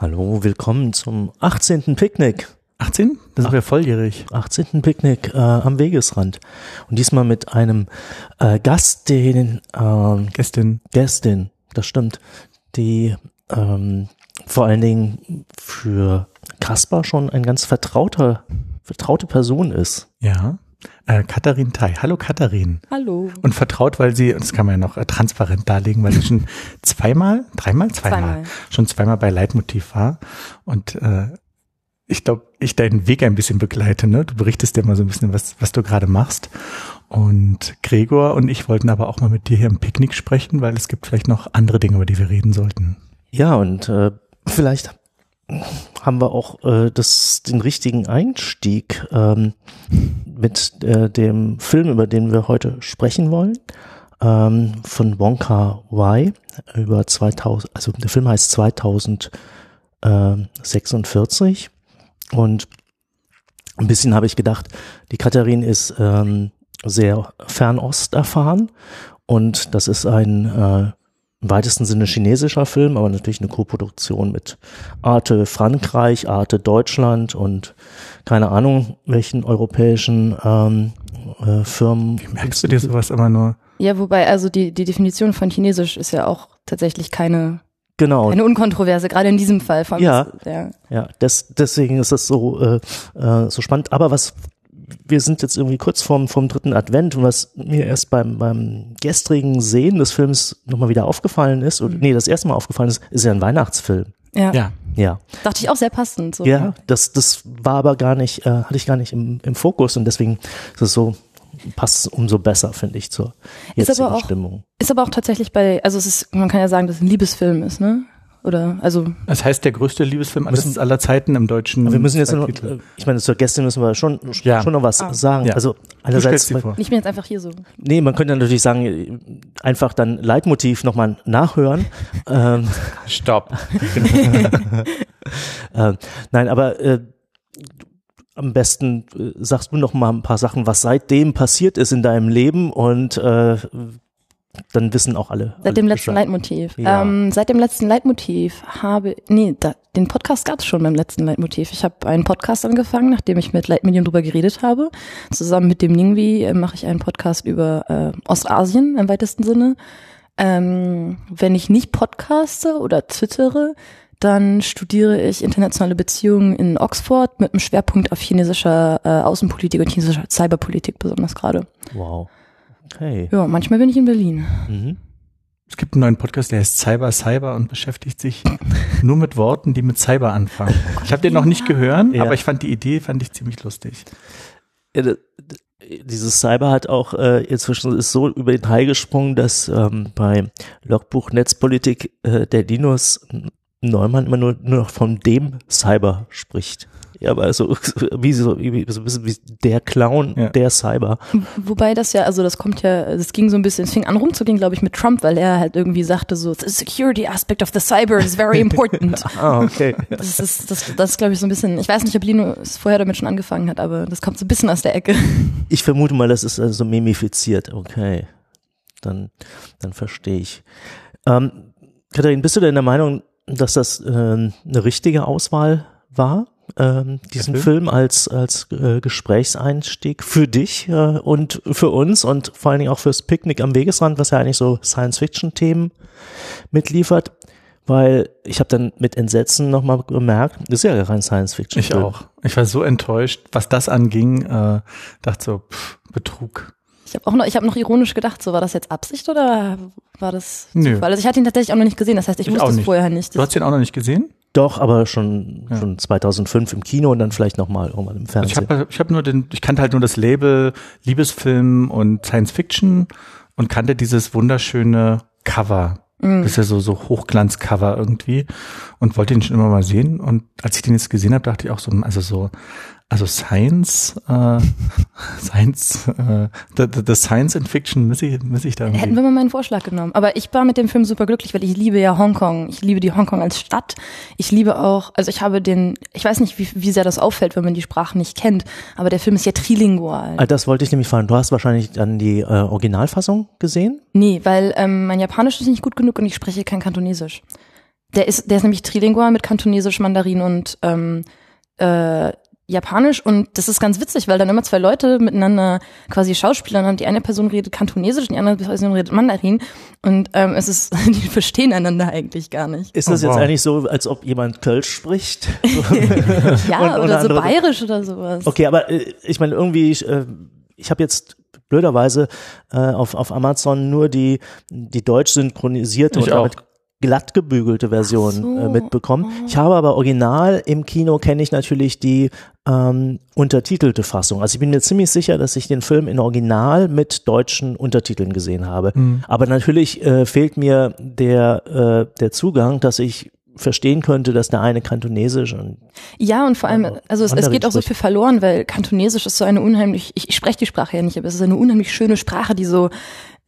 Hallo, willkommen zum 18. Picknick. 18? Das ist ja volljährig. 18. Picknick äh, am Wegesrand. Und diesmal mit einem äh, Gast, den ähm, Gästin. Gästin, das stimmt, die ähm, vor allen Dingen für Kaspar schon ein ganz vertrauter, vertraute Person ist. Ja. Äh, Katharin Tai. Hallo Katharin. Hallo. Und vertraut, weil sie, und das kann man ja noch äh, transparent darlegen, weil sie schon zweimal, dreimal, zweimal, Zweimal. schon zweimal bei Leitmotiv war. Und äh, ich glaube, ich deinen Weg ein bisschen begleite. Ne? Du berichtest ja mal so ein bisschen, was, was du gerade machst. Und Gregor und ich wollten aber auch mal mit dir hier im Picknick sprechen, weil es gibt vielleicht noch andere Dinge, über die wir reden sollten. Ja, und äh, vielleicht haben wir auch äh, das, den richtigen Einstieg ähm, mit äh, dem Film, über den wir heute sprechen wollen, ähm, von Wonka Wai über 2000, also der Film heißt 2046 und ein bisschen habe ich gedacht, die Katharin ist ähm, sehr Fernost erfahren und das ist ein äh, im weitesten Sinne chinesischer Film, aber natürlich eine Koproduktion mit Arte Frankreich, Arte Deutschland und keine Ahnung welchen europäischen ähm, äh, Firmen. Wie merkst du dir sowas immer nur? Ja, wobei, also die, die Definition von Chinesisch ist ja auch tatsächlich keine, Genau, keine Unkontroverse, gerade in diesem Fall. Von Ja. ja. ja, das, deswegen ist das so, äh, äh, so spannend. Aber was wir sind jetzt irgendwie kurz vorm, vom dritten Advent und was mir erst beim, beim gestrigen Sehen des Films nochmal wieder aufgefallen ist, oder nee, das erste Mal aufgefallen ist, ist ja ein Weihnachtsfilm. Ja. Ja. Ja. Dachte ich auch sehr passend. So. Ja, das, das war aber gar nicht, äh, hatte ich gar nicht im, im Fokus und deswegen ist es so, passt es umso besser, finde ich, zur Ist jetzigen aber auch- Stimmung. Ist aber auch tatsächlich bei, also es ist, man kann ja sagen, dass es ein Liebesfilm ist, ne? Oder, also, Das heißt, der größte Liebesfilm alles aller Zeiten im deutschen. Wir müssen jetzt noch, äh, ich meine, zur Gästin müssen wir schon, Ja. schon noch was Ah. sagen. Ja. Also einerseits, ich bin jetzt einfach hier so. nee, man könnte natürlich sagen, einfach dann Leitmotiv nochmal nachhören. ähm, Stopp. äh, nein, aber äh, am besten äh, sagst du noch mal ein paar Sachen, was seitdem passiert ist in deinem Leben und äh, dann wissen auch alle. alle Seit dem letzten Bescheid. Leitmotiv. Ja. Ähm, seit dem letzten Leitmotiv habe, nee, da, den Podcast gab es schon beim letzten Leitmotiv. Ich habe einen Podcast angefangen, nachdem ich mit Leitmedium drüber geredet habe. Zusammen mit dem Ningwi äh, mache ich einen Podcast über äh, Ostasien im weitesten Sinne. Ähm, wenn ich nicht podcaste oder twittere, dann studiere ich internationale Beziehungen in Oxford mit einem Schwerpunkt auf chinesischer äh, Außenpolitik und chinesischer Cyberpolitik besonders gerade. Wow. Okay. Ja, manchmal bin ich in Berlin. Mhm. Es gibt einen neuen Podcast, der heißt Cyber Cyber und beschäftigt sich nur mit Worten, die mit Cyber anfangen. Ich habe den noch nicht gehört, Ja. aber ich fand die Idee fand ich ziemlich lustig. Ja, d- d- dieses Cyber hat auch äh, inzwischen ist so über den Hai gesprungen, dass ähm, bei Logbuch Netzpolitik äh, der Linus Neumann immer nur, nur noch von dem Cyber spricht. Ja, aber so wie so wie, so ein bisschen wie der Clown Ja. der Cyber. Wobei das ja, also das kommt ja, das ging so ein bisschen, es fing an rumzugehen, glaube ich, mit Trump, weil er halt irgendwie sagte so, the security aspect of the cyber is very important. Ah, okay. das ist, das, das ist, glaube ich, so ein bisschen, ich weiß nicht, ob Lino es vorher damit schon angefangen hat, aber das kommt so ein bisschen aus der Ecke. Ich vermute mal, das ist also memifiziert. Okay. Dann, dann verstehe ich. Ähm, Katharin, bist du denn der Meinung, dass das ähm, eine richtige Auswahl war? Ähm, diesen Film? als, als äh, Gesprächseinstieg für dich äh, und für uns und vor allen Dingen auch fürs Picknick am Wegesrand, was ja eigentlich so Science-Fiction-Themen mitliefert. Weil ich habe dann mit Entsetzen nochmal gemerkt, das ist ja gar kein Science-Fiction. Ich auch. Ich war so enttäuscht, was das anging. Äh, dachte so, pff, Betrug. Ich habe auch noch, ich habe noch ironisch gedacht, so war das jetzt Absicht oder war das Nö. Zufall? Also ich hatte ihn tatsächlich auch noch nicht gesehen, das heißt, ich, Ich wusste es nicht. vorher nicht. Du hast den auch noch nicht gesehen? Doch, aber schon, Ja. schon 2005 im Kino und dann vielleicht nochmal irgendwann im Fernsehen. ich habe ich hab nur den, ich kannte halt nur das Label Liebesfilm und Science Fiction und kannte dieses wunderschöne Cover. Mhm. Das ist ja so, so Hochglanzcover irgendwie und wollte ihn schon immer mal sehen. Und als ich den jetzt gesehen habe, dachte ich auch so, also so, also Science, äh, Science, äh, the, the, Science in Fiction muss ich, muss ich da Hätten irgendwie. wir mal meinen Vorschlag genommen. Aber ich war mit dem Film super glücklich, weil ich liebe ja Hongkong. Ich liebe die Hongkong als Stadt. Ich liebe auch, also ich habe den, ich weiß nicht, wie, wie sehr das auffällt, wenn man die Sprache nicht kennt, aber der Film ist ja trilingual. Ah, Das wollte ich nämlich fragen. Du hast wahrscheinlich dann die äh, Originalfassung gesehen? Nee, weil ähm, mein Japanisch ist nicht gut genug und ich spreche kein Kantonesisch. der ist, der ist nämlich trilingual mit Kantonesisch, Mandarin und ähm, äh, Japanisch und das ist ganz witzig, weil dann immer zwei Leute miteinander quasi Schauspieler und die eine Person redet Kantonesisch und die andere Person redet Mandarin und ähm, es ist, die verstehen einander eigentlich gar nicht. Ist das Oh, jetzt wow. eigentlich so, als ob jemand Kölsch spricht? Ja, Und- und oder so andere- bayerisch oder sowas. Okay, aber äh, ich meine irgendwie, äh, ich habe jetzt blöderweise äh, auf, auf Amazon nur die, die deutsch synchronisierte Ich und auch. Glatt gebügelte Version so. äh, mitbekommen. Ich habe aber original im Kino kenne ich natürlich die ähm, untertitelte Fassung. Also ich bin mir ziemlich sicher, dass ich den Film in Original mit deutschen Untertiteln gesehen habe. Mhm. Aber natürlich äh, fehlt mir der, äh, der Zugang, dass ich verstehen könnte, dass der eine kantonesisch und Ja, und vor allem, also es, es geht auch so viel verloren, weil Kantonesisch ist so eine unheimlich, ich, ich spreche die Sprache ja nicht, aber es ist eine unheimlich schöne Sprache, die so,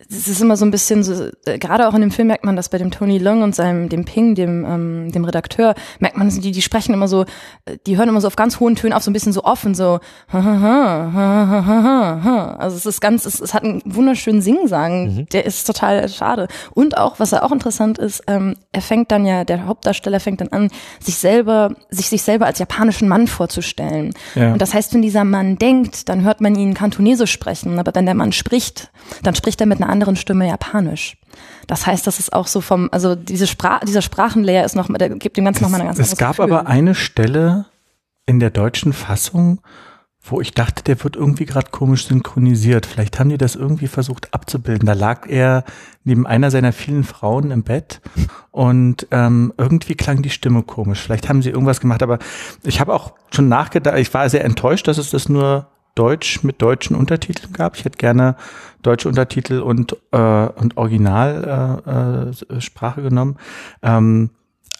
es ist immer so ein bisschen so, äh, gerade auch in dem Film merkt man das bei dem Tony Leung und seinem, dem Ping, dem, ähm, dem Redakteur, merkt man, die, die sprechen immer so, äh, die hören immer so auf ganz hohen Tönen auf, so ein bisschen so offen, so, ha, ha, ha, ha, ha. also es ist ganz, es, es hat einen wunderschönen Singsang, mhm. der ist total schade. Und auch, was ja auch interessant ist, ähm, er fängt dann ja, der Hauptdarsteller fängt dann an, sich selber, sich, sich selber als japanischen Mann vorzustellen. Ja. Und das heißt, wenn dieser Mann denkt, dann hört man ihn Kantonesisch sprechen, aber wenn der Mann spricht, dann spricht er mit einer anderen Stimme Japanisch. Das heißt, das ist auch so vom, also diese Sprach, dieser Sprachenlehr ist noch, der gibt dem Ganzen nochmal eine ganz Es anderes gab Gefühl. aber eine Stelle in der deutschen Fassung, wo ich dachte, der wird irgendwie gerade komisch synchronisiert. Vielleicht haben die das irgendwie versucht abzubilden. Da lag er neben einer seiner vielen Frauen im Bett und ähm, irgendwie klang die Stimme komisch. Vielleicht haben sie irgendwas gemacht, aber ich habe auch schon nachgedacht, ich war sehr enttäuscht, dass es das nur Deutsch mit deutschen Untertiteln gab. Ich hätte gerne deutsche Untertitel und, äh, und Originalsprache äh, äh, genommen. Ähm,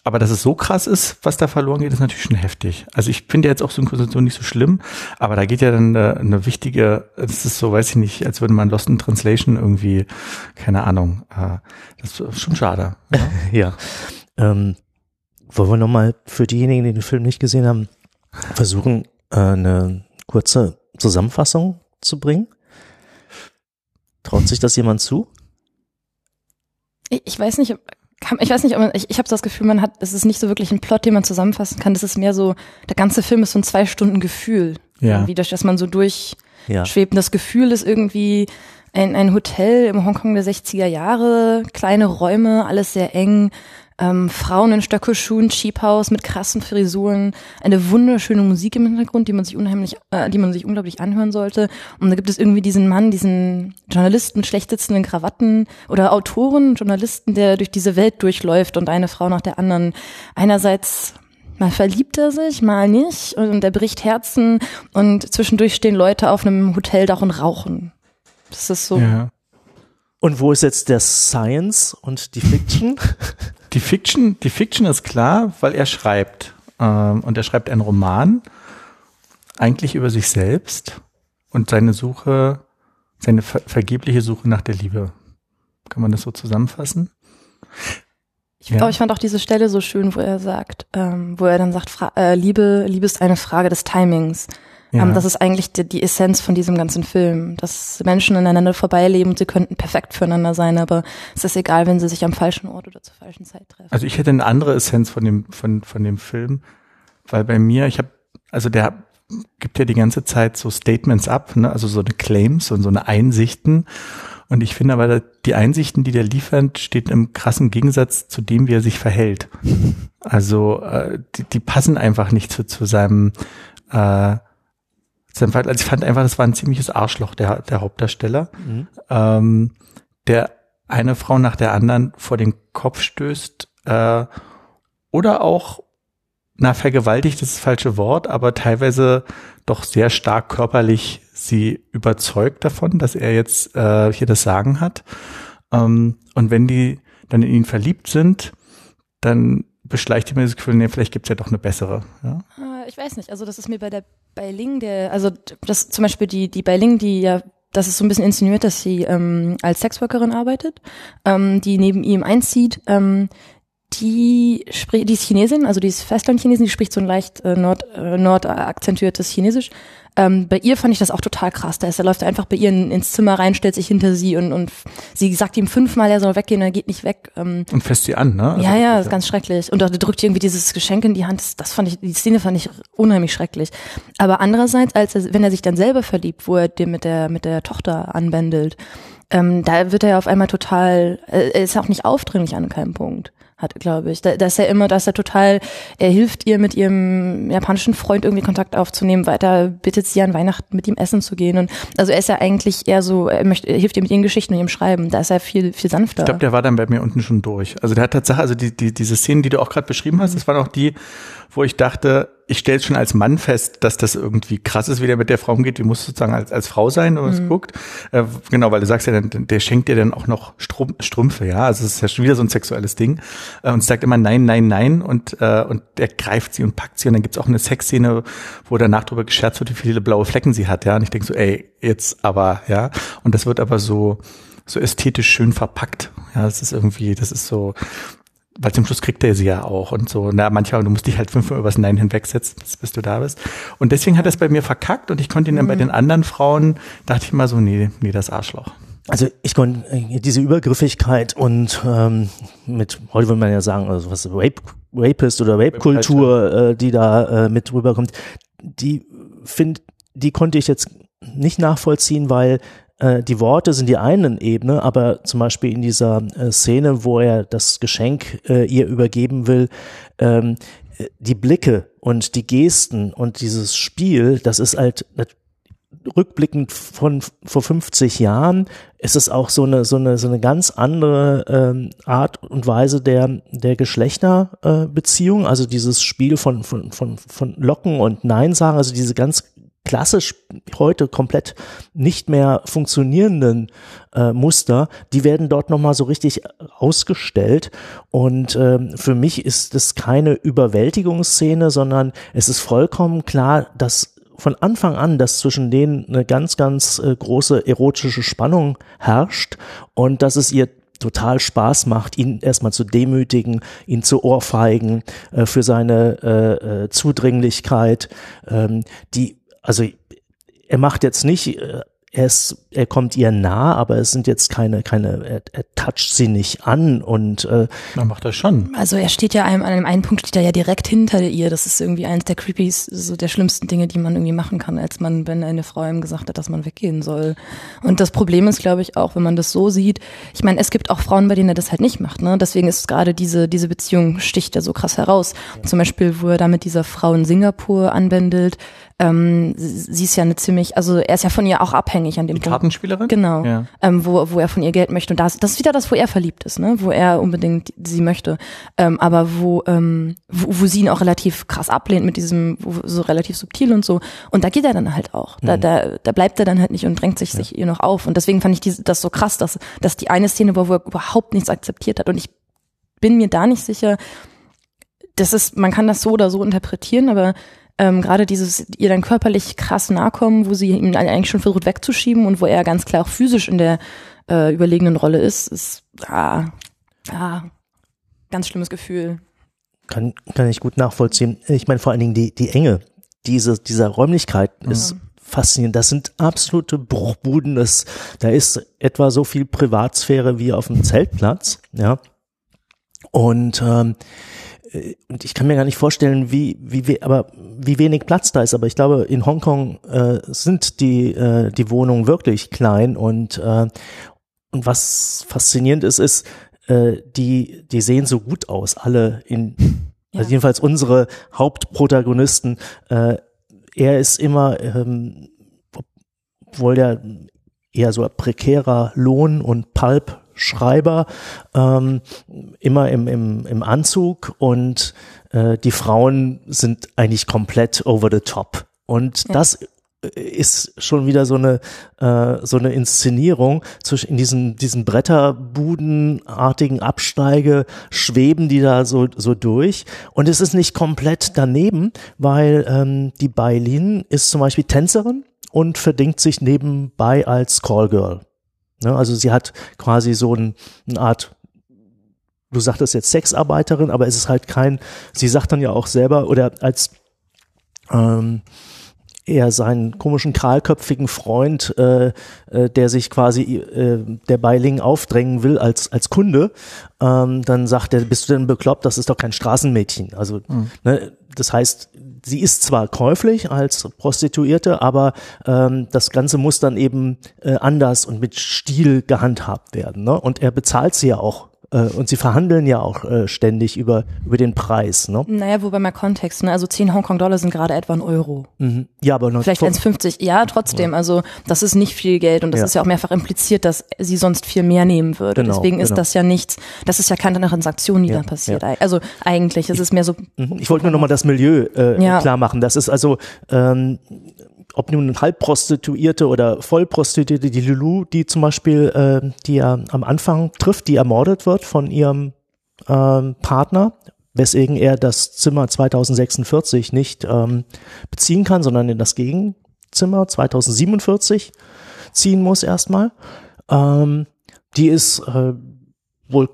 aber dass es so krass ist, was da verloren geht, ist natürlich schon heftig. Also ich finde jetzt auch Synchronisation nicht so schlimm, aber da geht ja dann eine, eine wichtige, das ist so, weiß ich nicht, als würde man Lost in Translation irgendwie, keine Ahnung, äh, das ist schon schade. Ja. Ähm, wollen wir nochmal für diejenigen, die den Film nicht gesehen haben, versuchen, äh, eine kurze Zusammenfassung zu bringen? Traut sich das jemand zu? Ich, ich weiß nicht, ich weiß nicht, ob man, ich, ich habe das Gefühl, man hat, es ist nicht so wirklich ein Plot, den man zusammenfassen kann. Das ist mehr so, der ganze Film ist so ein zwei Stunden Gefühl. Ja. Irgendwie, durch das man so durch, Ja. das Gefühl ist irgendwie ein, ein Hotel im Hongkong der 60er Jahre, kleine Räume, alles sehr eng, ähm, Frauen in Stöckelschuhen, Cheap House mit krassen Frisuren, eine wunderschöne Musik im Hintergrund, die man sich unheimlich, äh, die man sich unglaublich anhören sollte. Und da gibt es irgendwie diesen Mann, diesen Journalisten mit schlecht sitzenden Krawatten oder Autoren, Journalisten, der durch diese Welt durchläuft und eine Frau nach der anderen einerseits Mal verliebt er sich, mal nicht. Und er bricht Herzen und zwischendurch stehen Leute auf einem Hoteldach und rauchen. Das ist so. Ja. Und wo ist jetzt der Science und die Fiction? Die Fiction, die Fiction ist klar, weil er schreibt. Ähm, und er schreibt einen Roman, eigentlich über sich selbst und seine Suche, seine ver vergebliche Suche nach der Liebe. Kann man das so zusammenfassen? Ich, Ja. aber ich fand auch diese Stelle so schön, wo er sagt, ähm, wo er dann sagt, Fra äh, Liebe, Liebe ist eine Frage des Timings. Ja. Ähm, das ist eigentlich die, die Essenz von diesem ganzen Film, dass Menschen aneinander vorbeileben und sie könnten perfekt füreinander sein, aber es ist egal, wenn sie sich am falschen Ort oder zur falschen Zeit treffen. Also ich hätte eine andere Essenz von dem, von, von dem Film, weil bei mir, ich habe, also der gibt ja die ganze Zeit so Statements ab, ne? also so eine Claims und so eine Einsichten. Und ich finde aber, die Einsichten, die der liefert, steht im krassen Gegensatz zu dem, wie er sich verhält. Also äh, die, die passen einfach nicht zu, zu seinem, äh. Also ich fand einfach, das war ein ziemliches Arschloch, der, der Hauptdarsteller Mhm. ähm, der eine Frau nach der anderen vor den Kopf stößt äh, oder auch, na, vergewaltigt ist das falsche Wort, aber teilweise doch sehr stark körperlich sie überzeugt davon, dass er jetzt äh, hier das Sagen hat. Ähm, und wenn die dann in ihn verliebt sind, dann beschleicht ihm das Gefühl, nee, vielleicht gibt's ja doch eine bessere. Ja? Ich weiß nicht, also das ist mir bei der bei Ling, der, also das zum Beispiel die, die bei Ling, die ja, das ist so ein bisschen insinuiert, dass sie ähm, als Sexworkerin arbeitet, ähm, die neben ihm einzieht, ähm, die spricht, die ist Chinesin, also die ist Festlandchinesin, die spricht so ein leicht äh, Nord, äh, Nord akzentuiertes Chinesisch. Ähm, bei ihr fand ich das auch total krass. Da ist, er läuft einfach bei ihr in, ins Zimmer rein, stellt sich hinter sie und, und sie sagt ihm fünfmal, er soll weggehen, er geht nicht weg. Ähm, und fässt sie an, ne? Also ja, ja, das ist ganz schrecklich. Und da drückt irgendwie dieses Geschenk in die Hand. Das, das fand ich, die Szene fand ich unheimlich schrecklich. Aber andererseits, als er, wenn er sich dann selber verliebt, wo er den mit der, mit der Tochter anbändelt, ähm, da wird er auf einmal total, äh, er ist auch nicht aufdringlich an keinem Punkt hat, glaube ich. Da, dass er immer, dass er total, er hilft ihr mit ihrem japanischen Freund irgendwie Kontakt aufzunehmen, weiter bittet sie an Weihnachten mit ihm essen zu gehen und also er ist ja eigentlich eher so, er möchte, er hilft ihr mit ihren Geschichten und ihrem Schreiben. Da ist er viel viel sanfter. Ich glaube, der war dann bei mir unten schon durch. Also der hat tatsächlich, also die, die diese Szenen, die du auch gerade beschrieben hast, das waren auch die, wo ich dachte, ich stelle es schon als Mann fest, dass das irgendwie krass ist, wie der mit der Frau umgeht. Die muss sozusagen als, als Frau sein, man es mhm. guckt. Äh, genau, weil du sagst ja, dann, der schenkt dir dann auch noch Strum, Strümpfe, ja. Also es ist ja schon wieder so ein sexuelles Ding. Äh, und sagt immer nein, nein, nein. Und, äh, und der greift sie und packt sie. Und dann gibt's auch eine Sexszene, wo danach drüber gescherzt wird, wie viele blaue Flecken sie hat, ja. Und ich denke so, ey, jetzt aber, ja. Und das wird aber so, so ästhetisch schön verpackt. Ja, das ist irgendwie, das ist so, weil zum Schluss kriegt er sie ja auch und so. Na, manchmal, du musst dich halt fünfmal übers Nein hinwegsetzen, bis du da bist. Und deswegen hat er es bei mir verkackt und ich konnte ihn dann mhm. bei den anderen Frauen, dachte ich immer so, nee, nee, das Arschloch. Also ich konnte äh, diese Übergriffigkeit und ähm, mit, heute würde man ja sagen, also was Rape, Rapist oder Rape-Kultur, äh, die da äh, mit rüberkommt, die find, die konnte ich jetzt nicht nachvollziehen, weil äh, die Worte sind die einen Ebene, aber zum Beispiel in dieser äh, Szene, wo er das Geschenk äh, ihr übergeben will, ähm, die Blicke und die Gesten und dieses Spiel, das ist halt rückblickend von vor 50 Jahren ist es auch so eine so eine so eine ganz andere ähm, Art und Weise der der Geschlechterbeziehung, äh, also dieses Spiel von von von von Locken und Nein sagen, also diese ganz klassisch heute komplett nicht mehr funktionierenden äh, Muster, die werden dort nochmal so richtig ausgestellt. Und ähm, für mich ist es keine Überwältigungsszene, sondern es ist vollkommen klar, dass von Anfang an, dass zwischen denen eine ganz, ganz äh, große erotische Spannung herrscht und dass es ihr total Spaß macht, ihn erstmal zu demütigen, ihn zu ohrfeigen äh, für seine äh, äh, Zudringlichkeit, ähm, die also er macht jetzt nicht äh, er, ist, er kommt ihr nah, aber es sind jetzt keine, keine, er, er toucht sie nicht an und äh, Man macht das schon. Also er steht ja einem, an einem einen Punkt steht er ja direkt hinter ihr. Das ist irgendwie eines der creepies, so der schlimmsten Dinge, die man irgendwie machen kann, als man, wenn eine Frau ihm gesagt hat, dass man weggehen soll. Und das Problem ist, glaube ich, auch, wenn man das so sieht, ich meine, es gibt auch Frauen, bei denen er das halt nicht macht, ne? Deswegen ist gerade diese, diese Beziehung sticht ja so krass heraus. Zum Beispiel, wo er da mit dieser Frau in Singapur anbändelt, ähm, sie ist ja eine ziemlich, also er ist ja von ihr auch abhängig an dem Die Punkt. Kartenspielerin? Genau. Ja. Ähm, wo, wo er von ihr Geld möchte. Und das, das ist wieder das, wo er verliebt ist, ne? Wo er unbedingt sie möchte. Ähm, aber wo, ähm, wo, wo sie ihn auch relativ krass ablehnt mit diesem, so relativ subtil und so. Und da geht er dann halt auch. Da, mhm. da, da bleibt er dann halt nicht und drängt sich, ja. sich ihr noch auf. Und deswegen fand ich diese, das so krass, dass, dass die eine Szene war, wo er überhaupt nichts akzeptiert hat. Und ich bin mir da nicht sicher, das ist, man kann das so oder so interpretieren, aber ähm, gerade dieses ihr dann körperlich krass nahe kommen, wo sie ihn eigentlich schon versucht wegzuschieben und wo er ganz klar auch physisch in der äh, überlegenen Rolle ist, ist ah, ah, ganz schlimmes Gefühl. Kann, kann ich gut nachvollziehen. Ich meine vor allen Dingen die, die Enge diese, dieser Räumlichkeit ist faszinierend. Das sind absolute Bruchbuden. Das, da ist etwa so viel Privatsphäre wie auf dem Zeltplatz, ja. Und ähm, äh, und ich kann mir gar nicht vorstellen, wie, wie, aber wie wenig Platz da ist. Aber ich glaube, in Hongkong äh, sind die, äh, die Wohnungen wirklich klein und, äh, und was faszinierend ist, ist, äh, die, die sehen so gut aus, alle in, ja. also jedenfalls unsere Hauptprotagonisten. Äh, er ist immer, ähm, obwohl der eher so prekärer Lohn und Pulp Schreiber, ähm, immer im, im, im Anzug und äh, die Frauen sind eigentlich komplett over the top. Und ja. das ist schon wieder so eine äh, so eine Inszenierung zwischen in diesen diesen Bretterbudenartigen Absteige schweben die da so so durch und es ist nicht komplett daneben, weil ähm, die Bailin ist zum Beispiel Tänzerin und verdingt sich nebenbei als Callgirl. Ne? Also sie hat quasi so ein, eine Art du sagtest jetzt Sexarbeiterin, aber es ist halt kein, sie sagt dann ja auch selber, oder als ähm, er seinen komischen kahlköpfigen Freund, äh, äh, der sich quasi äh, der Beiling aufdrängen will als als Kunde, ähm, dann sagt er, bist du denn bekloppt? Das ist doch kein Straßenmädchen. Also mhm. ne, das heißt, sie ist zwar käuflich als Prostituierte, aber ähm, das Ganze muss dann eben äh, anders und mit Stil gehandhabt werden. Ne? Und er bezahlt sie ja auch äh, und sie verhandeln ja auch äh, ständig über, über den Preis. Ne? Naja, wobei mal Kontext, ne? also 10 Hongkong-Dollar sind gerade etwa ein Euro. Mhm. Ja, aber noch Vielleicht 1,50, ja, trotzdem, ja. also das ist nicht viel Geld und das ja. ist ja auch mehrfach impliziert, dass sie sonst viel mehr nehmen würde. Genau, Deswegen ist genau. das ja nichts, das ist ja keine Transaktion, die ja, da passiert. Also eigentlich, es ist mehr so. Mhm. Ich wollte nur nochmal das Milieu äh, klar machen. Das ist also ähm, ob nun Halbprostituierte oder Vollprostituierte, die Lulu, die zum Beispiel, äh, die er am Anfang trifft, die ermordet wird von ihrem ähm, Partner, weswegen er das Zimmer 2046 nicht ähm, beziehen kann, sondern in das Gegenzimmer 2047 ziehen muss erstmal. Ähm, die ist äh, wohl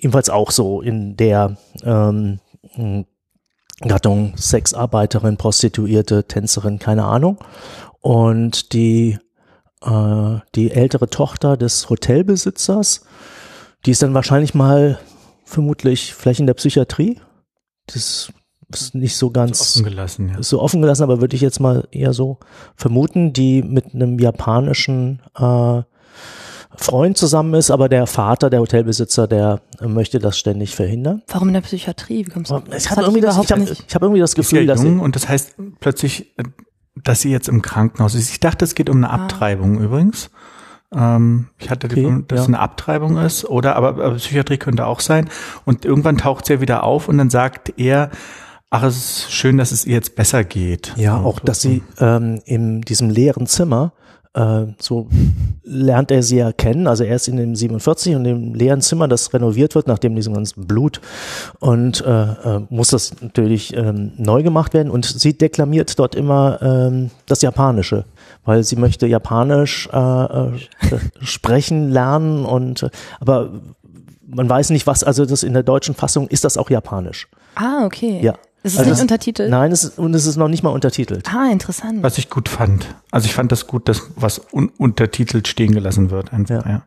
ebenfalls auch so in der ähm, Gattung Sexarbeiterin, Prostituierte, Tänzerin, keine Ahnung. Und die, äh, die ältere Tochter des Hotelbesitzers, die ist dann wahrscheinlich mal vermutlich vielleicht in der Psychiatrie. Das ist nicht so ganz so offen gelassen, ja. so offen gelassen, aber würde ich jetzt mal eher so vermuten, die mit einem japanischen äh, Freund zusammen ist, aber der Vater, der Hotelbesitzer, der möchte das ständig verhindern. Warum in der Psychiatrie? Wie kommst du? Ich habe irgendwie, das, ich hab, ich hab irgendwie das Gefühl, ist ja dass jung und das heißt plötzlich, dass sie jetzt im Krankenhaus ist. Ich dachte, es geht um eine ah. Abtreibung übrigens. Ähm, ich hatte okay, die, dass ja. es eine Abtreibung ist, oder aber, aber Psychiatrie könnte auch sein. Und irgendwann taucht sie ja wieder auf und dann sagt er, ach, es ist schön, dass es ihr jetzt besser geht. Ja, auch, dass sie ähm, in diesem leeren Zimmer äh, so lernt er sie ja kennen. Also er ist in dem 47 und dem leeren Zimmer, das renoviert wird, nachdem diesem ganzen Blut und äh, äh, muss das natürlich ähm, neu gemacht werden. Und sie deklamiert dort immer ähm, das Japanische, weil sie möchte Japanisch äh, äh, sprechen lernen und äh, aber man weiß nicht was. Also das in der deutschen Fassung ist das auch Japanisch. Ah okay. Ja. Ist es also nicht untertitelt? Nein, es ist, und es ist noch nicht mal untertitelt. Ah, interessant. Was ich gut fand. Also ich fand das gut, dass was un untertitelt stehen gelassen wird. Einfach, ja. ja.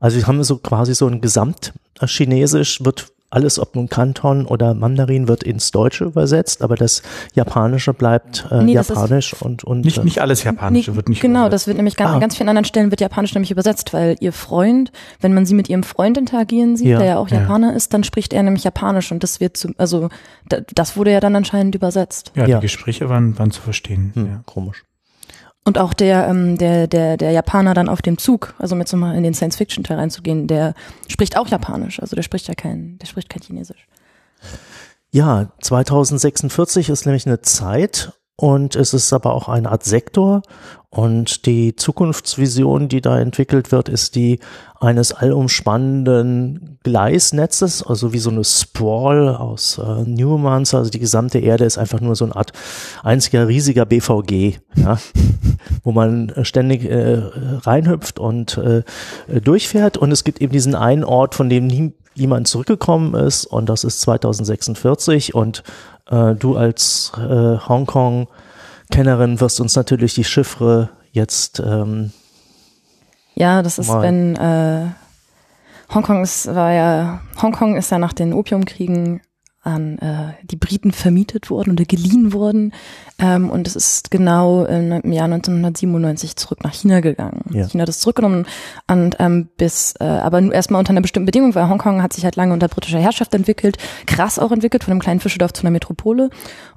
Also wir haben so quasi so ein Gesamtchinesisch wird alles, ob nun Kanton oder Mandarin, wird ins Deutsche übersetzt, aber das Japanische bleibt äh, nee, Japanisch und und nicht nicht alles Japanische nee, wird nicht genau, übersetzt. das wird nämlich ganz, ah. ganz vielen anderen Stellen wird Japanisch nämlich übersetzt, weil ihr Freund, wenn man sie mit ihrem Freund interagieren sieht, ja, der ja auch Japaner ja. ist, dann spricht er nämlich Japanisch und das wird zu, also das wurde ja dann anscheinend übersetzt. Ja, ja. die Gespräche waren waren zu verstehen. Hm, ja. Komisch. Und auch der, ähm, der, der, der Japaner dann auf dem Zug, also mit so mal in den Science-Fiction-Teil reinzugehen, der spricht auch Japanisch, also der spricht ja kein, der spricht kein Chinesisch. Ja, 2046 ist nämlich eine Zeit und es ist aber auch eine Art Sektor. Und die Zukunftsvision, die da entwickelt wird, ist die eines allumspannenden Gleisnetzes, also wie so eine Sprawl aus äh, Newmans, also die gesamte Erde ist einfach nur so eine Art einziger riesiger BVG, ja, wo man ständig äh, reinhüpft und äh, durchfährt. Und es gibt eben diesen einen Ort, von dem nie, jemand zurückgekommen ist. Und das ist 2046 und äh, du als äh, Hongkong Kennerin wirst uns natürlich die Chiffre jetzt. Ähm, ja, das ist, wenn äh, Hongkong ist, war ja, Hongkong ist ja nach den Opiumkriegen an äh, die Briten vermietet worden oder geliehen worden. Ähm, und es ist genau im Jahr 1997 zurück nach China gegangen. Ja. China hat es zurückgenommen und ähm, bis, äh, aber erstmal unter einer bestimmten Bedingung, weil Hongkong hat sich halt lange unter britischer Herrschaft entwickelt, krass auch entwickelt, von einem kleinen Fischerdorf zu einer Metropole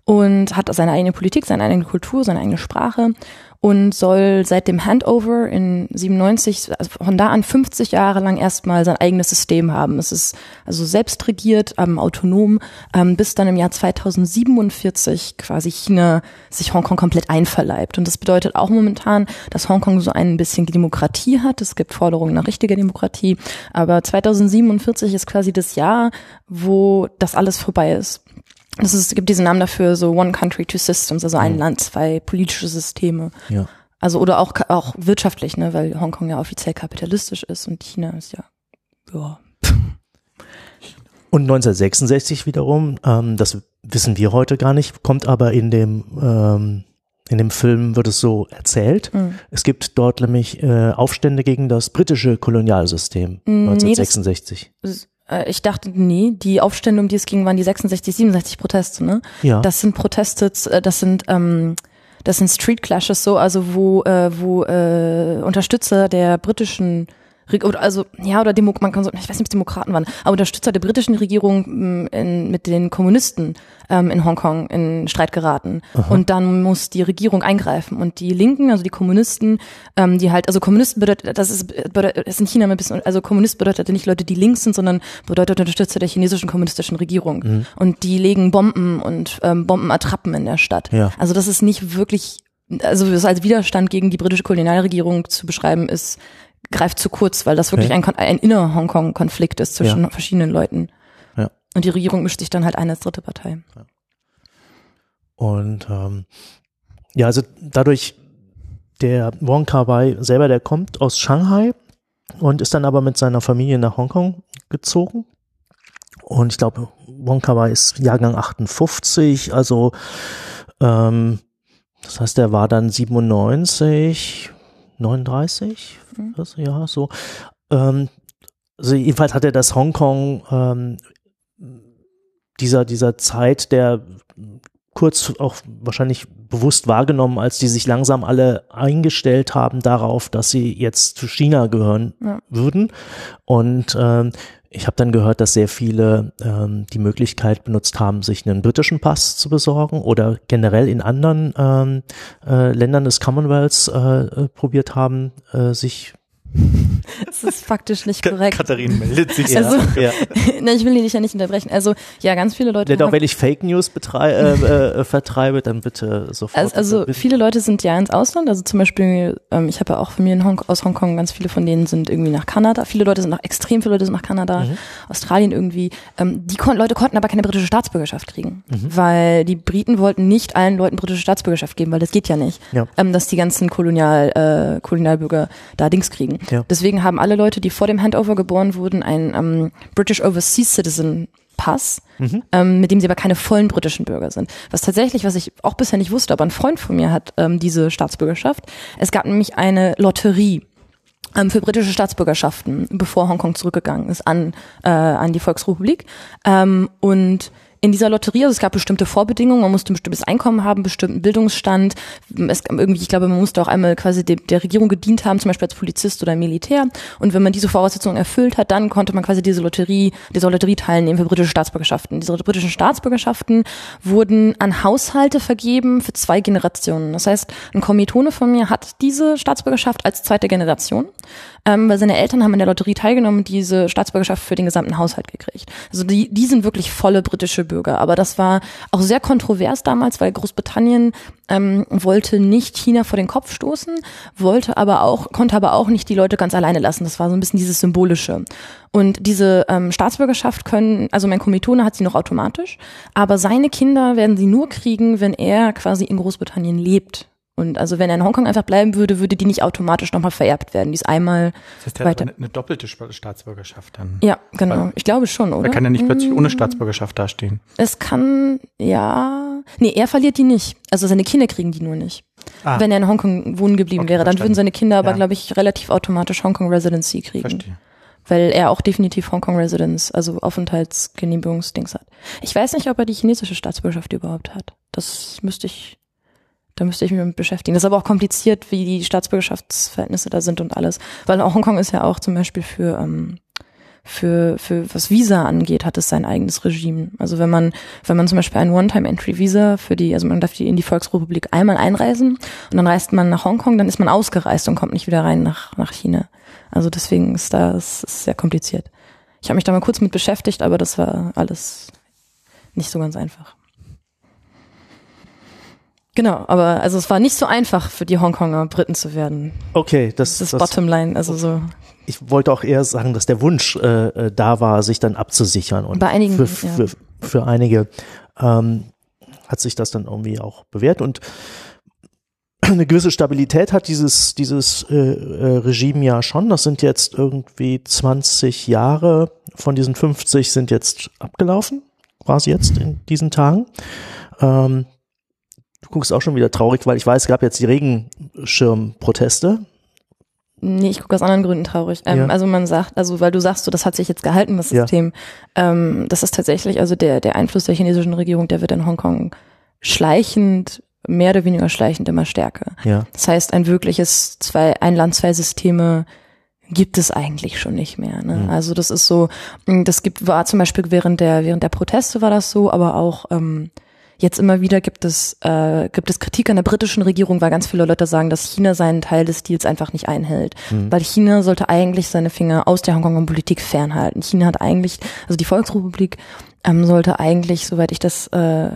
und hat seine eigene Politik, seine eigene Kultur, seine eigene Sprache und soll seit dem Handover in 97, also von da an 50 Jahre lang erstmal sein eigenes System haben. Es ist also selbst regiert, ähm, autonom, ähm, bis dann im Jahr 2047 quasi China sich Hongkong komplett einverleibt. Und das bedeutet auch momentan, dass Hongkong so ein bisschen Demokratie hat. Es gibt Forderungen nach richtiger Demokratie. Aber 2047 ist quasi das Jahr, wo das alles vorbei ist. Das ist, es gibt diesen Namen dafür, so One Country, Two Systems, also ein mhm. Land, zwei politische Systeme. Ja. Also oder auch auch wirtschaftlich, ne, weil Hongkong ja offiziell kapitalistisch ist und China ist ja, ja. Und 1966 wiederum, ähm, das wissen wir heute gar nicht, kommt aber in dem ähm, in dem Film wird es so erzählt. Mhm. Es gibt dort nämlich äh, Aufstände gegen das britische Kolonialsystem Mm, nee, das- 1966. Äh, Ich dachte, nee, die Aufstände, um die es ging, waren die 66, 67 Proteste, ne? ja. Das sind Proteste, äh, das sind ähm, das sind Street Clashes so, also wo äh, wo äh, Unterstützer der britischen oder also ja oder Demo man kann so, ich weiß nicht, ob es Demokraten waren, aber Unterstützer der britischen Regierung mh, in, mit den Kommunisten ähm, in Hongkong in Streit geraten. Und dann muss die Regierung eingreifen. Und die Linken, also die Kommunisten, ähm, die halt also Kommunisten bedeutet das ist bedeutet, ist in China ein bisschen also Kommunist bedeutet nicht Leute, die links sind, sondern bedeutet Unterstützer der chinesischen kommunistischen Regierung. Und die legen Bomben und ähm, Bombenattrappen in der Stadt. Ja. Also das ist nicht wirklich, also das als Widerstand gegen die britische Kolonialregierung zu beschreiben, ist greift zu kurz, weil das wirklich Okay. ein, ein inner Hongkong-Konflikt ist zwischen Ja. verschiedenen Leuten. Ja. Und die Regierung mischt sich dann halt ein als dritte Partei. Und ähm, ja, also dadurch, der Wong Kar Wai selber, der kommt aus Shanghai und ist dann aber mit seiner Familie nach Hongkong gezogen. Und ich glaube, Wong Kar Wai ist Jahrgang 58, also ähm, das heißt, er war dann 97, 39, Mhm. was, ja, so. Ähm, also jedenfalls hat er das Hongkong ähm, dieser, dieser Zeit der kurz auch wahrscheinlich bewusst wahrgenommen, als die sich langsam alle eingestellt haben darauf, dass sie jetzt zu China gehören Ja. würden. Und ähm, ich habe dann gehört, dass sehr viele ähm, die Möglichkeit benutzt haben, sich einen britischen Pass zu besorgen oder generell in anderen ähm, äh, Ländern des Commonwealths äh, äh, probiert haben, äh, sich Das ist faktisch nicht korrekt. Katharin meldet sich. ja, Also- ja. Na, ich will dich ja nicht unterbrechen. Also ja, ganz viele Leute. Denn auch wenn ich Fake News betrei äh, äh, vertreibe, dann bitte sofort. Also, also bitte. viele Leute sind ja ins Ausland, also zum Beispiel, ähm, ich habe ja auch Familien Hong aus Hongkong, ganz viele von denen sind irgendwie nach Kanada, viele Leute sind nach, extrem viele Leute sind nach Kanada, Mhm. Australien irgendwie. Ähm, die kon Leute konnten aber keine britische Staatsbürgerschaft kriegen, Mhm. weil die Briten wollten nicht allen Leuten britische Staatsbürgerschaft geben, weil das geht ja nicht, Ja. ähm, dass die ganzen Kolonial, äh, Kolonialbürger da Dings kriegen. Ja. Deswegen haben alle Leute, die vor dem Handover geboren wurden, einen ähm, British Overseas Citizen Pass, ähm, mit dem sie aber keine vollen britischen Bürger sind. Was tatsächlich, was ich auch bisher nicht wusste, aber ein Freund von mir hat ähm, diese Staatsbürgerschaft. Es gab nämlich eine Lotterie ähm, für britische Staatsbürgerschaften, bevor Hongkong zurückgegangen ist an, äh, an die Volksrepublik. Ähm, und in dieser Lotterie, also es gab bestimmte Vorbedingungen, man musste ein bestimmtes Einkommen haben, bestimmten Bildungsstand, es irgendwie, ich glaube, man musste auch einmal quasi de, der Regierung gedient haben, zum Beispiel als Polizist oder Militär. Und wenn man diese Voraussetzungen erfüllt hat, dann konnte man quasi diese Lotterie, dieser Lotterie teilnehmen für britische Staatsbürgerschaften. Diese britischen Staatsbürgerschaften wurden an Haushalte vergeben für zwei Generationen. Das heißt, ein Kommilitone von mir hat diese Staatsbürgerschaft als zweite Generation, ähm, weil seine Eltern haben in der Lotterie teilgenommen und diese Staatsbürgerschaft für den gesamten Haushalt gekriegt. Also die, die sind wirklich volle britische Bürger. Aber das war auch sehr kontrovers damals, weil Großbritannien ähm, wollte nicht China vor den Kopf stoßen, wollte aber auch, konnte aber auch nicht die Leute ganz alleine lassen. Das war so ein bisschen dieses Symbolische. Und diese ähm, Staatsbürgerschaft können, also mein Kommilitone hat sie noch automatisch, aber seine Kinder werden sie nur kriegen, wenn er quasi in Großbritannien lebt. Und also wenn er in Hongkong einfach bleiben würde, würde die nicht automatisch nochmal vererbt werden. Die ist einmal, Das heißt, er hat eine, eine doppelte Staatsbürgerschaft dann. ja, genau. Ich glaube schon, oder? Er kann ja nicht plötzlich Mm, ohne Staatsbürgerschaft dastehen. Es kann, ja. Nee, er verliert die nicht. Also seine Kinder kriegen die nur nicht. Ah. Wenn er in Hongkong wohnen geblieben Okay, wäre, dann verstanden. würden seine Kinder aber, Ja. glaube ich, relativ automatisch Hongkong Residency kriegen. Verstehe. Weil er auch definitiv Hongkong Residence, also Aufenthaltsgenehmigungsdings hat. Ich weiß nicht, ob er die chinesische Staatsbürgerschaft überhaupt hat. Das müsste ich, da müsste ich mich mit beschäftigen. Das ist aber auch kompliziert, wie die Staatsbürgerschaftsverhältnisse da sind und alles. Weil Hongkong ist ja auch zum Beispiel für, ähm, für, für was Visa angeht, hat es sein eigenes Regime. Also wenn man, wenn man zum Beispiel ein One-Time-Entry-Visa für die, also man darf die in die Volksrepublik einmal einreisen und dann reist man nach Hongkong, dann ist man ausgereist und kommt nicht wieder rein nach, nach China. Also deswegen ist da, ist sehr kompliziert. Ich habe mich da mal kurz mit beschäftigt, aber das war alles nicht so ganz einfach. Genau, aber also es war nicht so einfach für die Hongkonger Briten zu werden. Okay, das, Das ist das, Bottomline, also so. ich wollte auch eher sagen, dass der Wunsch äh, äh, da war, sich dann abzusichern. Und Bei einigen, für, ja. für, für einige ähm, hat sich das dann irgendwie auch bewährt. Und eine gewisse Stabilität hat dieses, dieses äh, äh, Regime ja schon. Das sind jetzt irgendwie 20 Jahre von diesen 50 sind jetzt abgelaufen, quasi jetzt in diesen Tagen. Ähm, du guckst auch schon wieder traurig, weil ich weiß, es gab jetzt die Regenschirmproteste. Nee, ich gucke aus anderen Gründen traurig. Ähm, Ja. Also man sagt, also weil du sagst, so, das hat sich jetzt gehalten, das Ja. System. Ähm, das ist tatsächlich, also der, der Einfluss der chinesischen Regierung, der wird in Hongkong schleichend, mehr oder weniger schleichend immer stärker. Ja. Das heißt, ein wirkliches zwei, ein Land, zwei Systeme gibt es eigentlich schon nicht mehr. Ne? Mhm. Also das ist so, das gibt, war zum Beispiel während der, während der Proteste war das so, aber auch ähm, jetzt immer wieder gibt es, äh, gibt es Kritik an der britischen Regierung, weil ganz viele Leute sagen, dass China seinen Teil des Deals einfach nicht einhält. Mhm. Weil China sollte eigentlich seine Finger aus der Hongkonger Politik fernhalten. China hat eigentlich, also die Volksrepublik ähm, sollte eigentlich, soweit ich das äh,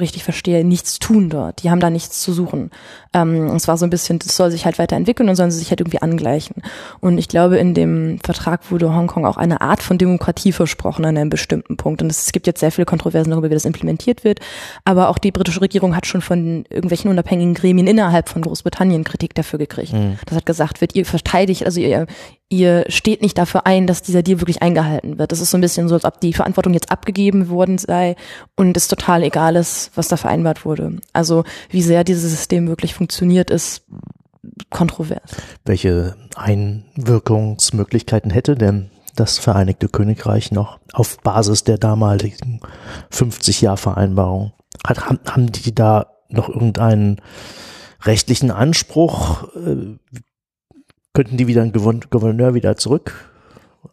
richtig verstehe, nichts tun dort. Die haben da nichts zu suchen. Ähm, es war so ein bisschen, das soll sich halt weiterentwickeln und sollen sie sich halt irgendwie angleichen. Und ich glaube, in dem Vertrag wurde Hongkong auch eine Art von Demokratie versprochen an einem bestimmten Punkt. Und es gibt jetzt sehr viele Kontroversen darüber, wie das implementiert wird. Aber auch die britische Regierung hat schon von irgendwelchen unabhängigen Gremien innerhalb von Großbritannien Kritik dafür gekriegt. Das hat gesagt wird, ihr verteidigt, also ihr, ihr steht nicht dafür ein, dass dieser Deal wirklich eingehalten wird. Das ist so ein bisschen so, als ob die Verantwortung jetzt abgegeben worden sei und es total egal ist, was da vereinbart wurde. Also wie sehr dieses System wirklich funktioniert, ist kontrovers. Welche Einwirkungsmöglichkeiten hätte denn das Vereinigte Königreich noch auf Basis der damaligen 50-Jahr-Vereinbarung? Hat, haben, haben die da noch irgendeinen rechtlichen Anspruch? Könnten die wieder einen Gouvern- Gouverneur wieder zurück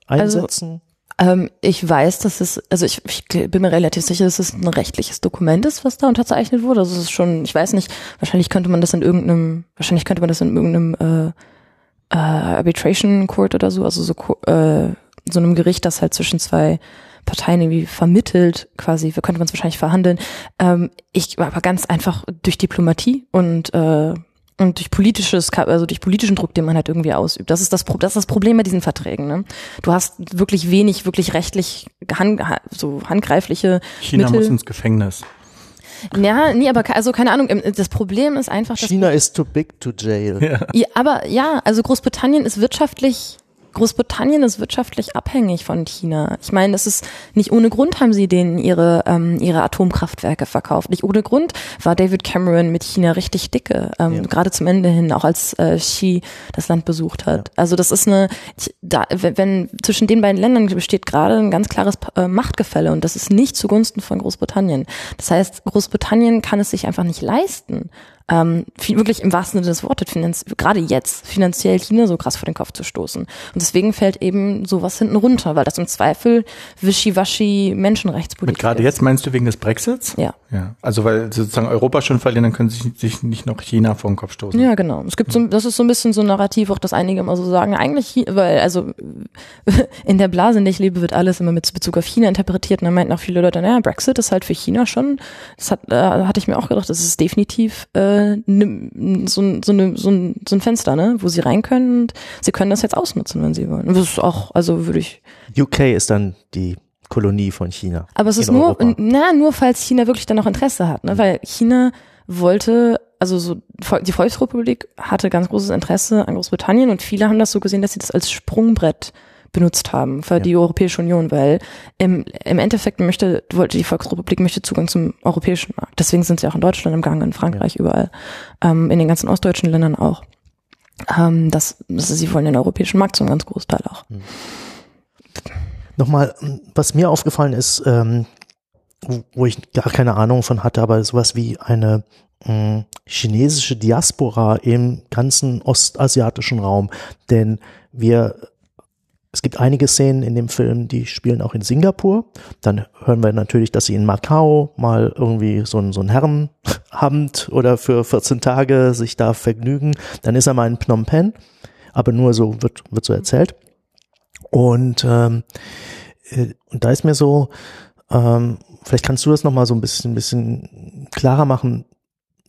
einsetzen? Ähm, ich weiß, dass es, also ich, ich bin mir relativ sicher, dass es ein rechtliches Dokument ist, was da unterzeichnet wurde. Also es ist schon, ich weiß nicht, wahrscheinlich könnte man das in irgendeinem, wahrscheinlich könnte man das in irgendeinem äh, äh, Arbitration Court oder so, also so, äh, so einem Gericht, das halt zwischen zwei Parteien irgendwie vermittelt, quasi, könnte man es wahrscheinlich verhandeln. Ähm, ich aber ganz einfach durch Diplomatie und äh, und durch politisches, also durch politischen Druck, den man halt irgendwie ausübt. Das ist das, das ist das Problem bei diesen Verträgen. Ne? Du hast wirklich wenig, wirklich rechtlich hand, ha- so handgreifliche China Mittel. muss ins Gefängnis. Ja, nee, aber also keine Ahnung. Das Problem ist einfach, dass China is too big to jail. ja, aber ja, also Großbritannien ist wirtschaftlich, Großbritannien ist wirtschaftlich abhängig von China. Ich meine, es ist nicht ohne Grund haben sie denen ihre ähm, ihre Atomkraftwerke verkauft. Nicht ohne Grund war David Cameron mit China richtig dicke, ähm, Ja. gerade zum Ende hin, auch als äh, Xi das Land besucht hat. Also das ist eine, da, wenn, wenn zwischen den beiden Ländern besteht gerade ein ganz klares äh, Machtgefälle und das ist nicht zugunsten von Großbritannien. Das heißt, Großbritannien kann es sich einfach nicht leisten, ähm, viel, wirklich im wahrsten Sinne des Wortes, finanz, gerade jetzt, finanziell China so krass vor den Kopf zu stoßen. Und deswegen fällt eben sowas hinten runter, weil das im Zweifel wischiwaschi Menschenrechtspolitik Mit gerade jetzt meinst du wegen des Brexits? Ja. Ja. Also weil sozusagen Europa schon verlieren, dann können sich, sich nicht noch China vor den Kopf stoßen. Ja, genau. Es gibt so, das ist so ein bisschen so ein Narrativ, auch das einige immer so sagen, eigentlich, weil, also, in der Blase, in der ich lebe, wird alles immer mit Bezug auf China interpretiert und dann meinten auch viele Leute, naja, Brexit ist halt für China schon, das hat, äh, hatte ich mir auch gedacht, das ist definitiv, äh, ne, so, ein- so, eine, so, ein, so ein Fenster, ne, wo sie rein können und sie können das jetzt ausnutzen, wenn sie wollen. Das ist auch, also würde ich, UK ist dann die Kolonie von China. aber es ist nur, Europa. na, nur falls China wirklich dann noch Interesse hat, ne? Weil China wollte, also so die Volksrepublik hatte ganz großes Interesse an Großbritannien und viele haben das so gesehen, dass sie das als Sprungbrett benutzt haben für die Europäische Union, weil im, im Endeffekt möchte, wollte die Volksrepublik möchte Zugang zum europäischen Markt. Deswegen sind sie auch in Deutschland im Gang, in Frankreich, überall, ähm, in den ganzen ostdeutschen Ländern auch. Ähm, das, das, sie wollen den europäischen Markt zum ganz Großteil auch. Nochmal, was mir aufgefallen ist, ähm, wo- wo ich gar keine Ahnung von hatte, aber sowas wie eine mh, chinesische Diaspora im ganzen ostasiatischen Raum. Denn wir, es gibt einige Szenen in dem Film, die spielen auch in Singapur. Dann hören wir natürlich, dass sie in Macau mal irgendwie so ein, so ein Herrenabend oder für 14 Tage sich da vergnügen. Dann ist er mal in Phnom Penh, aber nur so wird, wird so erzählt. Und, ähm, äh, und da ist mir so, ähm, vielleicht kannst du das nochmal so ein bisschen, bisschen klarer machen.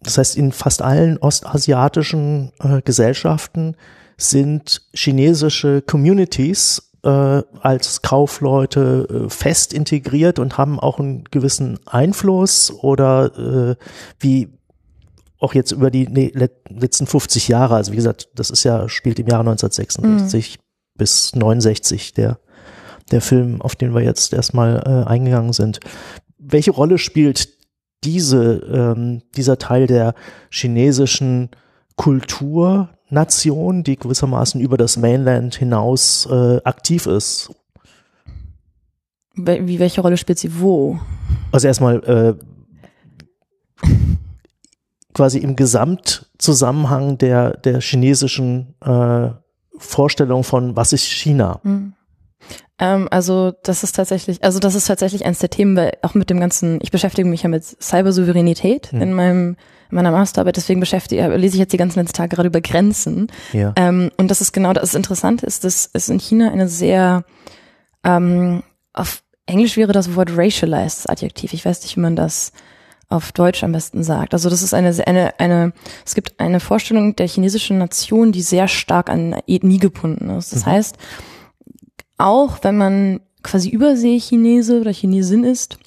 Das heißt, in fast allen ostasiatischen äh, Gesellschaften sind chinesische Communities äh, als Kaufleute äh, fest integriert und haben auch einen gewissen Einfluss oder äh, wie auch jetzt über die nee, letzten 50 Jahre, also wie gesagt, das ist ja, spielt im Jahr 1966 mhm. bis 69 der, der Film, auf den wir jetzt erstmal äh, eingegangen sind. Welche Rolle spielt diese, ähm, dieser Teil der chinesischen Kulturnation, die gewissermaßen über das Mainland hinaus äh, aktiv ist? Wie, welche Rolle spielt sie wo? Also erstmal äh, quasi im Gesamtzusammenhang der, der chinesischen äh, Vorstellung von was ist China? Mhm. Ähm, also das ist tatsächlich, also das ist tatsächlich eines der Themen, weil auch mit dem ganzen, ich beschäftige mich ja mit Cybersouveränität mhm. in meinem in meiner Masterarbeit, deswegen beschäftige, lese ich jetzt die ganzen letzten Tage gerade über Grenzen. Ja. Ähm, und das ist genau das Interessante ist, dass es in China eine sehr ähm, auf Englisch wäre das Wort racialized das Adjektiv. Ich weiß nicht, wie man das auf Deutsch am besten sagt. Also das ist eine, eine, eine, es gibt eine Vorstellung der chinesischen Nation, die sehr stark an Ethnie gebunden ist. Das mhm. heißt, auch wenn man quasi Übersee-Chinese oder Chinesin ist,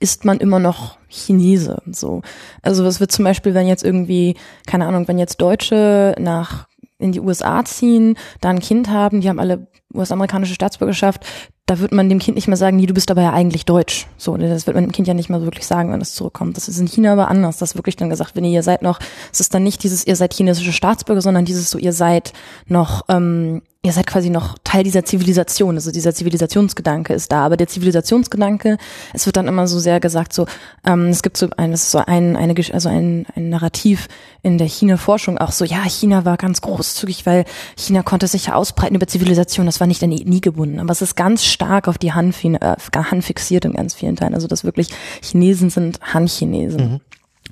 ist man immer noch Chinese. So, also was wird zum Beispiel, wenn jetzt irgendwie, keine Ahnung, wenn jetzt Deutsche nach in die USA ziehen, da ein Kind haben, die haben alle US-amerikanische Staatsbürgerschaft, da wird man dem Kind nicht mehr sagen, nee, du bist aber ja eigentlich deutsch. So, das wird man dem Kind ja nicht mehr wirklich sagen, wenn es zurückkommt. Das ist in China aber anders. Das ist wirklich dann gesagt, wenn ihr seid noch, es ist dann nicht dieses, ihr seid chinesische Staatsbürger, sondern dieses so, ihr seid noch ähm, ihr seid quasi noch Teil dieser Zivilisation, also dieser Zivilisationsgedanke ist da, aber der Zivilisationsgedanke, es wird dann immer so sehr gesagt, so ähm, es gibt so ein, es ist so ein, eine, also ein, ein Narrativ in der China-Forschung auch so, ja, China war ganz großzügig, weil China konnte sich ja ausbreiten über Zivilisation, das war nicht an Ethnie gebunden, aber es ist ganz stark auf die Han, äh, Han fixiert in ganz vielen Teilen, also dass wirklich Chinesen sind Han-Chinesen. Mhm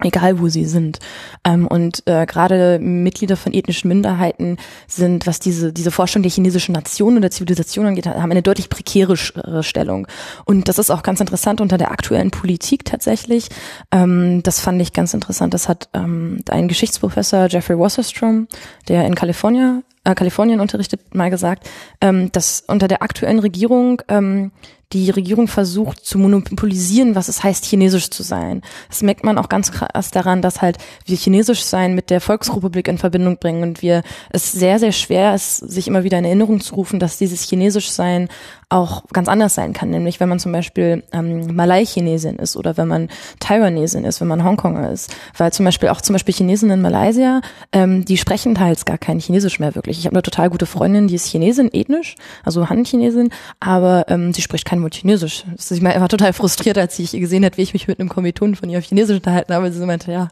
egal wo sie sind. Ähm, und äh, gerade Mitglieder von ethnischen Minderheiten sind, was diese, diese Forschung der chinesischen Nation oder Zivilisation angeht, haben eine deutlich prekäre Stellung. Und das ist auch ganz interessant unter der aktuellen Politik tatsächlich. Ähm, das fand ich ganz interessant. Das hat ähm, ein Geschichtsprofessor Jeffrey Wasserstrom, der in Kalifornien äh, Kalifornien unterrichtet, mal gesagt, ähm, dass unter der aktuellen Regierung ähm, die Regierung versucht zu monopolisieren, was es heißt, chinesisch zu sein. Das merkt man auch ganz krass daran, dass halt wir chinesisch sein mit der Volksrepublik in Verbindung bringen und wir es sehr, sehr schwer ist, sich immer wieder in Erinnerung zu rufen, dass dieses chinesisch sein auch ganz anders sein kann, nämlich wenn man zum Beispiel ähm, Malai-Chinesin ist oder wenn man Taiwanesin ist, wenn man Hongkonger ist, weil zum Beispiel auch zum Beispiel Chinesen in Malaysia, ähm, die sprechen teils gar kein Chinesisch mehr wirklich. Ich habe eine total gute Freundin, die ist Chinesin, ethnisch, also Han-Chinesin, aber ähm, sie spricht kein Wort Chinesisch. Das ist, ich war total frustriert, als ich gesehen hat, wie ich mich mit einem Kommilitonen von ihr auf Chinesisch unterhalten habe. Sie meinte, ja,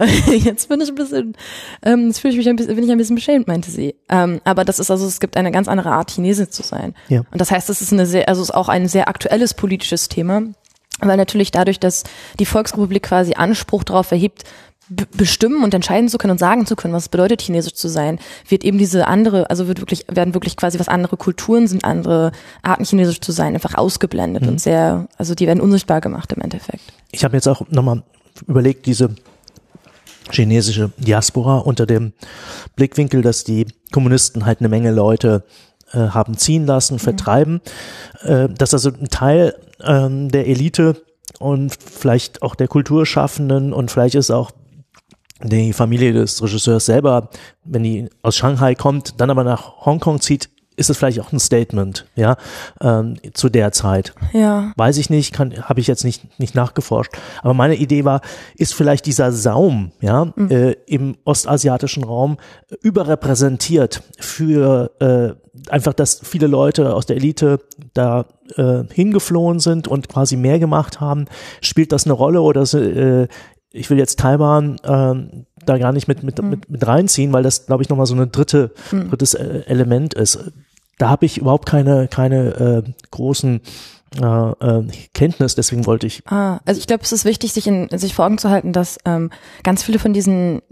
jetzt bin ich ein bisschen, ähm, jetzt fühle ich mich ein bisschen, bin ich ein bisschen beschämt, meinte sie. Ähm, aber das ist also, es gibt eine ganz andere Art, Chinese zu sein. Ja. Und das heißt, es ist eine sehr, also ist auch ein sehr aktuelles politisches Thema. Weil natürlich dadurch, dass die Volksrepublik quasi Anspruch darauf erhebt, bestimmen und entscheiden zu können und sagen zu können, was es bedeutet, chinesisch zu sein, wird eben diese andere, also wird wirklich, werden wirklich quasi was andere Kulturen sind, andere Arten chinesisch zu sein, einfach ausgeblendet mhm. und sehr, also die werden unsichtbar gemacht im Endeffekt. Ich habe jetzt auch nochmal überlegt, diese chinesische Diaspora unter dem Blickwinkel, dass die Kommunisten halt eine Menge Leute äh, haben ziehen lassen, mhm. vertreiben, äh, dass also ein Teil ähm, der Elite und vielleicht auch der Kulturschaffenden und vielleicht ist auch die Familie des Regisseurs selber, wenn die aus Shanghai kommt, dann aber nach Hongkong zieht, ist es vielleicht auch ein Statement, ja, ähm, zu der Zeit. Ja. Weiß ich nicht, kann, habe ich jetzt nicht nicht nachgeforscht. Aber meine Idee war, ist vielleicht dieser Saum, ja, mhm. äh, im ostasiatischen Raum überrepräsentiert für äh, einfach, dass viele Leute aus der Elite da äh, hingeflohen sind und quasi mehr gemacht haben. Spielt das eine Rolle oder äh, ich will jetzt Taiwan ähm, da gar nicht mit, mit, mhm. mit, mit reinziehen, weil das, glaube ich, nochmal so ein dritte, mhm. drittes äh, Element ist. Da habe ich überhaupt keine, keine äh, großen äh, äh, Kenntnis, deswegen wollte ich. Ah, also ich glaube, es ist wichtig, sich in sich vor Augen zu halten, dass ähm, ganz viele von diesen,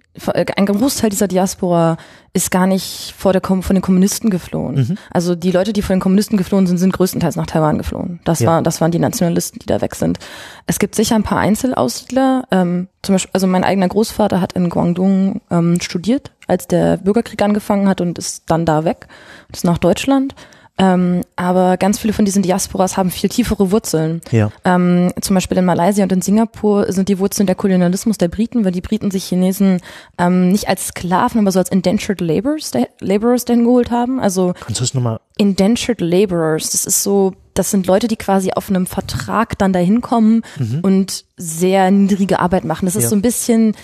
ein Großteil dieser Diaspora ist gar nicht vor der von den Kommunisten geflohen. Mhm. Also die Leute, die von den Kommunisten geflohen sind, sind größtenteils nach Taiwan geflohen. Das ja. war, das waren die Nationalisten, die da weg sind. Es gibt sicher ein paar Einzelaussiedler. Ähm, zum Beispiel, also mein eigener Großvater hat in Guangdong ähm, studiert, als der Bürgerkrieg angefangen hat und ist dann da weg, ist nach Deutschland. Ähm, aber ganz viele von diesen Diasporas haben viel tiefere Wurzeln. Ja. Ähm, zum Beispiel in Malaysia und in Singapur sind die Wurzeln der Kolonialismus der Briten, weil die Briten sich Chinesen ähm, nicht als Sklaven, aber so als indentured laborers, laborers dahin geholt haben. Also Kannst du das nochmal? indentured laborers, das ist so, das sind Leute, die quasi auf einem Vertrag dann dahin kommen und sehr niedrige Arbeit machen. Das ist Ja. so ein bisschen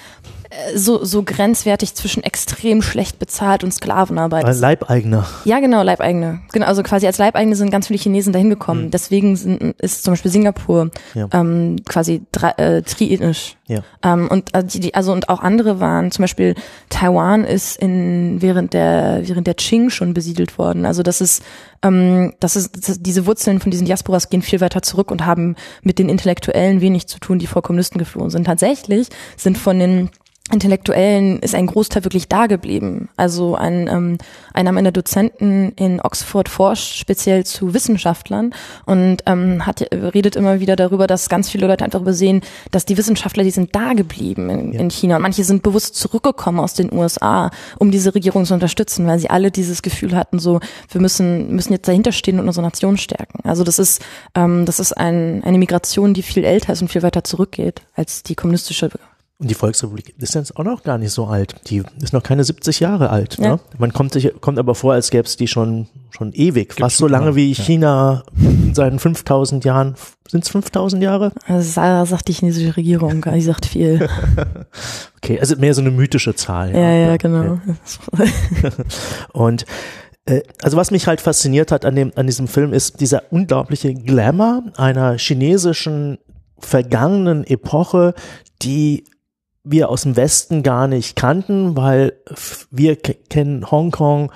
so, so grenzwertig zwischen extrem schlecht bezahlt und Sklavenarbeit. Äh, Leibeigener. Ja, genau, Leibeigene. Genau, also quasi als Leibeigene sind ganz viele Chinesen dahin gekommen. Deswegen sind, ist zum Beispiel Singapur Ja. ähm, quasi drei, äh, triethnisch. Ja. Ähm, und also, die, also und auch andere waren, zum Beispiel Taiwan ist in während der während der Qing schon besiedelt worden. Also das ist ähm, das ist das, diese Wurzeln von diesen Diasporas gehen viel weiter zurück und haben mit den Intellektuellen wenig zu tun, die vor Kommunisten geflohen sind. Tatsächlich sind von den Intellektuellen ist ein Großteil wirklich da geblieben. Also ein, ähm, einer meiner Dozenten in Oxford forscht speziell zu Wissenschaftlern und ähm, hat, redet immer wieder darüber, dass ganz viele Leute einfach übersehen, dass die Wissenschaftler, die sind da geblieben in, in China. Und manche sind bewusst zurückgekommen aus den USA, um diese Regierung zu unterstützen, weil sie alle dieses Gefühl hatten, so, wir müssen, müssen jetzt dahinter stehen und unsere Nation stärken. Also das ist, ähm, das ist ein, eine Migration, die viel älter ist und viel weiter zurückgeht als die kommunistische Und die Volksrepublik ist jetzt auch noch gar nicht so alt. Die ist noch keine 70 Jahre alt. Ja. Ne? Man kommt sich, kommt aber vor, als gäbe es die schon, schon ewig. Fast so lange wie ja. China in seinen 5000 Jahren. Sind es 5000 Jahre? Also Sarah sagt die chinesische Regierung, die sagt viel. Okay, also mehr so eine mythische Zahl. Ja, ja, Okay. genau. Und äh, also was mich halt fasziniert hat an dem an diesem Film ist dieser unglaubliche Glamour einer chinesischen vergangenen Epoche, die wir aus dem Westen gar nicht kannten, weil wir ke- kennen Hongkong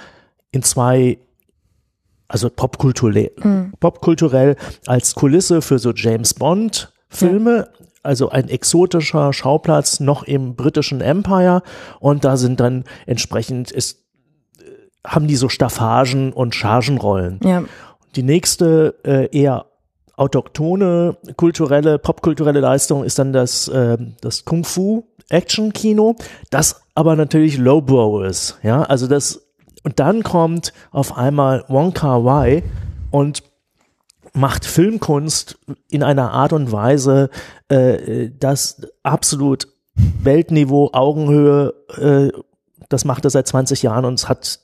in zwei also popkulturell, popkulturell als Kulisse für so James Bond Filme, also ein exotischer Schauplatz noch im britischen Empire. Und da sind dann entsprechend ist haben die so Staffagen und Chargenrollen. Ja, Die nächste äh, eher autochtone kulturelle, popkulturelle Leistung ist dann das, äh, das Kung Fu Action Kino, das aber natürlich Lowbrow ist, ja, also das und dann kommt auf einmal Wong Kar Wai und macht Filmkunst in einer Art und Weise, äh, das absolut Weltniveau, Augenhöhe, äh, das macht er seit 20 Jahren und es hat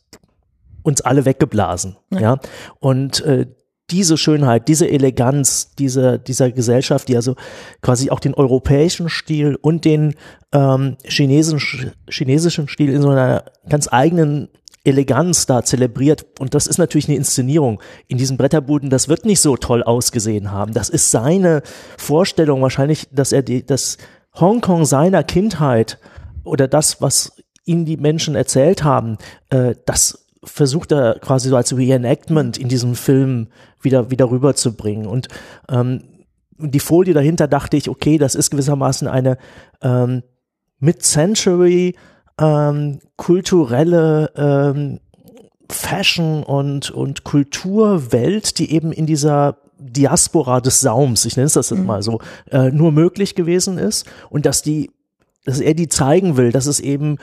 uns alle weggeblasen. Ja. Und äh, diese Schönheit, diese Eleganz dieser, dieser Gesellschaft, die also quasi auch den europäischen Stil und den ähm, chinesischen, chinesischen Stil in so einer ganz eigenen Eleganz da zelebriert. Und das ist natürlich eine Inszenierung. In diesen Bretterbuden, das wird nicht so toll ausgesehen haben. Das ist seine Vorstellung wahrscheinlich, dass er die, das Hongkong seiner Kindheit oder das, was ihm die Menschen erzählt haben, äh, das versucht er quasi so als Reenactment in diesem Film wieder, wieder rüberzubringen. Und ähm, die Folie dahinter dachte ich, okay, das ist gewissermaßen eine ähm, Mid-Century ähm, kulturelle ähm, Fashion und, und Kulturwelt, die eben in dieser Diaspora des Saums, ich nenne es das jetzt mal so, äh, nur möglich gewesen ist und dass die, dass er die zeigen will, dass es eben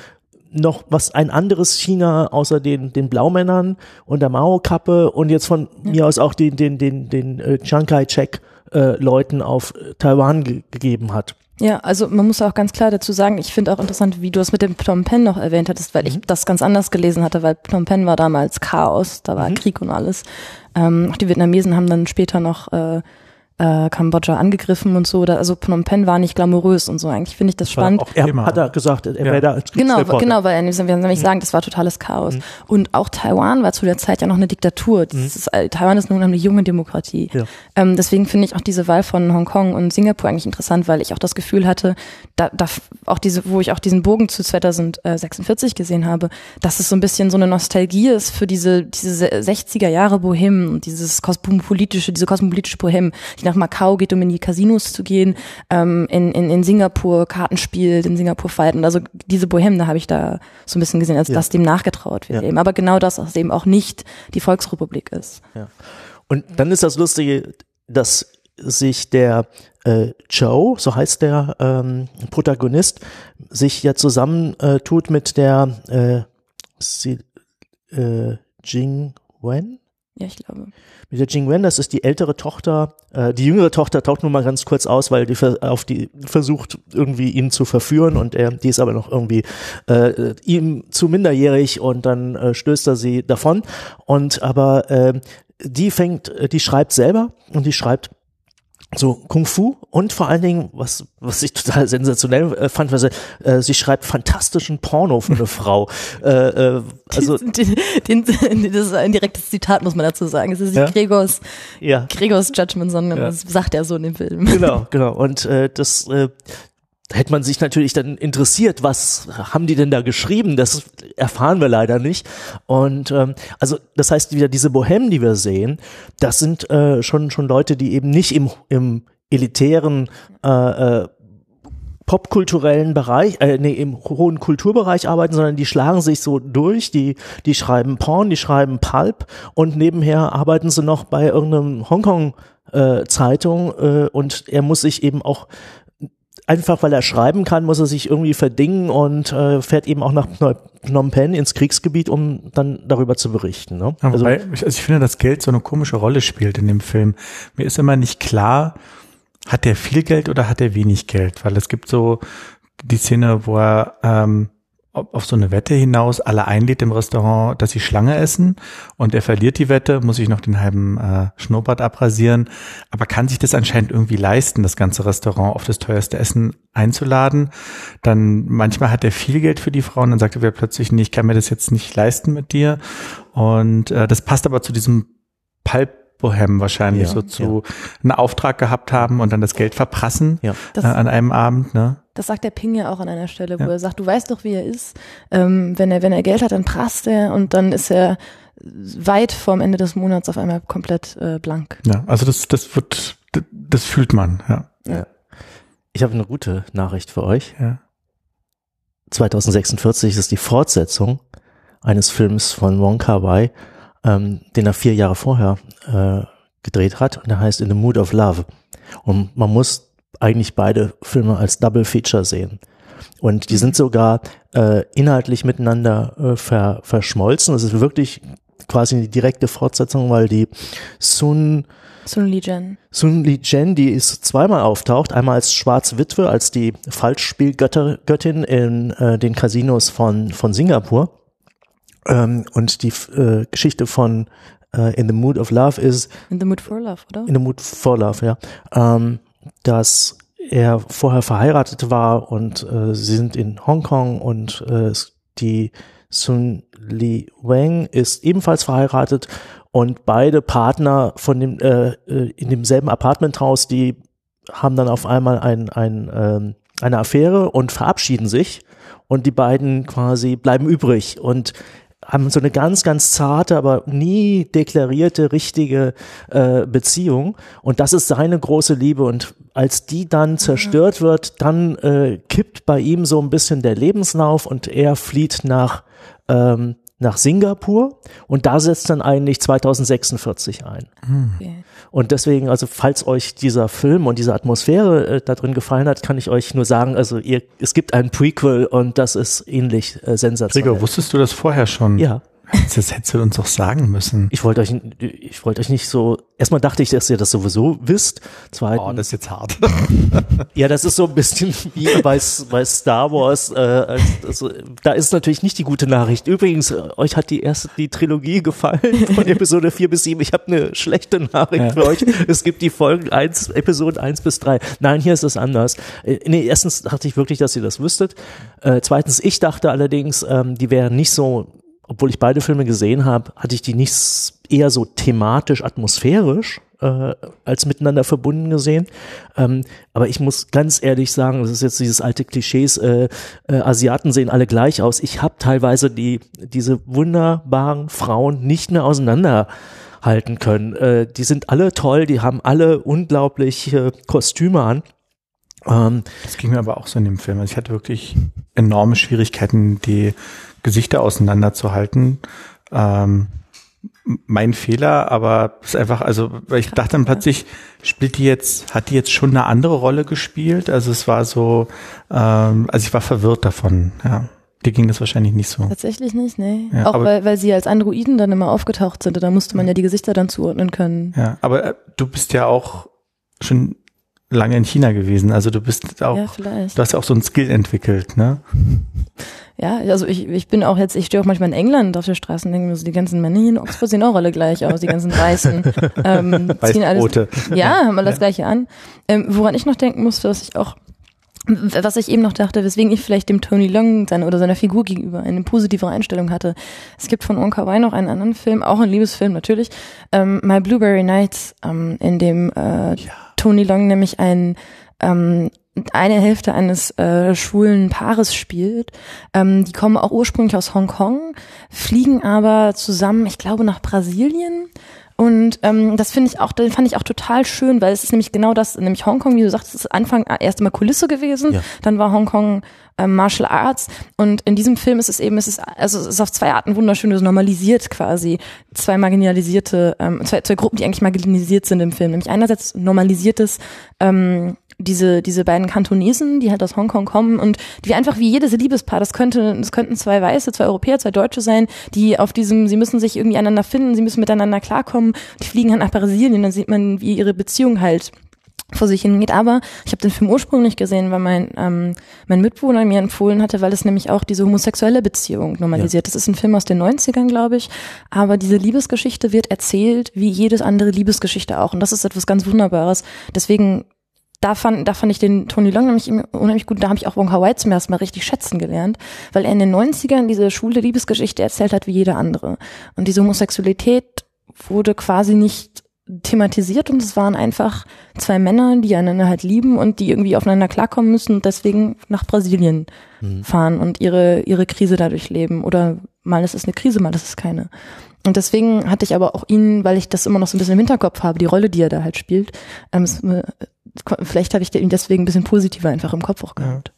noch was ein anderes China außer den den Blaumännern und der Mao-Kappe und jetzt von mir aus auch den den den den äh, Chiang Kai-shek äh, Leuten auf äh, Taiwan ge gegeben hat. Ja, also man muss auch ganz klar dazu sagen, ich finde auch interessant, wie du es mit dem Phnom Penh noch erwähnt hattest, weil ich das ganz anders gelesen hatte, weil Phnom Penh war damals Chaos, da war Krieg und alles. Ähm, auch die Vietnamesen haben dann später noch äh, äh, Kambodscha angegriffen und so. Da, also Phnom Penh war nicht glamourös und so. Eigentlich finde ich das spannend. auch Er immer. hat er gesagt, er Ja. wäre da als Genau, genau, weil wir nämlich sagen, das war totales Chaos. Und auch Taiwan war zu der Zeit ja noch eine Diktatur. Das ist, äh, Taiwan ist nun eine junge Demokratie. Ja. Ähm, deswegen finde ich auch diese Wahl von Hongkong und Singapur eigentlich interessant, weil ich auch das Gefühl hatte, da, da auch diese, wo ich auch diesen Bogen zu 2046 gesehen habe, dass es so ein bisschen so eine Nostalgie ist für diese, diese 60er Jahre Bohem und dieses kosmopolitische, diese kosmopolitische Bohem, die nach Macau geht, um in die Casinos zu gehen, ähm, in, in, in Singapur Karten spielt, in Singapur fighten. Also diese Bohem, da habe ich da so ein bisschen gesehen, als Ja. dass dem nachgetraut wird Ja. eben. Aber genau das, dass eben auch nicht die Volksrepublik ist. Und dann ist das Lustige, dass sich der äh, Joe, so heißt der ähm, Protagonist, sich ja zusammen äh, mit der äh, si, äh, Jing Wen. Ja, ich glaube. Mit der Jing Wen, das ist die ältere Tochter, äh, die jüngere Tochter taucht nur mal ganz kurz aus, weil die auf die versucht irgendwie ihn zu verführen und er, die ist aber noch irgendwie äh, ihm zu minderjährig und dann äh, stößt er sie davon und aber äh, die fängt, äh, die schreibt selber und die schreibt so Kung Fu und vor allen Dingen, was, was ich total sensationell äh, fand, weil sie, äh, sie schreibt fantastischen Porno für eine Frau. Äh, äh, also den, den, das ist ein direktes Zitat, muss man dazu sagen. Es ist Ja? nicht Gregors, ja, Gregors Judgment, sondern Ja. das sagt er so in dem Film. genau, genau. Und äh, das äh, hätte man sich natürlich dann interessiert, was haben die denn da geschrieben? Das erfahren wir leider nicht. Und ähm, also das heißt wieder diese Bohem, die wir sehen, das sind äh, schon schon Leute, die eben nicht im im elitären äh, äh, popkulturellen Bereich, äh, nee, im hohen Kulturbereich arbeiten, sondern die schlagen sich so durch, die, die schreiben Porn, die schreiben Pulp und nebenher arbeiten sie noch bei irgendeinem Hongkong äh, Zeitung äh, und er muss sich eben auch einfach weil er schreiben kann, muss er sich irgendwie verdingen und äh, fährt eben auch nach Phnom- Penh ins Kriegsgebiet, um dann darüber zu berichten. Ne? Ja, Also, wobei, ich, also ich finde, dass Geld so eine komische Rolle spielt in dem Film. Mir ist immer nicht klar, hat der viel Geld oder hat er wenig Geld? Weil es gibt so die Szene, wo er ähm, auf auf so eine Wette hinaus alle einlädt im Restaurant, dass sie Schlange essen und er verliert die Wette, muss sich noch den halben äh, Schnurrbart abrasieren, aber kann sich das anscheinend irgendwie leisten, das ganze Restaurant auf das teuerste Essen einzuladen. Dann manchmal hat er viel Geld für die Frauen, dann sagt er plötzlich, nee, ich kann mir das jetzt nicht leisten mit dir. Und äh, das passt aber zu diesem Pulp-Bohem wahrscheinlich, Ja, so zu einen Auftrag gehabt haben und dann das Geld verprassen Ja. Das, äh, an einem Abend, ne? Das sagt der Ping ja auch an einer Stelle, wo Ja. er sagt, du weißt doch, wie er ist. Ähm, wenn er, wenn er Geld hat, dann prasst er und dann ist er weit vorm Ende des Monats auf einmal komplett äh, blank. Ja, also das, das wird, das, das fühlt man, ja. ich habe eine gute Nachricht für euch. ja. 2046 ist die Fortsetzung eines Films von Wong Kar Wai, ähm, den er vier Jahre vorher äh, gedreht hat. Und der heißt In the Mood of Love. Und man muss eigentlich beide Filme als Double Feature sehen. Und die sind sogar äh, inhaltlich miteinander äh, ver, verschmolzen. Es ist wirklich quasi eine direkte Fortsetzung, weil die Sun Sun Li Jen. Sun Li Jen, die ist zweimal auftaucht, einmal als schwarze Witwe, als die Falschspielgöttin in äh, den Casinos von, von Singapur. Ähm, und die äh, Geschichte von äh, In the Mood of Love ist, In the Mood for Love, oder? In the Mood for Love, ja, ähm, dass er vorher verheiratet war und äh, sie sind in Hongkong und äh, die Sun Li Wang ist ebenfalls verheiratet und beide Partner von dem äh, äh, in demselben Apartmenthaus, die haben dann auf einmal ein, ein, ähm, eine Affäre und verabschieden sich und die beiden quasi bleiben übrig. Und haben so eine ganz, ganz zarte, aber nie deklarierte, richtige äh, Beziehung. Und das ist seine große Liebe. Und als die dann zerstört wird, dann äh, kippt bei ihm so ein bisschen der Lebenslauf und er flieht nach, ähm, nach Singapur. Und da setzt dann eigentlich 2046 ein. Okay. Und deswegen, also falls euch dieser Film und diese Atmosphäre äh, da drin gefallen hat, kann ich euch nur sagen, also ihr, es gibt ein Prequel und das ist ähnlich äh, sensationell. Gregor, wusstest du das vorher schon? ja, Das hättest du uns doch sagen müssen. ich wollte euch, ich wollte euch nicht so, erstmal dachte ich, dass ihr das sowieso wisst. Zweitens, Oh, das ist jetzt hart. ja, das ist so ein bisschen wie bei, bei Star Wars. Äh, also, da ist natürlich nicht die gute Nachricht. Übrigens, äh, euch hat die erste, die Trilogie gefallen von Episode 4 bis 7. Ich habe eine schlechte Nachricht Ja. für euch. Es gibt die Folgen 1, Episoden 1 bis 3. Nein, hier ist es anders. Äh, nee, erstens dachte ich wirklich, dass ihr das wüsstet. Äh, zweitens, ich dachte allerdings, ähm, die wären nicht so obwohl ich beide Filme gesehen habe, hatte ich die nicht eher so thematisch, atmosphärisch äh, als miteinander verbunden gesehen. Ähm, aber ich muss ganz ehrlich sagen, das ist jetzt dieses alte Klischees, äh, äh, Asiaten sehen alle gleich aus. Ich habe teilweise die diese wunderbaren Frauen nicht mehr auseinander halten können. Äh, die sind alle toll, die haben alle unglaubliche Kostüme an. Ähm, Das ging mir aber auch so in dem Film. Also ich hatte wirklich enorme Schwierigkeiten, die Gesichter auseinanderzuhalten. Ähm, mein Fehler, aber es ist einfach, also weil ich dachte dann plötzlich, spielt die jetzt, hat die jetzt schon eine andere Rolle gespielt? Also es war so, ähm, also ich war verwirrt davon, ja. dir ging das wahrscheinlich nicht so. Tatsächlich nicht, nee. Ja, Auch weil, weil sie als Androiden dann immer aufgetaucht sind. Da musste man ja die Gesichter dann zuordnen können. Ja, aber äh, du bist ja auch schon lange in China gewesen. Also du bist auch, Ja, vielleicht. du hast ja auch so ein Skill entwickelt, ne? Ja, also ich, ich bin auch jetzt, ich stehe auch manchmal in England auf der Straße und denke mir so, die ganzen Männer hier in Oxford sehen auch alle gleich aus, die ganzen Weißen. Ähm, ziehen alles, ja, haben alle das Gleiche an. Ähm, woran ich noch denken musste, was ich auch, was ich eben noch dachte, weswegen ich vielleicht dem Tony Long seine, oder seiner Figur gegenüber eine positivere Einstellung hatte. Es gibt von Wong Kar Wai noch einen anderen Film, auch ein Liebesfilm natürlich, ähm, My Blueberry Nights, ähm, in dem äh, Tony Long nämlich ein ähm, eine Hälfte eines äh, schwulen Paares spielt. Ähm, die kommen auch ursprünglich aus Hongkong, fliegen aber zusammen, ich glaube, nach Brasilien. Und ähm, das finde ich auch, das fand ich auch total schön, weil es ist nämlich genau das, nämlich Hongkong, wie du sagst, ist Anfang erst immer Kulisse gewesen, Ja. dann war Hongkong ähm, Martial Arts und in diesem Film ist es eben, es ist also es ist auf zwei Arten wunderschön, es normalisiert quasi zwei marginalisierte, ähm, zwei, zwei Gruppen, die eigentlich marginalisiert sind im Film. Nämlich einerseits normalisiertes ähm, diese, diese beiden Kantonesen, die halt aus Hongkong kommen und die einfach wie jedes Liebespaar, das könnte, das könnten zwei Weiße, zwei Europäer, zwei Deutsche sein, die auf diesem, sie müssen sich irgendwie einander finden, sie müssen miteinander klarkommen, die fliegen halt nach Brasilien, dann sieht man, wie ihre Beziehung halt vor sich hingeht. Aber ich habe den Film ursprünglich gesehen, weil mein, ähm, mein Mitbewohner mir empfohlen hatte, weil es nämlich auch diese homosexuelle Beziehung normalisiert. Das ist ein Film aus den 90ern, glaube ich. Aber diese Liebesgeschichte wird erzählt wie jedes andere Liebesgeschichte auch. Und das ist etwas ganz Wunderbares. Deswegen da fand, da fand ich den Tony Long nämlich unheimlich gut. Da habe ich auch Wong Kar Wai zum ersten Mal richtig schätzen gelernt, weil er in den 90ern diese schwule Liebesgeschichte erzählt hat wie jeder andere. Und diese Homosexualität wurde quasi nicht thematisiert und es waren einfach zwei Männer, die einander halt lieben und die irgendwie aufeinander klarkommen müssen und deswegen nach Brasilien fahren und ihre, ihre Krise dadurch leben. Oder mal ist es eine Krise, mal ist es keine. Und deswegen hatte ich aber auch ihn, weil ich das immer noch so ein bisschen im Hinterkopf habe, die Rolle, die er da halt spielt, ähm, äh, vielleicht habe ich ihn deswegen ein bisschen positiver einfach im Kopf auch gehabt.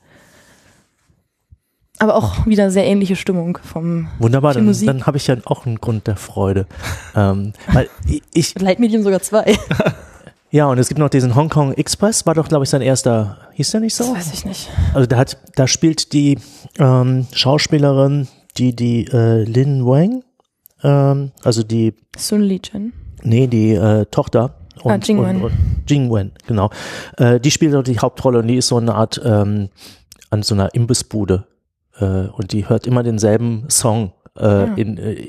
Aber auch wieder sehr ähnliche Stimmung vom Wunderbar, dann, Musik. dann habe ich ja auch einen Grund der Freude. ähm, weil ich, Leitmedium sogar zwei. ja, und es gibt noch diesen Hong Kong Express, war doch, glaube ich, sein erster, hieß der nicht so? Das weiß ich nicht. Also da hat, da spielt die ähm, Schauspielerin, die die äh, Lin Wang, ähm, also die, Sun Li Chen. nee, die äh, Tochter. Und, Ah, Jing und, Wen. und Jing Wen, genau. Äh, die spielt dort die Hauptrolle und die ist so eine Art ähm, an so einer Imbissbude äh, und die hört immer denselben Song. Äh, Ah. in, äh,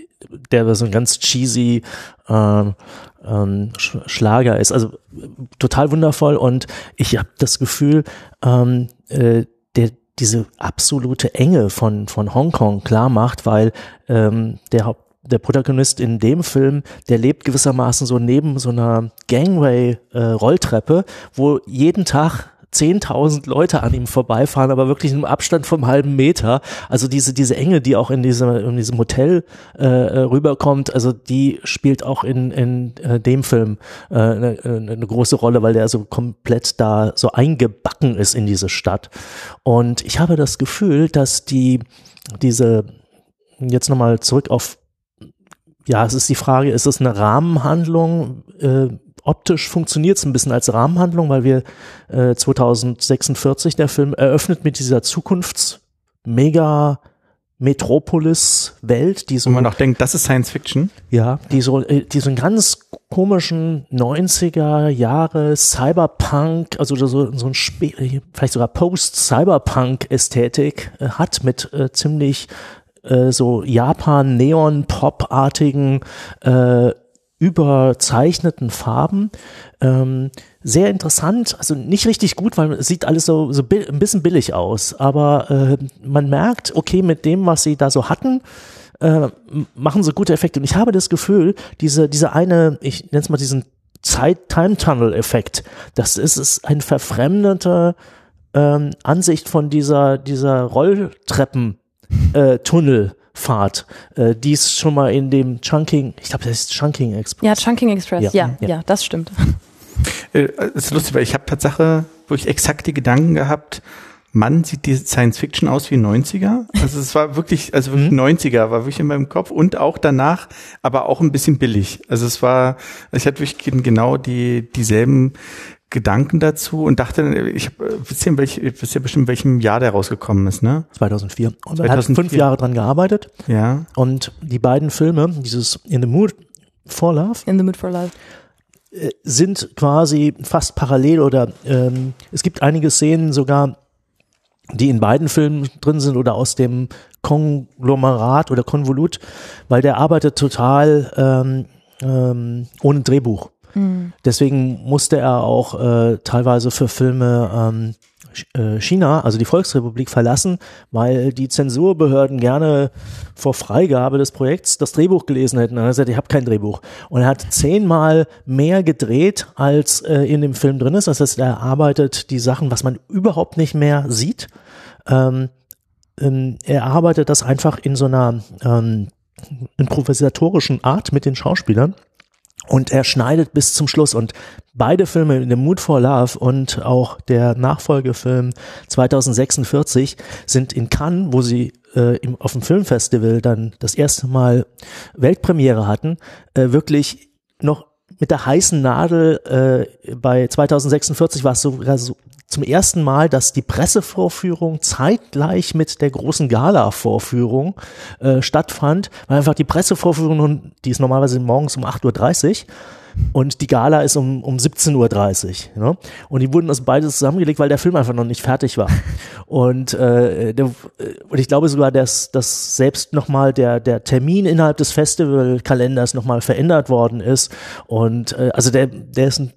der so ein ganz cheesy ähm, ähm, Sch Schlager ist. Also total wundervoll und ich habe das Gefühl, ähm, äh, der diese absolute Enge von von Hongkong klar macht, weil ähm, der Haupt der Protagonist in dem Film, der lebt gewissermaßen so neben so einer Gangway-Rolltreppe, wo jeden Tag 10.000 Leute an ihm vorbeifahren, aber wirklich im Abstand vom halben Meter. Also diese, diese Enge, die auch in, diese, in diesem Hotel äh, äh, rüberkommt, also die spielt auch in, in äh, dem Film äh, eine, eine große Rolle, weil der so komplett da so eingebacken ist in diese Stadt. Und ich habe das Gefühl, dass die, diese, jetzt nochmal zurück auf ja, es ist die Frage, ist es eine Rahmenhandlung? Äh, optisch funktioniert es ein bisschen als Rahmenhandlung, weil wir äh, 2046 der Film eröffnet mit dieser Zukunfts-Mega Metropolis-Welt, die so, Wo man auch denkt, das ist Science Fiction. ja, die so, äh, die so einen ganz komischen 90er Jahre Cyberpunk, also so, so ein Spe vielleicht sogar Post-Cyberpunk-Ästhetik äh, hat mit äh, ziemlich äh, so Japan-Neon-Pop-artigen äh, überzeichneten Farben. Ähm, sehr interessant, also nicht richtig gut, weil es sieht alles so, so ein bisschen billig aus, aber äh, man merkt, okay, mit dem, was sie da so hatten, äh, machen sie gute Effekte. Und ich habe das Gefühl, diese, diese eine, ich nenne es mal diesen Zeit-Time-Tunnel-Effekt, das ist, ist ein verfremdete ähm, Ansicht von dieser, dieser Rolltreppen äh, Tunnelfahrt, äh, die es schon mal in dem Chunking, ich glaube, das ist Chunking Express. Ja, Chunking Express. Ja, Ja, ja, ja. das stimmt. Äh, es ist lustig, weil ich habe Tatsache wirklich exakt die Gedanken gehabt, Mann, sieht die Science Fiction aus wie 90er? Also es war wirklich, also wirklich Mhm. 90er, war wirklich in meinem Kopf und auch danach, aber auch ein bisschen billig. Also es war, ich hatte wirklich genau die, dieselben Gedanken dazu und dachte, ich hab, äh, wisst ihr, welch, wisst ihr bestimmt, in welchem Jahr der rausgekommen ist, ne? 2004. Und er hat 2004. fünf Jahre dran gearbeitet Ja. und die beiden Filme, dieses In the Mood for Love, In the Mood for Love. sind quasi fast parallel oder ähm, es gibt einige Szenen sogar, die in beiden Filmen drin sind oder aus dem Konglomerat oder Konvolut, weil der arbeitet total ähm, ähm, ohne Drehbuch. Deswegen musste er auch äh, teilweise für Filme ähm, äh, China, also die Volksrepublik, verlassen, weil die Zensurbehörden gerne vor Freigabe des Projekts das Drehbuch gelesen hätten. Er hat gesagt, ich habe kein Drehbuch. Und er hat zehnmal mehr gedreht, als äh, in dem Film drin ist. Das heißt, er arbeitet die Sachen, was man überhaupt nicht mehr sieht. Ähm, ähm, er arbeitet das einfach in so einer ähm, improvisatorischen Art mit den Schauspielern. Und er schneidet bis zum Schluss. Und beide Filme, The Mood for Love und auch der Nachfolgefilm 2046, sind in Cannes, wo sie äh, im, auf dem Filmfestival dann das erste Mal Weltpremiere hatten, äh, wirklich noch mit der heißen Nadel äh, bei 2046 war es sogar so zum ersten Mal, dass die Pressevorführung zeitgleich mit der großen Gala-Vorführung äh, stattfand, weil einfach die Pressevorführung, die ist normalerweise morgens um 8.30 Uhr und die Gala ist um, um 17.30 Uhr. Ne? Und die wurden das beides zusammengelegt, weil der Film einfach noch nicht fertig war. Und, äh, der, und ich glaube sogar, dass, dass selbst nochmal der, der Termin innerhalb des Festivalkalenders nochmal verändert worden ist. Und äh, also der, der ist ein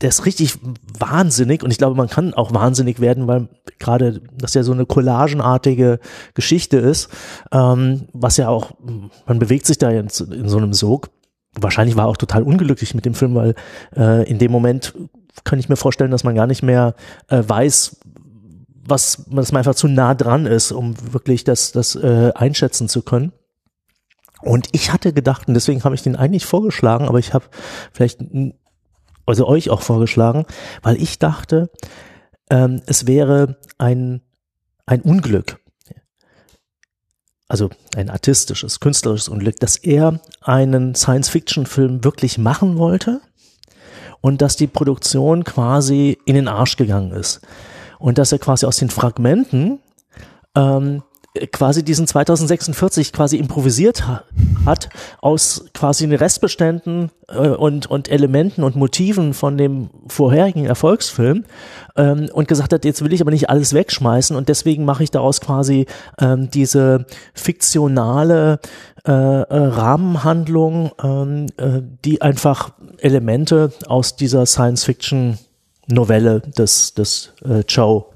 der ist richtig wahnsinnig und ich glaube, man kann auch wahnsinnig werden, weil gerade das ja so eine collagenartige Geschichte ist, ähm, was ja auch, man bewegt sich da in, in so einem Sog. Wahrscheinlich war auch total unglücklich mit dem Film, weil äh, in dem Moment kann ich mir vorstellen, dass man gar nicht mehr äh, weiß, was, dass man einfach zu nah dran ist, um wirklich das, das äh, einschätzen zu können. Und ich hatte gedacht, und deswegen habe ich den eigentlich vorgeschlagen, aber ich habe vielleicht also euch auch vorgeschlagen, weil ich dachte, ähm, es wäre ein, ein Unglück, also ein artistisches, künstlerisches Unglück, dass er einen Science-Fiction-Film wirklich machen wollte und dass die Produktion quasi in den Arsch gegangen ist. Und dass er quasi aus den Fragmenten ähm, quasi diesen 2046 quasi improvisiert ha hat aus quasi den Restbeständen äh, und, und Elementen und Motiven von dem vorherigen Erfolgsfilm ähm, und gesagt hat, jetzt will ich aber nicht alles wegschmeißen und deswegen mache ich daraus quasi ähm, diese fiktionale äh, äh, Rahmenhandlung, ähm, äh, die einfach Elemente aus dieser Science-Fiction-Novelle des, des äh, Chow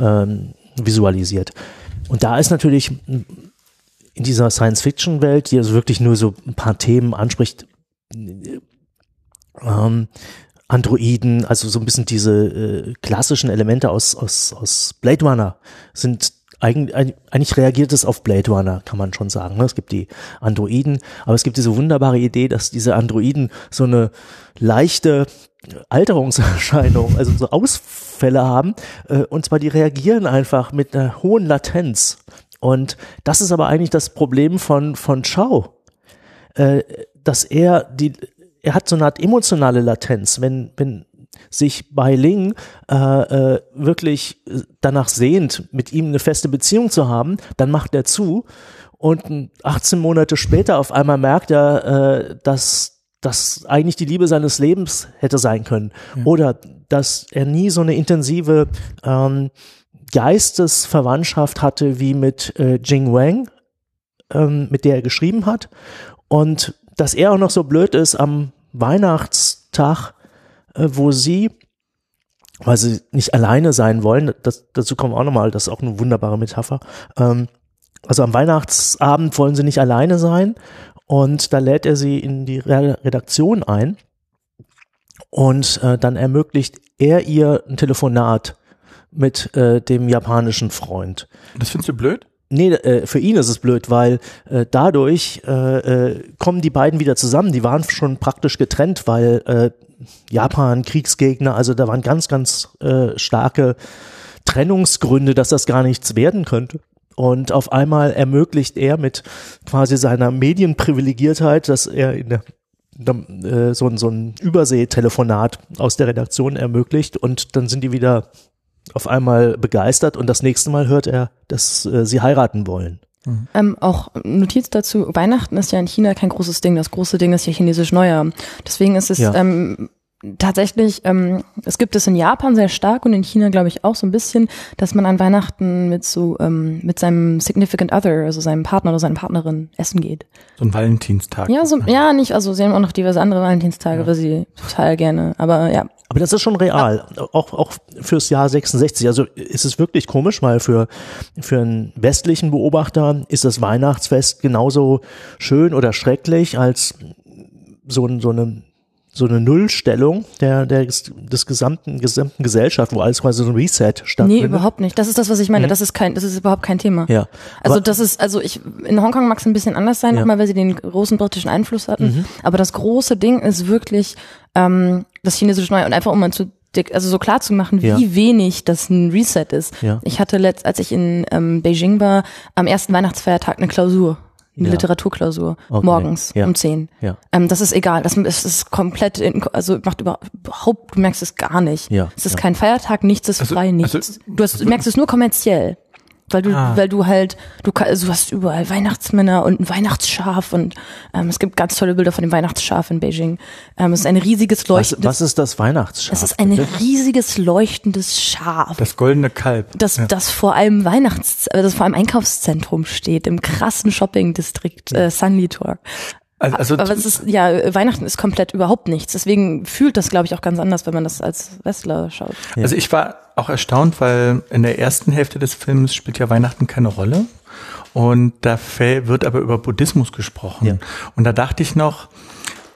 ähm, visualisiert. Und da ist natürlich in dieser Science-Fiction-Welt, die also wirklich nur so ein paar Themen anspricht, ähm, Androiden, also so ein bisschen diese äh, klassischen Elemente aus, aus, aus Blade Runner sind eigentlich, eigentlich reagiert es auf Blade Runner, kann man schon sagen. Ne? Es gibt die Androiden, aber es gibt diese wunderbare Idee, dass diese Androiden so eine leichte Alterungserscheinung, also so Ausfälle haben, äh, und zwar die reagieren einfach mit einer hohen Latenz. Und das ist aber eigentlich das Problem von, von Chow, äh, dass er die, er hat so eine Art emotionale Latenz, wenn, wenn sich bei Ling äh, äh, wirklich danach sehnt, mit ihm eine feste Beziehung zu haben, dann macht er zu und 18 Monate später auf einmal merkt er, äh, dass das eigentlich die Liebe seines Lebens hätte sein können. Ja. oder dass er nie so eine intensive ähm, Geistesverwandtschaft hatte wie mit äh, Jing Wang, ähm, mit der er geschrieben hat. Und dass er auch noch so blöd ist am Weihnachtstag, äh, wo sie, weil sie nicht alleine sein wollen, das, dazu kommen wir auch nochmal, das ist auch eine wunderbare Metapher, ähm, also am Weihnachtsabend wollen sie nicht alleine sein und da lädt er sie in die Redaktion ein und äh, dann ermöglicht er ihr ein Telefonat mit äh, dem japanischen Freund. Das findest du blöd? Nee, äh, für ihn ist es blöd, weil äh, dadurch äh, äh, kommen die beiden wieder zusammen. Die waren schon praktisch getrennt, weil äh, Japan Kriegsgegner, also da waren ganz, ganz äh, starke Trennungsgründe, dass das gar nichts werden könnte. Und auf einmal ermöglicht er mit quasi seiner Medienprivilegiertheit, dass er in der äh, so, ein so ein Überseetelefonat aus der Redaktion ermöglicht und dann sind die wieder auf einmal begeistert und das nächste Mal hört er, dass äh, sie heiraten wollen. Mhm. Ähm, auch Notiz dazu, Weihnachten ist ja in China kein großes Ding. Das große Ding ist ja chinesisch Neujahr. Deswegen ist es ja. ähm, tatsächlich, ähm, es gibt es in Japan sehr stark und in China glaube ich auch so ein bisschen, dass man an Weihnachten mit so ähm, mit seinem Significant Other, also seinem Partner oder seiner Partnerin essen geht. So ein Valentinstag. Ja, so, ja, nicht, also sie haben auch noch diverse andere Valentinstage, ja. weil sie total gerne, aber ja. Aber das ist schon real, ja. auch, auch fürs Jahr 66. Also ist es wirklich komisch, weil für, für einen westlichen Beobachter ist das Weihnachtsfest genauso schön oder schrecklich als so, so eine so eine Nullstellung der, der des gesamten, gesamten Gesellschaft, wo alles quasi so ein Reset stattfindet. Nee, überhaupt nicht. Das ist das, was ich meine. Mhm. Das ist kein, das ist überhaupt kein Thema. Ja. Also das ist, also ich, in Hongkong mag es ein bisschen anders sein, ja. nochmal, weil sie den großen britischen Einfluss hatten. Mhm. Aber das große Ding ist wirklich, ähm, das chinesische Neue und einfach um mal zu also so klar zu machen, wie ja. wenig das ein Reset ist. Ja. Ich hatte letzt, als ich in ähm, Beijing war, am ersten Weihnachtsfeiertag eine Klausur eine ja. Literaturklausur okay. morgens ja. um zehn. Ja. Ähm, das ist egal. Das ist, ist komplett, in, also macht überhaupt, du merkst es gar nicht. Ja. Es ist ja. kein Feiertag, nichts ist also, frei, nichts. Also, du, hast, du merkst es nur kommerziell weil du, ah. weil du halt, du, also du hast überall Weihnachtsmänner und ein Weihnachtsschaf und ähm, es gibt ganz tolle Bilder von dem Weihnachtsschaf in Beijing. Ähm, es ist ein riesiges leuchtendes. Was, was ist das Weihnachtsschaf? Es ist ein bitte? riesiges leuchtendes Schaf. Das goldene Kalb. Das, ja. das vor allem Weihnachts, äh, das vor allem Einkaufszentrum steht im krassen Shopping-Distrikt äh, Sanlitor. Also, also aber es ist, ja, Weihnachten ist komplett überhaupt nichts. Deswegen fühlt das, glaube ich, auch ganz anders, wenn man das als Westler schaut. Ja. Also ich war auch erstaunt, weil in der ersten Hälfte des Films spielt ja Weihnachten keine Rolle. Und da wird aber über Buddhismus gesprochen. Ja. Und da dachte ich noch,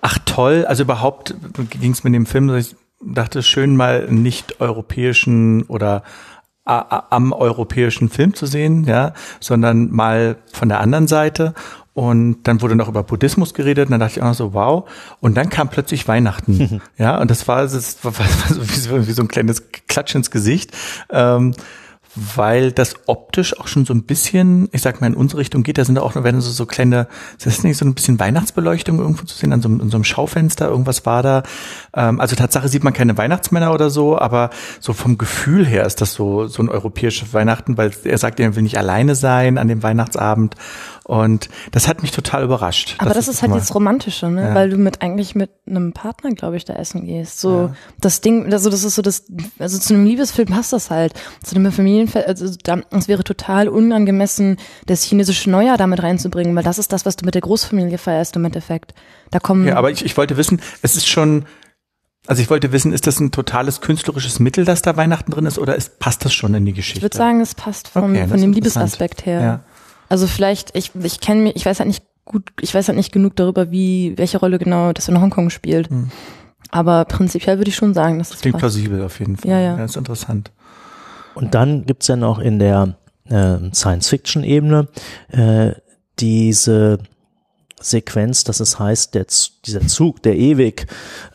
ach toll, also überhaupt ging es mit dem Film, dass ich dachte, schön mal nicht europäischen oder am europäischen Film zu sehen, ja, sondern mal von der anderen Seite. Und dann wurde noch über Buddhismus geredet und dann dachte ich auch so, wow. Und dann kam plötzlich Weihnachten. ja, und das war, das war, wie, so, wie so ein kleines Klatsch ins Gesicht. Ähm, weil das optisch auch schon so ein bisschen, ich sag mal, in unsere Richtung geht. Da sind auch, werden so, so kleine, das ist nicht so ein bisschen Weihnachtsbeleuchtung irgendwo zu sehen, an so, an so einem Schaufenster, irgendwas war da. Ähm, also Tatsache sieht man keine Weihnachtsmänner oder so, aber so vom Gefühl her ist das so, so ein europäisches Weihnachten, weil er sagt, er will nicht alleine sein an dem Weihnachtsabend. Und das hat mich total überrascht. Aber das, ist halt das Romantische, ne? Ja. Weil du mit eigentlich mit einem Partner, glaube ich, da essen gehst. So ja. das Ding, also das ist so das, also zu einem Liebesfilm passt das halt. Zu einem Familienfilm, also da, es wäre total unangemessen, das chinesische Neujahr damit reinzubringen, weil das ist das, was du mit der Großfamilie feierst im Endeffekt. Da kommen. Ja, aber ich, ich wollte wissen, es ist schon, also ich wollte wissen, ist das ein totales künstlerisches Mittel, dass da Weihnachten drin ist, oder ist, passt das schon in die Geschichte? Ich würde sagen, es passt vom, okay, von dem Liebesaspekt her. Ja. Also vielleicht, ich, ich kenne mich, ich weiß halt nicht gut, ich weiß halt nicht genug darüber, wie, welche Rolle genau das in Hongkong spielt. Hm. Aber prinzipiell würde ich schon sagen, dass das klingt plausibel auf jeden Fall. Ja, ja. ja ist interessant. Und dann gibt's ja noch in der äh, Science-Fiction-Ebene äh, diese Sequenz, dass es heißt, der, dieser Zug, der ewig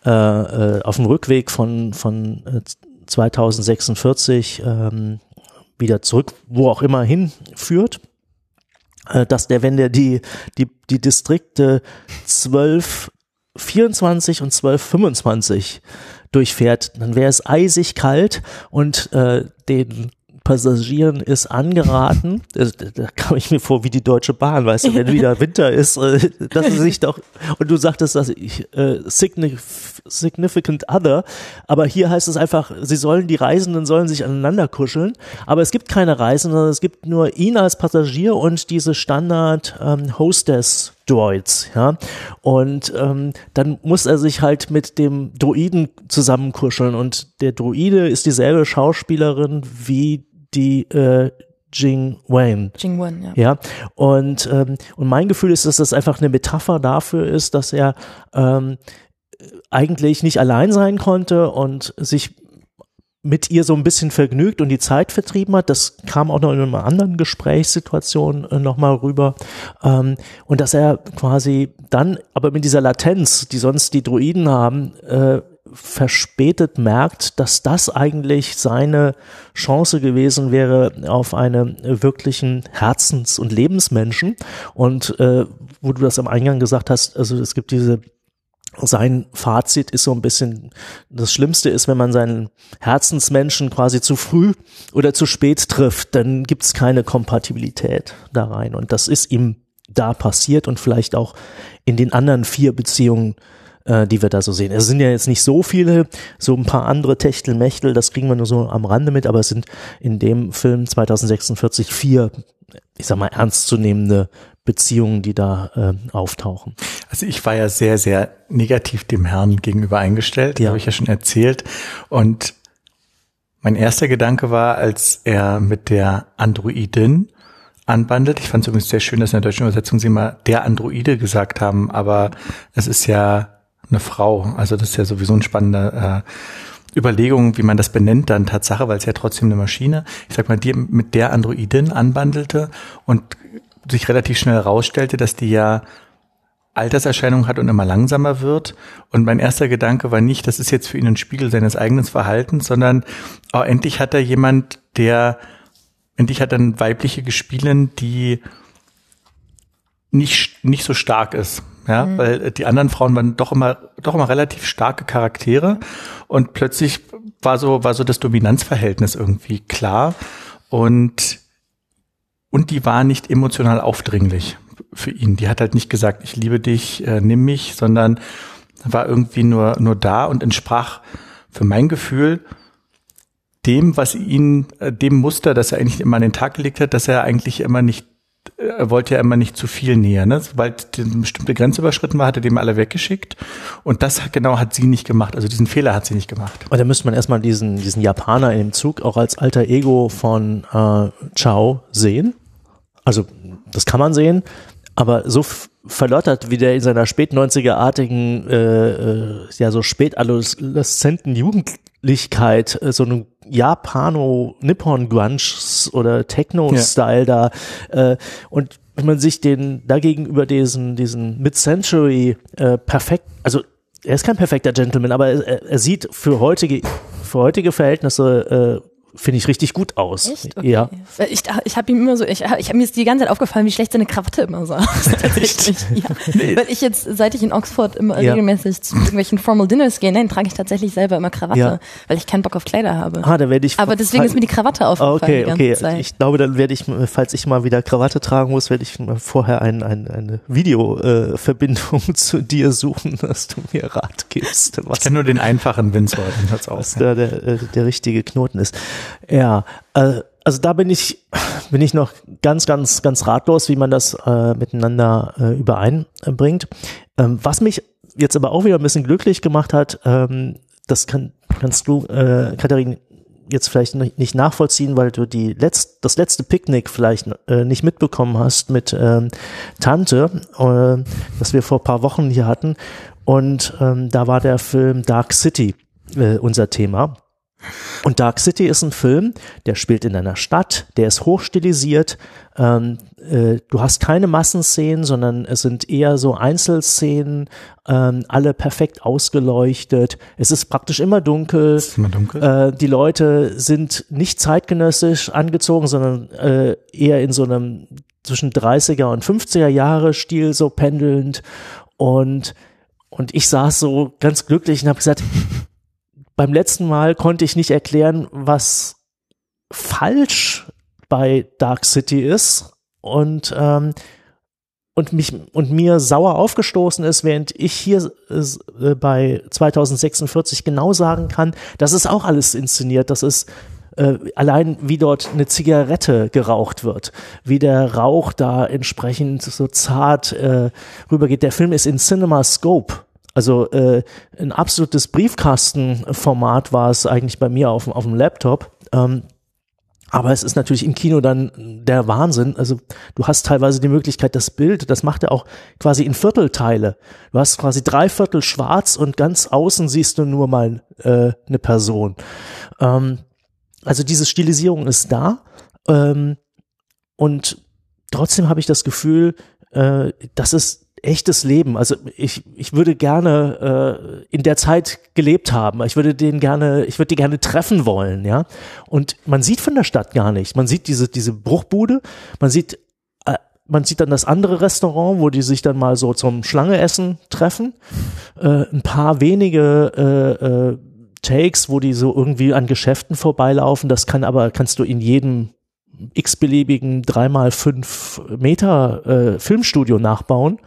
äh, äh, auf dem Rückweg von, von äh, 2046 ähm, wieder zurück, wo auch immer hinführt, äh, dass der, wenn der die, die, die Distrikte 12, 24 und 12, 25 durchfährt, dann wäre es eisig kalt und äh, den Passagieren ist angeraten, da kam ich mir vor wie die Deutsche Bahn, weißt du, wenn wieder Winter ist, äh, dass sie sich doch, und du sagtest, dass ich, äh, significant other, aber hier heißt es einfach, sie sollen, die Reisenden sollen sich aneinander kuscheln, aber es gibt keine Reisenden, sondern es gibt nur ihn als Passagier und diese Standard ähm, Hostess Droids, ja. Und ähm, dann muss er sich halt mit dem Droiden zusammenkuscheln und der Droide ist dieselbe Schauspielerin wie die äh, Jing Wen. Jing Wen, ja. Ja. Und, ähm, und mein Gefühl ist, dass das einfach eine Metapher dafür ist, dass er ähm, eigentlich nicht allein sein konnte und sich mit ihr so ein bisschen vergnügt und die Zeit vertrieben hat. Das kam auch noch in einer anderen Gesprächssituation äh, nochmal rüber. Ähm, und dass er quasi dann, aber mit dieser Latenz, die sonst die Druiden haben, äh, verspätet merkt, dass das eigentlich seine Chance gewesen wäre auf einen wirklichen Herzens- und Lebensmenschen. Und äh, wo du das am Eingang gesagt hast, also es gibt diese sein Fazit ist so ein bisschen, das Schlimmste ist, wenn man seinen Herzensmenschen quasi zu früh oder zu spät trifft, dann gibt es keine Kompatibilität da rein. Und das ist ihm da passiert und vielleicht auch in den anderen vier Beziehungen, äh, die wir da so sehen. Es sind ja jetzt nicht so viele, so ein paar andere Techtelmechtel, das kriegen wir nur so am Rande mit, aber es sind in dem Film 2046 vier, ich sag mal, ernstzunehmende Beziehungen, die da äh, auftauchen. Also ich war ja sehr, sehr negativ dem Herrn gegenüber eingestellt, ja. habe ich ja schon erzählt. Und mein erster Gedanke war, als er mit der Androidin anbandelt. Ich fand es übrigens sehr schön, dass in der deutschen Übersetzung sie mal der Androide gesagt haben, aber es ist ja eine Frau. Also das ist ja sowieso ein spannender äh, Überlegung, wie man das benennt dann Tatsache, weil es ja trotzdem eine Maschine, ich sag mal, die mit der Androidin anbandelte und sich relativ schnell herausstellte, dass die ja Alterserscheinung hat und immer langsamer wird. Und mein erster Gedanke war nicht, das ist jetzt für ihn ein Spiegel seines eigenen Verhaltens, sondern oh, endlich hat er jemand, der, endlich hat er eine weibliche Gespielin, die nicht, nicht so stark ist. Ja, mhm. weil die anderen Frauen waren doch immer, doch immer relativ starke Charaktere. Und plötzlich war so, war so das Dominanzverhältnis irgendwie klar. Und und die war nicht emotional aufdringlich für ihn. Die hat halt nicht gesagt, ich liebe dich, äh, nimm mich, sondern war irgendwie nur, nur da und entsprach für mein Gefühl dem, was ihn, äh, dem Muster, das er eigentlich immer an den Tag gelegt hat, dass er eigentlich immer nicht er wollte ja immer nicht zu viel näher, ne? Sobald eine bestimmte Grenze überschritten war, hat er dem alle weggeschickt. Und das genau hat sie nicht gemacht. Also diesen Fehler hat sie nicht gemacht. Und da müsste man erstmal diesen, diesen Japaner in dem Zug auch als alter Ego von äh, Chao sehen. Also das kann man sehen, aber so verlottert, wie der in seiner spät 90er-artigen, äh, äh, ja so spätadoleszenten Jugendlichkeit äh, so eine Japano-Nippon-Grunge oder Techno-Style ja. da äh, und wenn man sich den dagegen über diesen diesen Mid-Century äh, perfekt, also er ist kein perfekter Gentleman, aber er, er sieht für heutige für heutige Verhältnisse äh, finde ich richtig gut aus. Echt? Okay. Ja. Ich, ich habe ihm immer so, ich, ich habe mir jetzt die ganze Zeit aufgefallen, wie schlecht seine Krawatte immer sah. Tatsächlich. ja. Nee. Weil ich jetzt, seit ich in Oxford immer ja. regelmäßig zu irgendwelchen Formal Dinners gehe, nein, trage ich tatsächlich selber immer Krawatte, ja. weil ich keinen Bock auf Kleider habe. Ah, da werde ich. Aber deswegen ist mir die Krawatte aufgefallen. Okay, okay. Zeit. Ich glaube, dann werde ich, falls ich mal wieder Krawatte tragen muss, werde ich vorher ein, ein, eine Videoverbindung äh, zu dir suchen, dass du mir Rat gibst. Was, ich kenne nur den einfachen Windsor, den auch. Was da der, äh, der richtige Knoten ist. Ja, äh, also da bin ich, bin ich noch ganz, ganz, ganz ratlos, wie man das äh, miteinander äh, übereinbringt. Ähm, was mich jetzt aber auch wieder ein bisschen glücklich gemacht hat, ähm, das kann, kannst du, äh, Katharin, jetzt vielleicht nicht nachvollziehen, weil du die letzt, das letzte Picknick vielleicht äh, nicht mitbekommen hast mit ähm, Tante, äh, das wir vor paar Wochen hier hatten. Und ähm, da war der Film Dark City äh, unser Thema. Und Dark City ist ein Film, der spielt in einer Stadt, der ist hochstilisiert. Ähm, äh, du hast keine Massenszenen, sondern es sind eher so Einzelszenen, ähm, alle perfekt ausgeleuchtet. Es ist praktisch immer dunkel. Ist immer dunkel. Äh, die Leute sind nicht zeitgenössisch angezogen, sondern äh, eher in so einem zwischen 30er und 50er Jahre Stil so pendelnd. Und, und ich saß so ganz glücklich und habe gesagt, beim letzten Mal konnte ich nicht erklären, was falsch bei Dark City ist und ähm, und mich und mir sauer aufgestoßen ist, während ich hier äh, bei 2046 genau sagen kann, das ist auch alles inszeniert, das ist äh, allein wie dort eine Zigarette geraucht wird, wie der Rauch da entsprechend so zart äh, rübergeht. Der Film ist in Cinema Scope also äh, ein absolutes Briefkastenformat war es eigentlich bei mir auf, auf dem Laptop. Ähm, aber es ist natürlich im Kino dann der Wahnsinn. Also du hast teilweise die Möglichkeit, das Bild, das macht er auch quasi in Viertelteile. Du hast quasi drei Viertel schwarz und ganz außen siehst du nur mal äh, eine Person. Ähm, also diese Stilisierung ist da. Ähm, und trotzdem habe ich das Gefühl, äh, dass es echtes Leben. Also ich, ich würde gerne äh, in der Zeit gelebt haben. Ich würde den gerne, ich würde die gerne treffen wollen, ja. Und man sieht von der Stadt gar nicht. Man sieht diese, diese Bruchbude, man sieht, äh, man sieht dann das andere Restaurant, wo die sich dann mal so zum Schlangeessen treffen. Äh, ein paar wenige äh, äh, Takes, wo die so irgendwie an Geschäften vorbeilaufen. Das kann aber, kannst du in jedem x-beliebigen dreimal fünf Meter äh, Filmstudio nachbauen.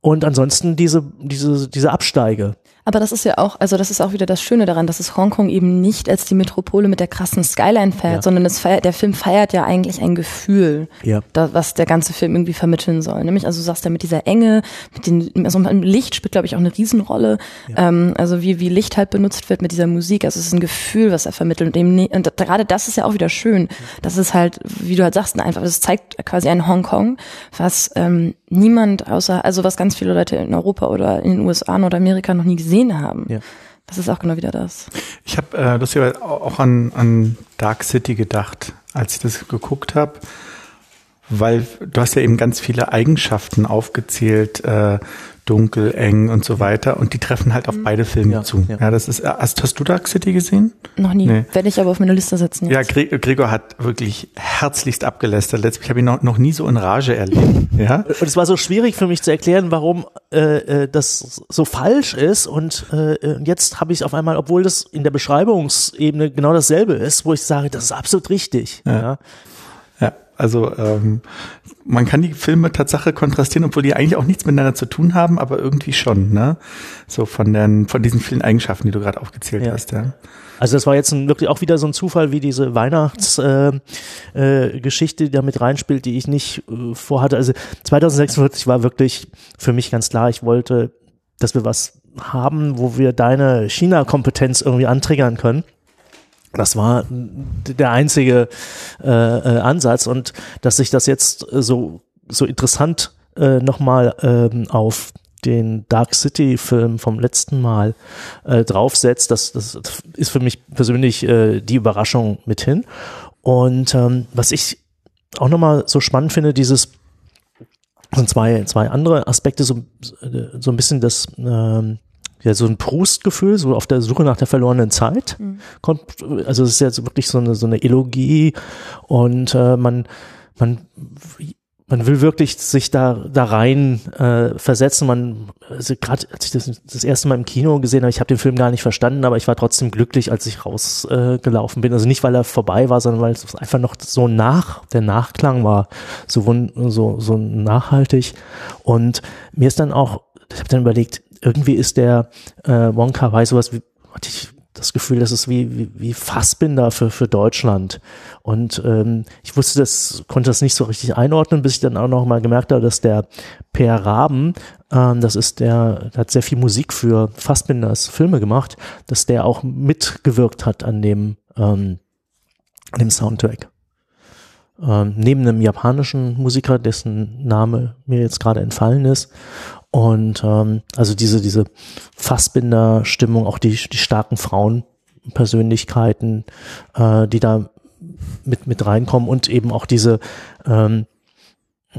Und ansonsten diese, diese, diese Absteige. Aber das ist ja auch, also das ist auch wieder das Schöne daran, dass es Hongkong eben nicht als die Metropole mit der krassen Skyline feiert, ja. sondern feiert, der Film feiert ja eigentlich ein Gefühl, ja. da, was der ganze Film irgendwie vermitteln soll. Nämlich, also du sagst ja mit dieser Enge, mit den, also Licht spielt, glaube ich, auch eine Riesenrolle. Ja. Ähm, also wie, wie Licht halt benutzt wird mit dieser Musik. Also es ist ein Gefühl, was er vermittelt. Und, eben, und gerade das ist ja auch wieder schön. Das ist halt, wie du halt sagst, einfach, das zeigt quasi ein Hongkong, was ähm, niemand außer, also was ganz viele Leute in Europa oder in den USA oder Amerika noch nie gesehen haben. Ja. Das ist auch genau wieder das. Ich habe äh, lustigerweise auch an, an Dark City gedacht, als ich das geguckt habe, weil du hast ja eben ganz viele Eigenschaften aufgezählt, äh, dunkel, eng und so weiter. Und die treffen halt auf mhm. beide Filme ja, zu. Ja. ja. das ist. Hast, hast du Dark City gesehen? Noch nie. Nee. Werde ich aber auf meine Liste setzen. Jetzt. Ja, Gregor hat wirklich herzlichst abgelästert. Letztlich habe ich noch, noch nie so in Rage erlebt. Ja. Und es war so schwierig für mich zu erklären, warum äh, äh das so falsch ist. Und äh, jetzt habe ich auf einmal, obwohl das in der Beschreibungsebene genau dasselbe ist, wo ich sage, das ist absolut richtig. Ja. ja. Also ähm, man kann die Filme Tatsache kontrastieren, obwohl die eigentlich auch nichts miteinander zu tun haben, aber irgendwie schon, ne? So von den von diesen vielen Eigenschaften, die du gerade aufgezählt ja. hast, ja. Also das war jetzt ein, wirklich auch wieder so ein Zufall, wie diese Weihnachtsgeschichte, äh, äh, Geschichte, die da mit reinspielt, die ich nicht äh, vorhatte. Also 2046 war wirklich für mich ganz klar, ich wollte, dass wir was haben, wo wir deine China-Kompetenz irgendwie antriggern können. Das war der einzige äh, äh, Ansatz und dass sich das jetzt so so interessant äh, nochmal ähm, auf den Dark City Film vom letzten Mal äh, draufsetzt, das, das ist für mich persönlich äh, die Überraschung mithin. Und ähm, was ich auch nochmal so spannend finde, dieses sind zwei, zwei andere Aspekte, so, so ein bisschen das ähm, ja, so ein Proust-Gefühl, so auf der Suche nach der verlorenen Zeit. Mhm. Kommt, also es ist ja wirklich so eine, so eine Elogie und äh, man, man, man will wirklich sich da, da rein äh, versetzen. Man, also gerade als ich das, das erste Mal im Kino gesehen habe, ich habe den Film gar nicht verstanden, aber ich war trotzdem glücklich, als ich rausgelaufen äh, bin. Also nicht, weil er vorbei war, sondern weil es einfach noch so nach, der Nachklang war, so, so, so nachhaltig. Und mir ist dann auch, ich habe dann überlegt, irgendwie ist der äh, Wonka Wai sowas wie, hatte ich das Gefühl, das ist wie, wie, wie Fassbinder für, für Deutschland. Und ähm, ich wusste das, konnte das nicht so richtig einordnen, bis ich dann auch noch mal gemerkt habe, dass der Per Raben, ähm, das ist der, der hat sehr viel Musik für Fassbinders Filme gemacht, dass der auch mitgewirkt hat an dem, ähm, an dem Soundtrack. Ähm, neben einem japanischen Musiker, dessen Name mir jetzt gerade entfallen ist. Und ähm, also diese, diese Fassbinder-Stimmung, auch die, die starken Frauenpersönlichkeiten, äh, die da mit, mit reinkommen und eben auch diese ähm,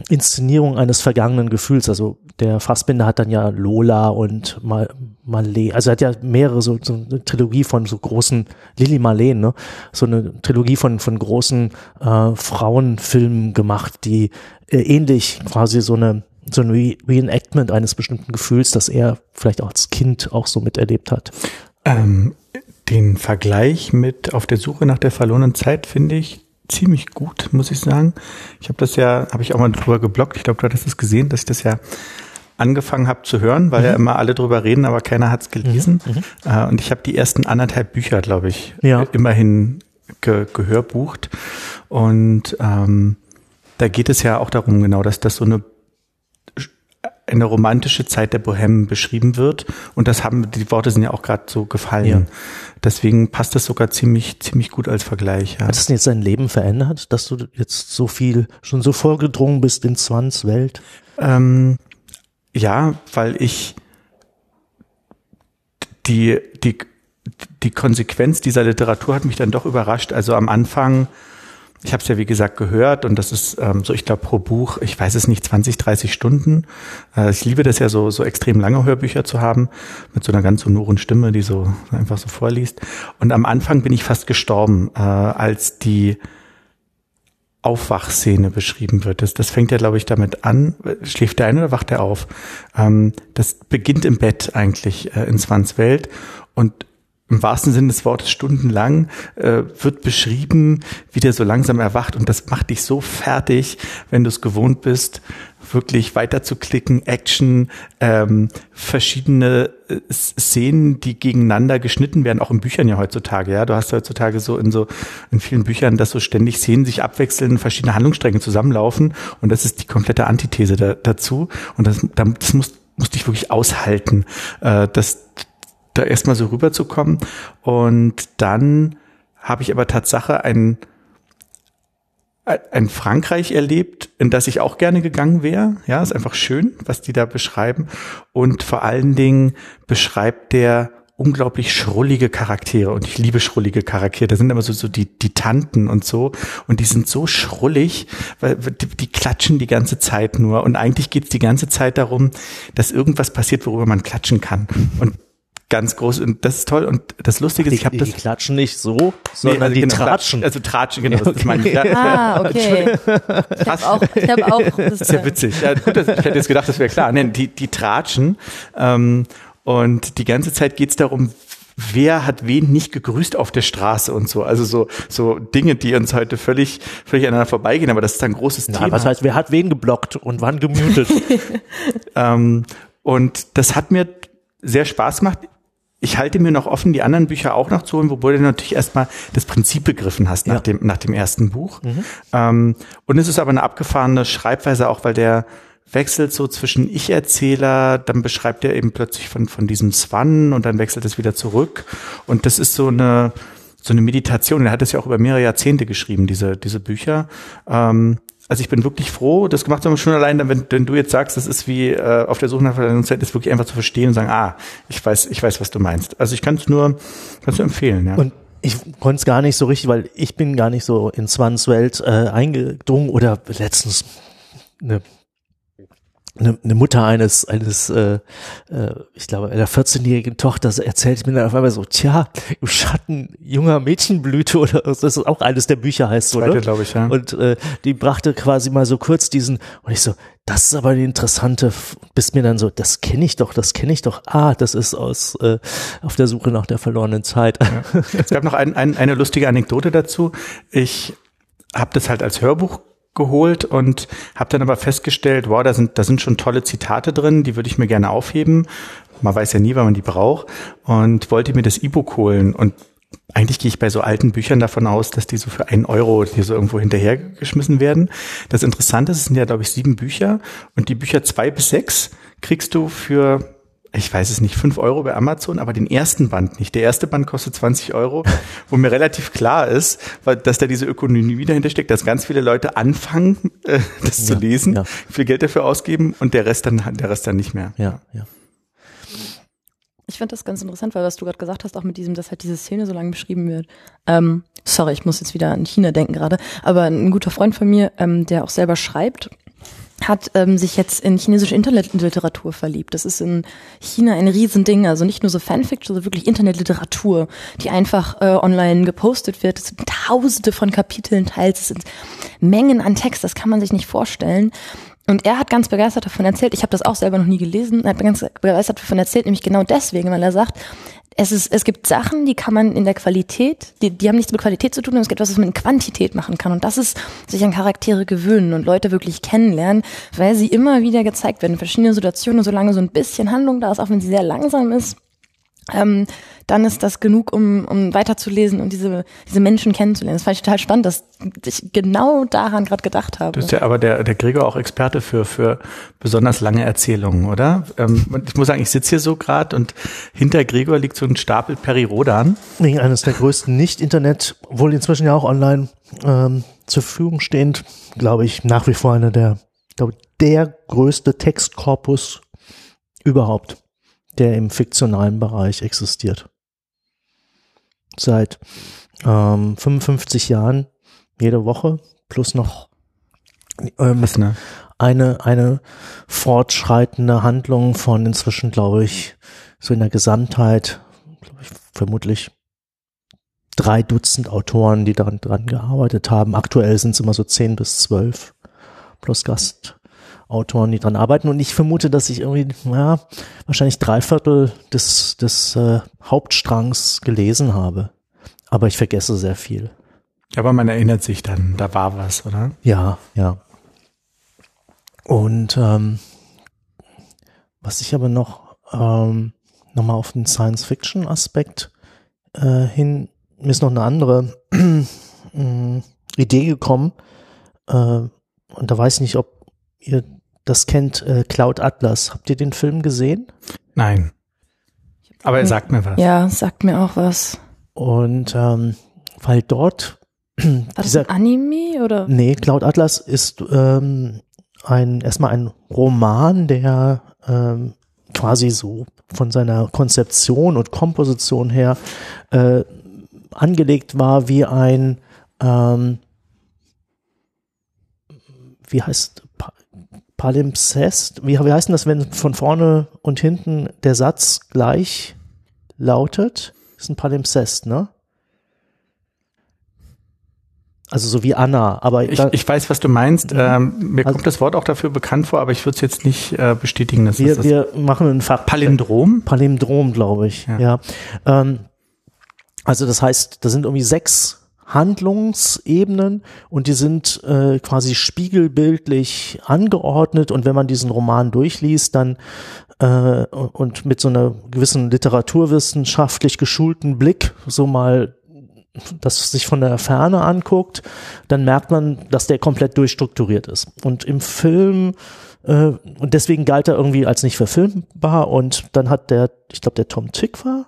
Inszenierung eines vergangenen Gefühls. Also der Fassbinder hat dann ja Lola und Mal Marlene, also er hat ja mehrere so, so eine Trilogie von so großen Lili Marleen, ne? So eine Trilogie von von großen äh, Frauenfilmen gemacht, die äh, ähnlich quasi so eine so ein Re Reenactment eines bestimmten Gefühls, das er vielleicht auch als Kind auch so miterlebt hat. Ähm, den Vergleich mit Auf der Suche nach der verlorenen Zeit finde ich ziemlich gut, muss ich sagen. Ich habe das ja, habe ich auch mal drüber geblockt. Ich glaube, du hattest es gesehen, dass ich das ja angefangen habe zu hören, weil mhm. ja immer alle drüber reden, aber keiner hat es gelesen. Mhm. mhm. Und ich habe die ersten anderthalb Bücher, glaube ich, ja. immerhin ge gehörbucht. Und ähm, da geht es ja auch darum, genau, dass das so eine eine romantische Zeit der Bohème beschrieben wird. Und das haben, die Worte sind ja auch gerade so gefallen. Ja. Deswegen passt das sogar ziemlich, ziemlich gut als Vergleich. Ja. Hat es denn jetzt dein Leben verändert, dass du jetzt so viel, schon so vorgedrungen bist in Swans Welt? Ähm, ja, weil ich die, die, die Konsequenz dieser Literatur hat mich dann doch überrascht. Also am Anfang ich habe es ja wie gesagt gehört und das ist ähm, so, ich glaube pro Buch, ich weiß es nicht, 20, 30 Stunden. Äh, ich liebe das ja so, so extrem lange Hörbücher zu haben, mit so einer ganz sonoren Stimme, die so einfach so vorliest. Und am Anfang bin ich fast gestorben, äh, als die Aufwachszene beschrieben wird. Das, das fängt ja, glaube ich, damit an. Schläft der ein oder wacht er auf? Ähm, das beginnt im Bett eigentlich äh, in Swans Welt und im wahrsten Sinne des Wortes stundenlang äh, wird beschrieben, wie der so langsam erwacht. Und das macht dich so fertig, wenn du es gewohnt bist, wirklich weiter zu klicken, Action, ähm, verschiedene äh, Szenen, die gegeneinander geschnitten werden, auch in Büchern ja heutzutage. Ja, du hast heutzutage so in so in vielen Büchern, dass so ständig Szenen sich abwechseln, verschiedene Handlungsstränge zusammenlaufen. Und das ist die komplette Antithese da, dazu. Und das, das muss musste ich wirklich aushalten, äh, dass da erstmal so rüberzukommen. Und dann habe ich aber Tatsache ein, ein Frankreich erlebt, in das ich auch gerne gegangen wäre. Ja, ist einfach schön, was die da beschreiben. Und vor allen Dingen beschreibt der unglaublich schrullige Charaktere und ich liebe schrullige Charaktere. Da sind immer so, so die, die Tanten und so und die sind so schrullig, weil die, die klatschen die ganze Zeit nur und eigentlich geht's die ganze Zeit darum, dass irgendwas passiert, worüber man klatschen kann. Und ganz groß und das ist toll und das Lustige ist, ich habe das die klatschen nicht so, sondern nee, also die genau, tratschen. Also tratschen, genau, okay. das meine ich. Ja. Ah, okay. Ich habe auch, ich habe auch. Das ist ja witzig. Ja, gut, ich hätte jetzt gedacht, das wäre klar. Nee, die, die tratschen ähm, und die ganze Zeit geht's darum, wer hat wen nicht gegrüßt auf der Straße und so. Also so, so Dinge, die uns heute völlig, völlig aneinander vorbeigehen, aber das ist ein großes Na, Thema. Was heißt, wer hat wen geblockt und wann gemutet? ähm, und das hat mir sehr Spaß gemacht ich halte mir noch offen, die anderen Bücher auch noch zu holen, wobei du natürlich erstmal das Prinzip begriffen hast nach, ja. dem, nach dem ersten Buch. Mhm. Ähm, und es ist aber eine abgefahrene Schreibweise auch, weil der wechselt so zwischen Ich-Erzähler, dann beschreibt er eben plötzlich von, von diesem Swan und dann wechselt es wieder zurück. Und das ist so eine, so eine Meditation. Er hat es ja auch über mehrere Jahrzehnte geschrieben, diese, diese Bücher. Ähm, also ich bin wirklich froh, das gemacht zu haben, schon allein, wenn, wenn du jetzt sagst, das ist wie äh, auf der Suche nach Verlängerungszeit, ist wirklich einfach zu verstehen und sagen, ah, ich weiß, ich weiß, was du meinst. Also ich kann es nur, kann's nur empfehlen, ja. Und ich konnte es gar nicht so richtig, weil ich bin gar nicht so in Swans Welt äh, eingedrungen oder letztens eine eine, eine Mutter eines, eines, äh, äh, ich glaube, einer 14-jährigen Tochter erzählt mir dann auf einmal so, tja, im Schatten junger Mädchenblüte oder das ist auch eines der Bücher heißt, Zweite, oder? glaube ich, ja. Und äh, die brachte quasi mal so kurz diesen, und ich so, das ist aber die interessante, bis mir dann so, das kenne ich doch, das kenne ich doch. Ah, das ist aus äh, auf der Suche nach der verlorenen Zeit. Ja. Es gab noch ein, ein, eine lustige Anekdote dazu. Ich habe das halt als Hörbuch geholt und habe dann aber festgestellt, wow, da sind, da sind schon tolle Zitate drin, die würde ich mir gerne aufheben. Man weiß ja nie, wann man die braucht und wollte mir das E-Book holen und eigentlich gehe ich bei so alten Büchern davon aus, dass die so für einen Euro hier so irgendwo hinterhergeschmissen werden. Das Interessante ist, es sind ja, glaube ich, sieben Bücher und die Bücher zwei bis sechs kriegst du für ich weiß es nicht, fünf Euro bei Amazon, aber den ersten Band nicht. Der erste Band kostet 20 Euro, wo mir relativ klar ist, dass da diese Ökonomie dahinter steckt, dass ganz viele Leute anfangen, äh, das ja, zu lesen, ja. viel Geld dafür ausgeben und der Rest dann, der Rest dann nicht mehr. Ja, ja. Ich finde das ganz interessant, weil was du gerade gesagt hast, auch mit diesem, dass halt diese Szene so lange beschrieben wird. Ähm, sorry, ich muss jetzt wieder an China denken gerade, aber ein guter Freund von mir, ähm, der auch selber schreibt, hat ähm, sich jetzt in chinesische Internetliteratur verliebt. Das ist in China ein Riesending, also nicht nur so Fanfiction, sondern wirklich Internetliteratur, die einfach äh, online gepostet wird. Es sind tausende von Kapiteln teils, es sind Mengen an Text, das kann man sich nicht vorstellen. Und er hat ganz begeistert davon erzählt, ich habe das auch selber noch nie gelesen, er hat ganz begeistert davon erzählt, nämlich genau deswegen, weil er sagt, es, ist, es gibt Sachen, die kann man in der Qualität, die, die haben nichts mit Qualität zu tun, es gibt etwas, was man in Quantität machen kann. Und das ist sich an Charaktere gewöhnen und Leute wirklich kennenlernen, weil sie immer wieder gezeigt werden in verschiedenen Situationen, solange so ein bisschen Handlung da ist, auch wenn sie sehr langsam ist ähm, dann ist das genug, um, um weiterzulesen und diese, diese Menschen kennenzulernen. Das fand ich total spannend, dass ich genau daran gerade gedacht habe. Du bist ja aber der, der Gregor auch Experte für, für besonders lange Erzählungen, oder? Ähm, ich muss sagen, ich sitze hier so gerade und hinter Gregor liegt so ein Stapel Perirodan. Eines der größten Nicht-Internet, wohl inzwischen ja auch online ähm, zur Verfügung stehend, glaube ich, nach wie vor einer der, glaube der größte Textkorpus überhaupt der im fiktionalen Bereich existiert. Seit ähm, 55 Jahren jede Woche plus noch äh, Was, ne? eine, eine fortschreitende Handlung von inzwischen, glaube ich, so in der Gesamtheit, glaube ich, vermutlich drei Dutzend Autoren, die daran dran gearbeitet haben. Aktuell sind es immer so zehn bis zwölf plus Gastautoren, die dran arbeiten. Und ich vermute, dass ich irgendwie, ja, wahrscheinlich drei Viertel des, des äh, Hauptstrangs gelesen habe. Aber ich vergesse sehr viel. Aber man erinnert sich dann, da war was, oder? Ja, ja. Und ähm, was ich aber noch ähm, nochmal auf den Science-Fiction-Aspekt äh, hin, mir ist noch eine andere äh, Idee gekommen. Äh, und da weiß ich nicht, ob ihr das kennt, äh, Cloud Atlas. Habt ihr den Film gesehen? Nein. Aber er sagt mir was. Ja, sagt mir auch was. Und ähm, weil dort War das dieser ein Anime oder? Nee, Cloud Atlas ist ähm, ein erstmal ein Roman, der ähm, quasi so von seiner Konzeption und Komposition her äh, angelegt war wie ein ähm, wie heißt Palimpsest? Wie, wie heißt denn das, wenn von vorne und hinten der Satz gleich lautet? Das ist ein Palimpsest, ne? Also so wie Anna, aber Ich, ich weiß, was du meinst. Ähm, mir Also- kommt das Wort auch dafür bekannt vor, aber ich würde es jetzt nicht äh, bestätigen, dass wir, das wir machen ein Fach Palindrom. Palindrom, glaube ich. Ja. Ja. Ähm, also das heißt, da sind irgendwie sechs Handlungsebenen und die sind äh, quasi spiegelbildlich angeordnet und wenn man diesen Roman durchliest, dann äh, und mit so einer gewissen literaturwissenschaftlich geschulten Blick so mal das sich von der Ferne anguckt, dann merkt man, dass der komplett durchstrukturiert ist. Und im Film, äh, und deswegen galt er irgendwie als nicht verfilmbar und dann hat der, ich glaube, der Tom Tick war,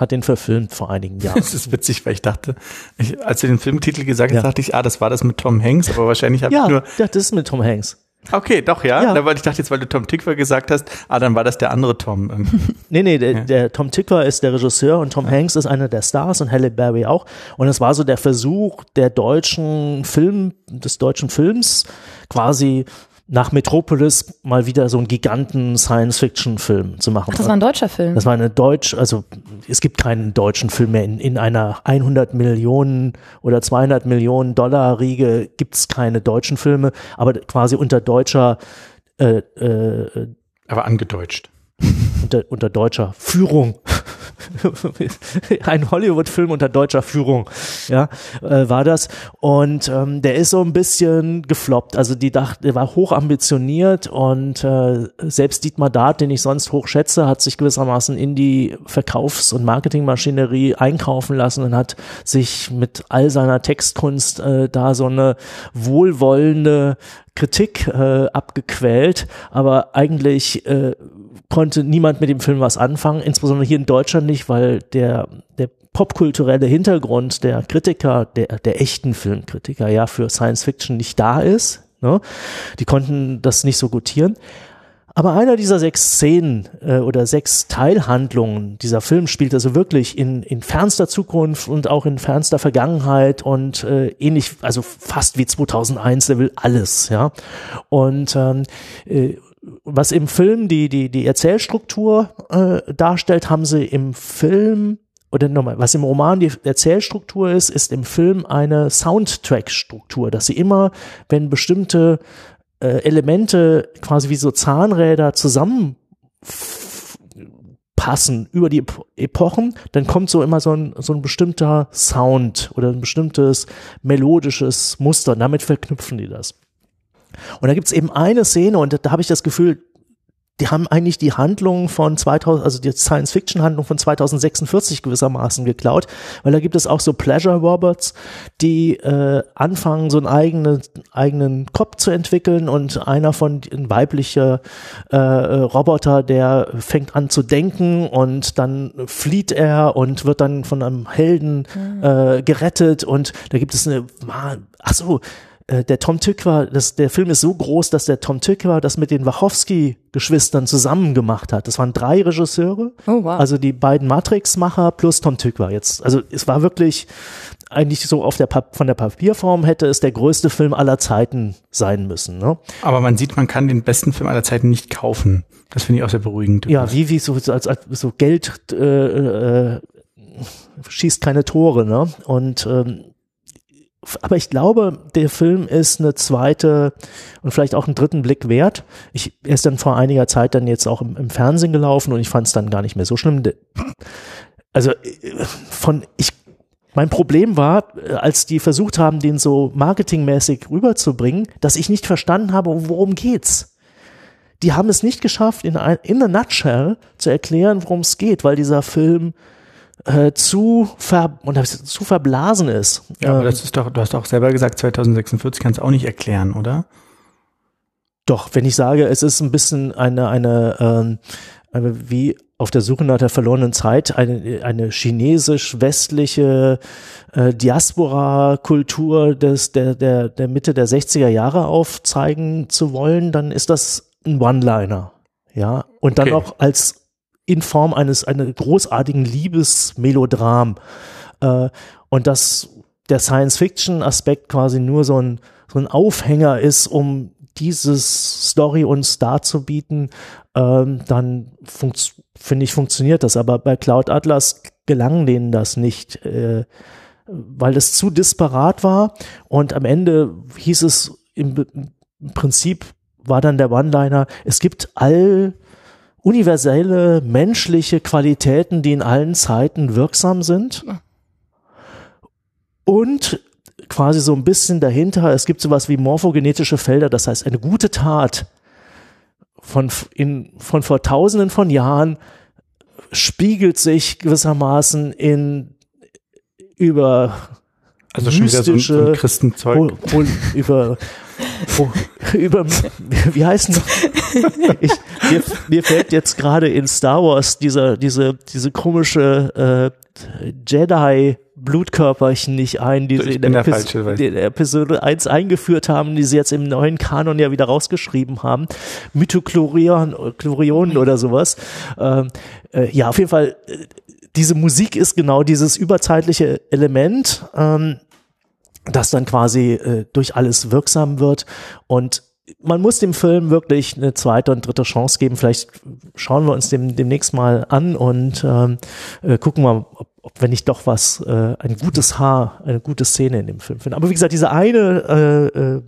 hat den verfilmt vor einigen Jahren. Das ist witzig, weil ich dachte, ich, als du den Filmtitel gesagt hast, Ja. dachte ich, ah, das war das mit Tom Hanks, aber wahrscheinlich habe ja, ich nur. ja, das ist mit Tom Hanks. Okay, doch, ja. Ja. Weil ich dachte jetzt, weil du Tom Tickwer gesagt hast, ah, dann war das der andere Tom. irgendwie. Nee, nee, der, Ja. der Tom Tickwer ist der Regisseur und Tom Hanks ist einer der Stars und Halle Berry auch. Und es war so der Versuch der deutschen Film, des deutschen Films, quasi nach Metropolis mal wieder so einen giganten Science-Fiction-Film zu machen. Ach, das war ein deutscher Film. Das war eine Deutsch, also es gibt keinen deutschen Film mehr. In, in einer 100 Millionen oder 200 Millionen Dollar Riege gibt es keine deutschen Filme, aber quasi unter deutscher äh, äh, aber angedeutscht. unter, unter deutscher Führung. Ein Hollywood-Film unter deutscher Führung, ja, äh, war das. Und ähm, der ist so ein bisschen gefloppt. Also die dachte, der war hoch ambitioniert und äh, selbst Dietmar Dart, den ich sonst hoch schätze, hat sich gewissermaßen in die Verkaufs- und Marketingmaschinerie einkaufen lassen und hat sich mit all seiner Textkunst äh, da so eine wohlwollende Kritik äh, abgequält, aber eigentlich äh, konnte niemand mit dem Film was anfangen, insbesondere hier in Deutschland nicht, weil der, der popkulturelle Hintergrund der Kritiker, der, der echten Filmkritiker ja für Science Fiction nicht da ist. Ne? Die konnten das nicht so gutieren. Aber einer dieser sechs Szenen äh, oder sechs Teilhandlungen, dieser Film spielt also wirklich in, in fernster Zukunft und auch in fernster Vergangenheit und äh, ähnlich, also fast wie 2001, der will alles, ja. Und ähm, äh, was im Film die, die, die Erzählstruktur äh, darstellt, haben sie im Film oder nochmal, was im Roman die Erzählstruktur ist, ist im Film eine Soundtrack-Struktur, dass sie immer, wenn bestimmte äh, Elemente quasi wie so Zahnräder zusammen f- passen über die Epo- Epochen, dann kommt so immer so ein, so ein bestimmter Sound oder ein bestimmtes melodisches Muster und damit verknüpfen die das. Und da gibt's eben eine Szene und da habe ich das Gefühl, die haben eigentlich die Handlung von 2000, also die Science-Fiction-Handlung von 2046 gewissermaßen geklaut, weil da gibt es auch so Pleasure-Robots, die äh, anfangen, so einen eigenen, eigenen Kopf zu entwickeln und einer von, ein weiblicher äh, Roboter, der fängt an zu denken und dann flieht er und wird dann von einem Helden äh, gerettet und da gibt es eine, ach so, äh, der Tom Tykwer, das, der Film ist so groß, dass der Tom Tykwer das mit den Wachowski-Geschwistern zusammen gemacht hat. Das waren drei Regisseure, Oh, wow. also die beiden Matrix-Macher plus Tom Tykwer jetzt. Also es war wirklich eigentlich so auf der Pap von der Papierform hätte es der größte Film aller Zeiten sein müssen. Ne? Aber man sieht, man kann den besten Film aller Zeiten nicht kaufen. Das finde ich auch sehr beruhigend. Ja, wie wie so so als, als so Geld äh, äh, schießt keine Tore, ne? Und ähm, aber ich glaube, der Film ist eine zweite und vielleicht auch einen dritten Blick wert. Ich er ist dann vor einiger Zeit dann jetzt auch im, im Fernsehen gelaufen und ich fand es dann gar nicht mehr so schlimm. Also äh, von ich mein Problem war, äh, als die versucht haben, den so marketingmäßig rüberzubringen, dass ich nicht verstanden habe, worum geht's die haben es nicht geschafft, in, ein, in a nutshell zu erklären, worum es geht, weil dieser Film äh, zu, ver, und zu verblasen ist. Ja, aber Ähm, das ist doch, du hast auch selber gesagt, 2046 kannst du auch nicht erklären, oder? Doch, wenn ich sage, es ist ein bisschen eine, eine, ähm, wie auf der Suche nach der verlorenen Zeit, eine, eine chinesisch-westliche äh, Diaspora-Kultur des, der, der, der Mitte der 60er Jahre aufzeigen zu wollen, dann ist das ein One-Liner. Ja, und dann Okay. auch als in Form eines, eines großartigen Liebesmelodram. Äh, und dass der Science-Fiction-Aspekt quasi nur so ein, so ein Aufhänger ist, um dieses Story uns darzubieten, ähm, dann finde ich, funktioniert das. Aber bei Cloud Atlas gelang denen das nicht, äh, weil es zu disparat war. Und am Ende hieß es im Prinzip war dann der One-Liner, es gibt all universelle menschliche Qualitäten, die in allen Zeiten wirksam sind. Und quasi so ein bisschen dahinter, es gibt sowas wie morphogenetische Felder, das heißt, eine gute Tat von, in, von vor tausenden von Jahren spiegelt sich gewissermaßen in über Also schon wieder so ein, so ein Mystische- Christenzeug. Hol, hol, über, oh, über, wie heißen ich, mir, mir fällt jetzt gerade in Star Wars dieser, diese, diese komische äh, Jedi Blutkörperchen nicht ein, die Ich sie in der, der Epis Falsche, weiß in der Episode 1 eingeführt haben, die sie jetzt im neuen Kanon ja wieder rausgeschrieben haben. Mytochlorion Chlorionen oder sowas. Ähm, äh, ja, auf jeden Fall, äh, diese Musik ist genau dieses überzeitliche Element. Ähm, das dann quasi äh, durch alles wirksam wird. Und man muss dem Film wirklich eine zweite und dritte Chance geben. Vielleicht schauen wir uns dem demnächst mal an und ähm, äh, gucken mal, ob, ob wenn nicht doch was, äh, ein gutes Haar, eine gute Szene in dem Film finden. Aber wie gesagt, diese eine äh, äh,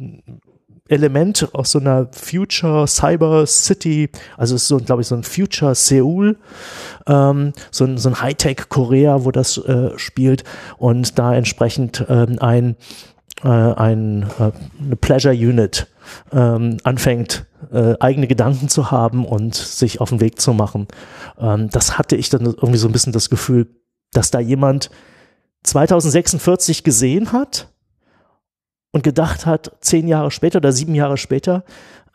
Element aus so einer Future Cyber City, also ist so, glaube ich, so ein Future Seoul, ähm, so ein, so ein Hightech Korea, wo das äh, spielt und da entsprechend ähm, ein, äh, ein äh, eine Pleasure Unit ähm, anfängt, äh, eigene Gedanken zu haben und sich auf den Weg zu machen. Ähm, das hatte ich dann irgendwie so ein bisschen das Gefühl, dass da jemand 2046 gesehen hat und gedacht hat, zehn Jahre später oder sieben Jahre später,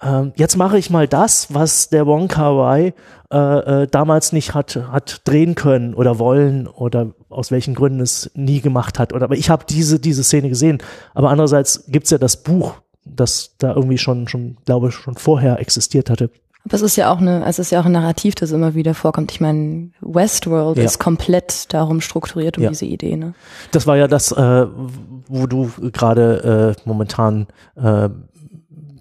ähm, jetzt mache ich mal das, was der Wong Kar Wai äh, äh, damals nicht hat, hat drehen können oder wollen oder aus welchen Gründen es nie gemacht hat. Oder, aber ich habe diese, diese Szene gesehen. Aber andererseits gibt's ja das Buch, das da irgendwie schon, schon, glaube ich, schon vorher existiert hatte. Aber es ist ja auch eine, es ist ja auch ein Narrativ, das immer wieder vorkommt. Ich meine, Westworld Ja. ist komplett darum strukturiert um Ja. diese Idee, ne? Das war ja das, äh, wo du gerade äh, momentan äh,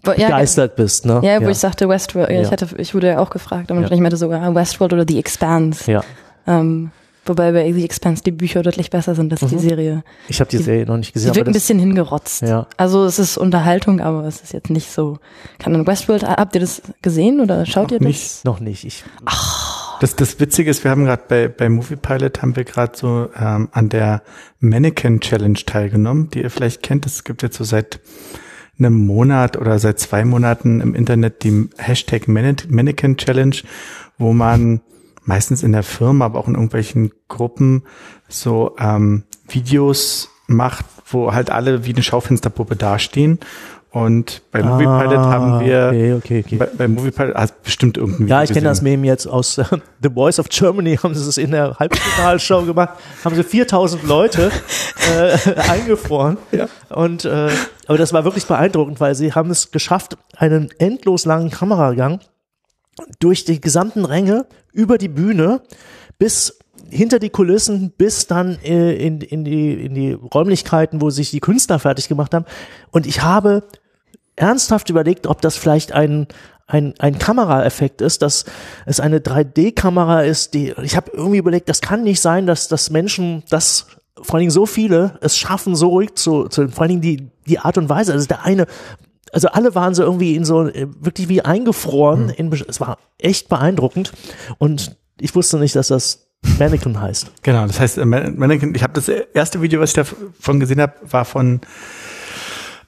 Wo- ja, begeistert bist, ne? Ja, wo ich sagte Westworld, ja, Ja. ich hatte, ich wurde ja auch gefragt, aber Ja. ich meinte sogar ah, Westworld oder The Expanse. ja. Ähm, wobei bei The Expanse die Bücher deutlich besser sind als die Mhm. Serie. Ich habe die Die- Serie noch nicht gesehen. aber wirkt ein bisschen hingerotzt. Ja. Also es ist Unterhaltung, aber es ist jetzt nicht so. Kann dann Westworld, habt ihr das gesehen oder schaut Noch ihr das? nicht. Noch nicht. Ich, Das, das Witzige ist, wir haben gerade bei, bei Movie Pilot haben wir gerade so ähm, an der Mannequin Challenge teilgenommen, die ihr vielleicht kennt. Es gibt jetzt so seit einem Monat oder seit zwei Monaten im Internet die Hashtag Manne- Mannequin Challenge, wo man meistens in der Firma, aber auch in irgendwelchen Gruppen so ähm, Videos macht, wo halt alle wie eine Schaufensterpuppe dastehen Und bei Movie Pilot Ah, haben wir, Okay, okay, okay. bei, bei Movie Pilot hast bestimmt irgendein Ja, ich kenne das. Meme jetzt aus äh, The Voice of Germany, haben sie es in der Halbfinalshow gemacht, haben sie 4000 Leute äh, eingefroren. Ja. Und, äh, aber das war wirklich beeindruckend, weil sie haben es geschafft, einen endlos langen Kameragang durch die gesamten Ränge über die Bühne bis hinter die Kulissen bis dann äh, in, in, die, in die Räumlichkeiten, wo sich die Künstler fertig gemacht haben. Und ich habe ernsthaft überlegt, ob das vielleicht ein, ein, ein Kameraeffekt ist, dass es eine 3D-Kamera ist, die, ich habe irgendwie überlegt, das kann nicht sein, dass, dass Menschen das, vor allen Dingen so viele, es schaffen, so ruhig zu, zu vor allen Dingen die, die Art und Weise, also der eine, also alle waren so irgendwie in so, äh, wirklich wie eingefroren, in, es war echt beeindruckend und ich wusste nicht, dass das Mannequin heißt. Genau, das heißt, äh, Man- Mannequin, ich habe das erste Video, was ich davon gesehen habe, war von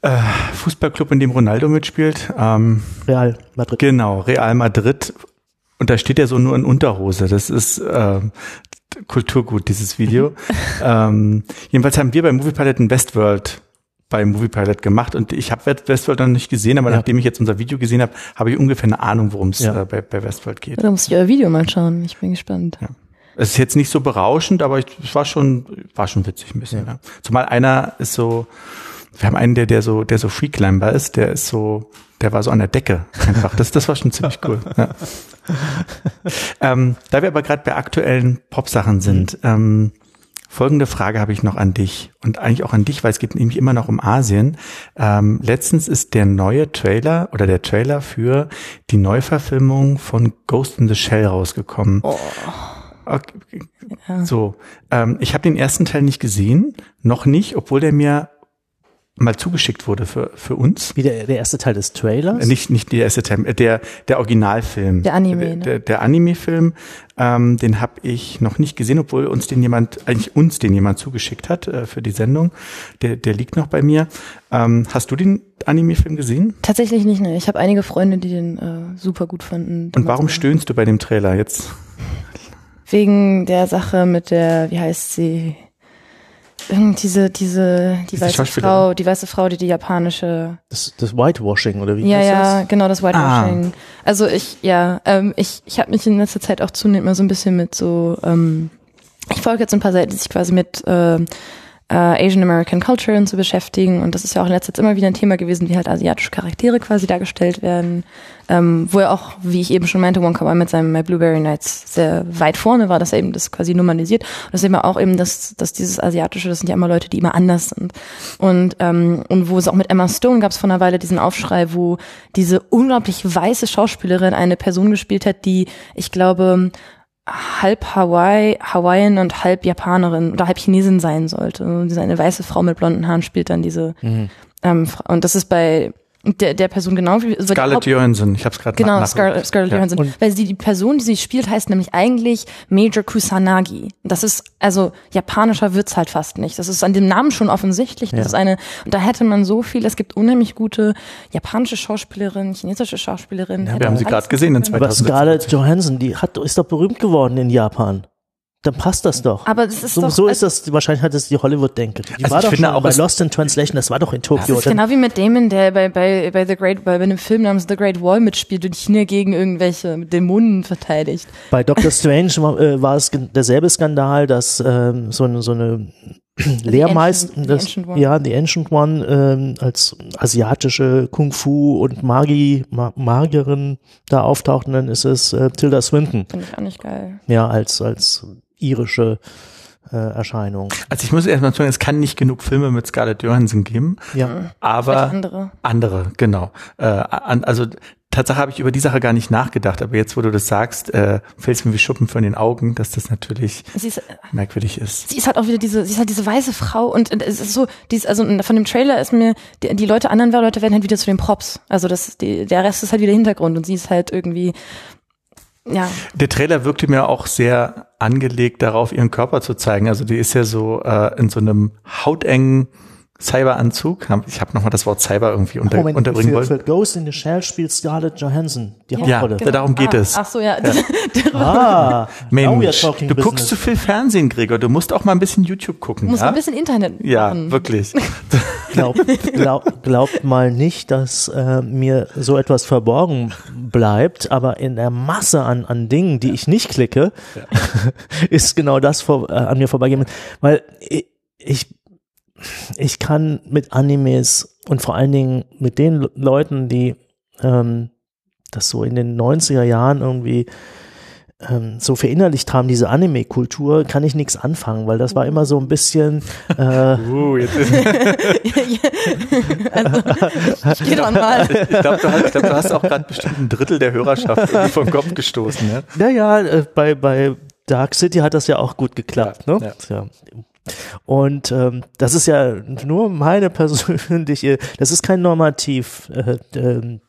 äh, Fußballclub, in dem Ronaldo mitspielt. Ähm, Real Madrid. genau, Real Madrid. Und da steht er so nur in Unterhose. Das ist ähm, Kulturgut, dieses Video. ähm, jedenfalls haben wir bei Movie Pilot ein Westworld bei Movie Pilot gemacht und ich habe Westworld noch nicht gesehen, aber Ja. nachdem ich jetzt unser Video gesehen habe, habe ich ungefähr eine Ahnung, worum es Ja. äh, bei, bei Westworld geht. Da muss ich euer Video mal schauen. Ich bin gespannt. Es ist jetzt nicht so berauschend, aber ich- es war schon, war schon witzig ein bisschen. Ja. Zumal einer ist so, wir haben einen, der, der so, der so Freeclimber ist, der ist so, der war so an der Decke einfach. Das, das war schon ziemlich cool. Ja. ähm, da wir aber gerade bei aktuellen Popsachen sind, ähm, folgende Frage habe ich noch an dich und eigentlich auch an dich, weil es geht nämlich immer noch um Asien. Ähm, letztens ist der neue Trailer oder der Trailer für die Neuverfilmung von Ghost in the Shell rausgekommen. Okay. So, ähm, ich habe den ersten Teil nicht gesehen, noch nicht, obwohl der mir mal zugeschickt wurde für, für uns. Wie der, der erste Teil des Trailers. Äh, Nicht, nicht der erste Teil, äh, der, der Originalfilm. Der Anime, Der, ne? der, der Anime-Film, ähm, den habe ich noch nicht gesehen, obwohl uns den jemand, eigentlich uns den jemand zugeschickt hat äh, für die Sendung. Der, der liegt noch bei mir. Ähm, hast du den Anime-Film gesehen? Tatsächlich nicht, ne. Ich habe einige Freunde, die den äh, super gut fanden. Und warum stöhnst du bei dem Trailer jetzt? Wegen der Sache mit der, wie heißt sie? Diese, diese, die Diese weiße. Frau, die weiße Frau, die die japanische Das, das Whitewashing, oder wie Ja, heißt ja, das? genau, das Whitewashing. Also ich, ja, ähm, ich, ich habe mich in letzter Zeit auch zunehmend mal so ein bisschen mit so, ähm, ich folge jetzt ein paar Seiten, die sich quasi mit äh, äh, Asian American Culture so beschäftigen. Und das ist ja auch in letzter Zeit immer wieder ein Thema gewesen, wie halt asiatische Charaktere quasi dargestellt werden, ähm, wo er auch, wie ich eben schon meinte, Wonka Wai mit seinem My Blueberry Nights sehr weit vorne war, dass er eben das quasi normalisiert. Und das sehen wir auch eben, dass, dass dieses asiatische, das sind ja immer Leute, die immer anders sind. Und ähm, und wo es auch mit Emma Stone gab es vor einer Weile diesen Aufschrei, wo diese unglaublich weiße Schauspielerin eine Person gespielt hat, die ich glaube halb Hawaii, Hawaiian und halb Japanerin oder halb Chinesin sein sollte. Und diese eine weiße Frau mit blonden Haaren spielt dann diese ähm, Fra- und das ist bei der, der Person genau wie also die Scarlett Johansson, ich habe es gerade Genau, Scar Scarlett Ja. Johansson. Weil sie, die Person, die sie spielt, heißt nämlich eigentlich Major Kusanagi. Das ist, also japanischer wird's halt fast nicht. Das ist an dem Namen schon offensichtlich. Das Ja. ist eine, und da hätte man so viel, es gibt unheimlich gute japanische Schauspielerinnen, chinesische Schauspielerinnen. Ja, wir haben sie gerade gesehen in können. Aber 2000. Scarlett Johansson, die hat, ist doch berühmt geworden in Japan. Dann passt das doch. Aber das ist so, doch, so also- ist das, wahrscheinlich hat es die Hollywood-Denke. Die Also war ich doch finde schon auch, bei Lost in Translation, das war doch in Tokio. Das ist genau wie mit Damon, der bei, bei, bei The Great, bei einem Film namens The Great Wall mitspielt und China gegen irgendwelche Dämonen verteidigt. Bei Doctor Strange war, äh, war es derselbe Skandal, dass ähm, so eine, so eine Lehrmeister, Ancient- the das, Ancient One. ja, die Ancient One ähm, als asiatische Kung Fu und Magi, Ma Magierin da auftaucht und dann ist es äh, Tilda Swinton, Finde ich auch nicht geil. ja, als, als irische äh, Erscheinung. Also ich muss erstmal sagen, es kann nicht genug Filme mit Scarlett Johansson geben, Ja. Aber andere. andere, genau. Äh, an, also Tatsache habe ich über die Sache gar nicht nachgedacht, aber jetzt, wo du das sagst, äh, fällt es mir wie Schuppen von den Augen, dass das natürlich Sie ist, merkwürdig ist. sie ist halt auch wieder diese, sie ist halt diese weiße Frau und und es ist so, die ist, also von dem Trailer ist mir, die, die Leute, anderen Leute werden halt wieder zu den Props. Also das, die, der Rest ist halt wieder Hintergrund und sie ist halt irgendwie, ja, Der Trailer wirkte mir auch sehr angelegt darauf, ihren Körper zu zeigen. Also die ist ja so äh, in so einem hautengen Cyberanzug. Ich habe nochmal das Wort Cyber irgendwie unter, Moment, unterbringen für, wollen. für Ghost in the Shell spielt Scarlett Johansson die Ja, Hauptrolle. da- darum geht ah, es. Ach so, ja. Ah, we are Mensch, du guckst business. zu viel Fernsehen, Gregor. Du musst auch mal ein bisschen YouTube gucken. Muss ja? man ein bisschen Internet Ja, machen. wirklich. glaubt, glaub, glaubt mal nicht, dass äh, mir so etwas verborgen bleibt, aber in der Masse an, an Dingen, die ich nicht klicke, ist genau das vor, äh, an mir vorbeigehen. Weil ich, ich, ich kann mit Animes und vor allen Dingen mit den Leuten, die ähm, das so in den 90er Jahren irgendwie ähm, so verinnerlicht haben, diese Anime-Kultur, kann ich nichts anfangen, weil das war immer so ein bisschen. Äh, uh, jetzt ist also, ich geh doch mal. Ich glaube, du, hast, glaub, du hast auch gerade bestimmt ein Drittel der Hörerschaft irgendwie vom Kopf gestoßen. Ja? Naja, äh, bei, bei Dark City hat das ja auch gut geklappt. Ja, ne? Ja. Und ähm, das ist ja nur meine persönliche, das ist kein Normativ. Äh, ähm,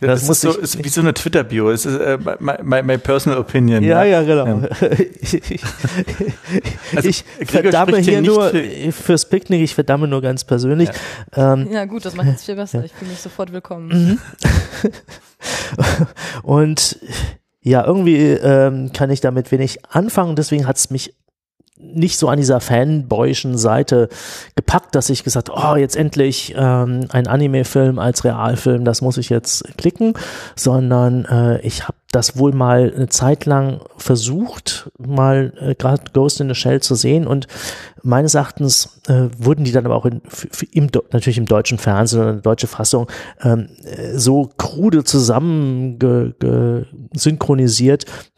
das, das muss ist, so, ist wie so eine Twitter-Bio. Es ist äh, my, my, my, personal opinion. Ja, ja, ja genau. Ja. ich, also, ich verdamme hier nur für, fürs Picknick, ich verdamme nur ganz persönlich. Ja, ähm, ja gut, das macht es viel besser. Ja. Ich fühle mich sofort willkommen. Mhm. Und ja, irgendwie ähm, kann ich damit wenig anfangen. Deswegen hat es mich nicht so an dieser fanboyschen Seite gepackt, dass ich gesagt, oh, jetzt endlich ähm, ein Anime-Film als Realfilm, das muss ich jetzt klicken, sondern äh, ich habe das wohl mal eine Zeit lang versucht, mal äh, gerade Ghost in the Shell zu sehen und meines Erachtens äh, wurden die dann aber auch in, im, natürlich im deutschen Fernsehen oder in der deutsche Fassung ähm, äh, so krude zusammen ge,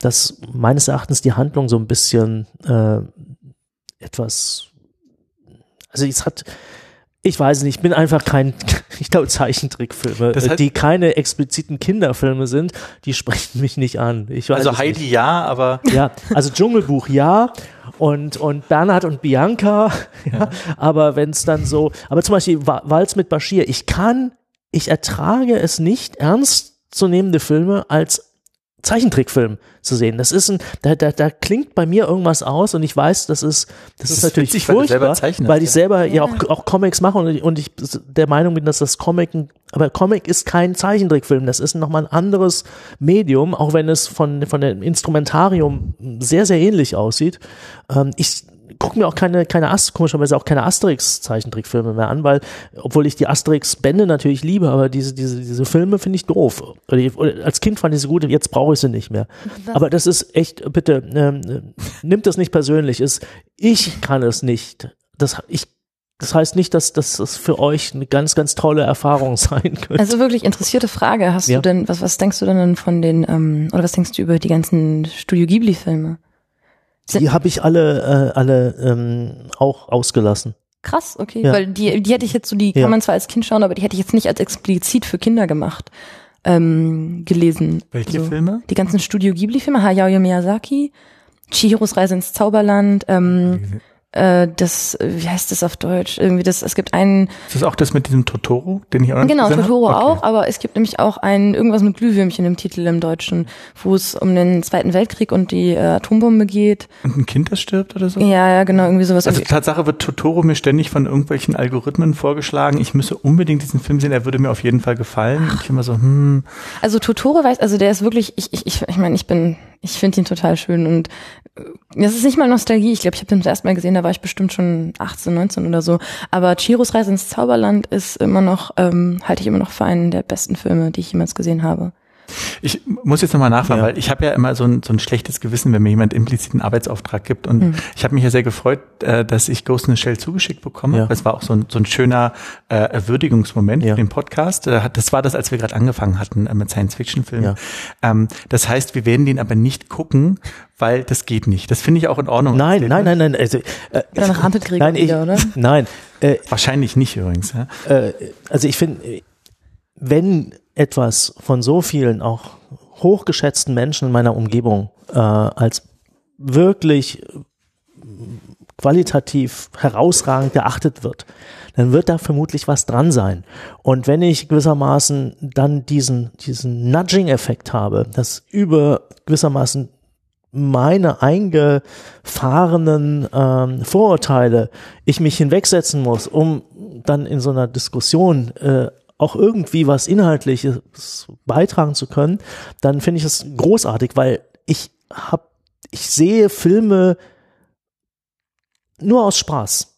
dass meines Erachtens die Handlung so ein bisschen äh, etwas, also es hat, ich weiß nicht, ich bin einfach kein, ich glaube, Zeichentrickfilme, das heißt, die keine expliziten Kinderfilme sind, die sprechen mich nicht an. Also Heidi nicht. ja, aber. Ja, also Dschungelbuch ja und, und Bernhard und Bianca, ja, ja. aber wenn es dann so, aber zum Beispiel Walz mit Bashir, ich kann, ich ertrage es nicht, ernst zu nehmende Filme als Zeichentrickfilm zu sehen. Das ist ein, da, da, da klingt bei mir irgendwas aus und ich weiß, das ist, das, das ist, ist natürlich witzig, furchtbar, weil, weil ich selber ja, ja auch, auch Comics mache und, und ich der Meinung bin, dass das Comic, aber Comic ist kein Zeichentrickfilm, das ist nochmal ein anderes Medium, auch wenn es von, von dem Instrumentarium sehr, sehr ähnlich aussieht. Ähm, ich gucke mir auch keine, keine Ast komischerweise auch keine Asterix-Zeichentrickfilme mehr an, weil, obwohl ich die Asterix-Bände natürlich liebe, aber diese, diese, diese Filme finde ich doof. Oder, als Kind fand ich sie gut, jetzt brauche ich sie nicht mehr. Das aber das ist echt, bitte, ähm, nimmt das nicht persönlich. Ist, ich kann es nicht. Das, ich das heißt nicht, dass, dass das für euch eine ganz, ganz tolle Erfahrung sein könnte. Also wirklich interessierte Frage. Hast ja. du denn, was, was denkst du denn von den, ähm, oder was denkst du über die ganzen Studio Ghibli-Filme? Die habe ich alle, äh, alle ähm, auch ausgelassen. Krass, okay. Ja. Weil die, die hätte ich jetzt so, die ja. kann man zwar als Kind schauen, aber die hätte ich jetzt nicht als explizit für Kinder gemacht ähm, gelesen. Welche also, Filme? Die ganzen Studio Ghibli-Filme, Hayao Miyazaki, Chihiros Reise ins Zauberland, ähm, äh, das, wie heißt das auf Deutsch? Irgendwie das, es gibt einen. Ist das auch das mit diesem Totoro, den ich auch Genau, Totoro okay. auch, aber es gibt nämlich auch ein, irgendwas mit Glühwürmchen im Titel im Deutschen, wo es um den Zweiten Weltkrieg und die äh, Atombombe geht. Und ein Kind, das stirbt oder so? Ja, ja, genau, irgendwie sowas. Also Tatsache wird Totoro mir ständig von irgendwelchen Algorithmen vorgeschlagen. Ich müsse unbedingt diesen Film sehen, er würde mir auf jeden Fall gefallen. Und ich immer so, hm. Also Totoro weiß, also der ist wirklich, ich, ich, ich, ich meine, ich bin ich finde ihn total schön und äh, das ist nicht mal Nostalgie. Ich glaube, ich habe den das erste Mal gesehen, da war ich bestimmt schon 18, 19 oder so. Aber Chiros Reise ins Zauberland ist immer noch, ähm, halte ich immer noch für einen der besten Filme, die ich jemals gesehen habe. Ich muss jetzt nochmal nachfragen, ja. weil ich habe ja immer so ein, so ein schlechtes Gewissen, wenn mir jemand implizit einen Arbeitsauftrag gibt. Und hm. ich habe mich ja sehr gefreut, äh, dass ich Ghost in the Shell zugeschickt bekomme. Ja. Das war auch so ein, so ein schöner äh, Würdigungsmoment ja. für den Podcast. Äh, das war das, als wir gerade angefangen hatten äh, mit Science-Fiction-Filmen. Ja. Ähm, das heißt, wir werden den aber nicht gucken, weil das geht nicht. Das finde ich auch in Ordnung. Nein, nein, nein, nein. Also, äh, Dann rantet nein, ich, wieder, oder? Nein. Äh, Wahrscheinlich nicht übrigens. Ja? Äh, also ich finde, wenn etwas von so vielen auch hochgeschätzten Menschen in meiner Umgebung äh, als wirklich qualitativ herausragend geachtet wird, dann wird da vermutlich was dran sein. Und wenn ich gewissermaßen dann diesen, diesen Nudging-Effekt habe, dass über gewissermaßen meine eingefahrenen ähm, Vorurteile ich mich hinwegsetzen muss, um dann in so einer Diskussion äh, auch irgendwie was Inhaltliches beitragen zu können, dann finde ich es großartig, weil ich habe, ich sehe Filme nur aus Spaß.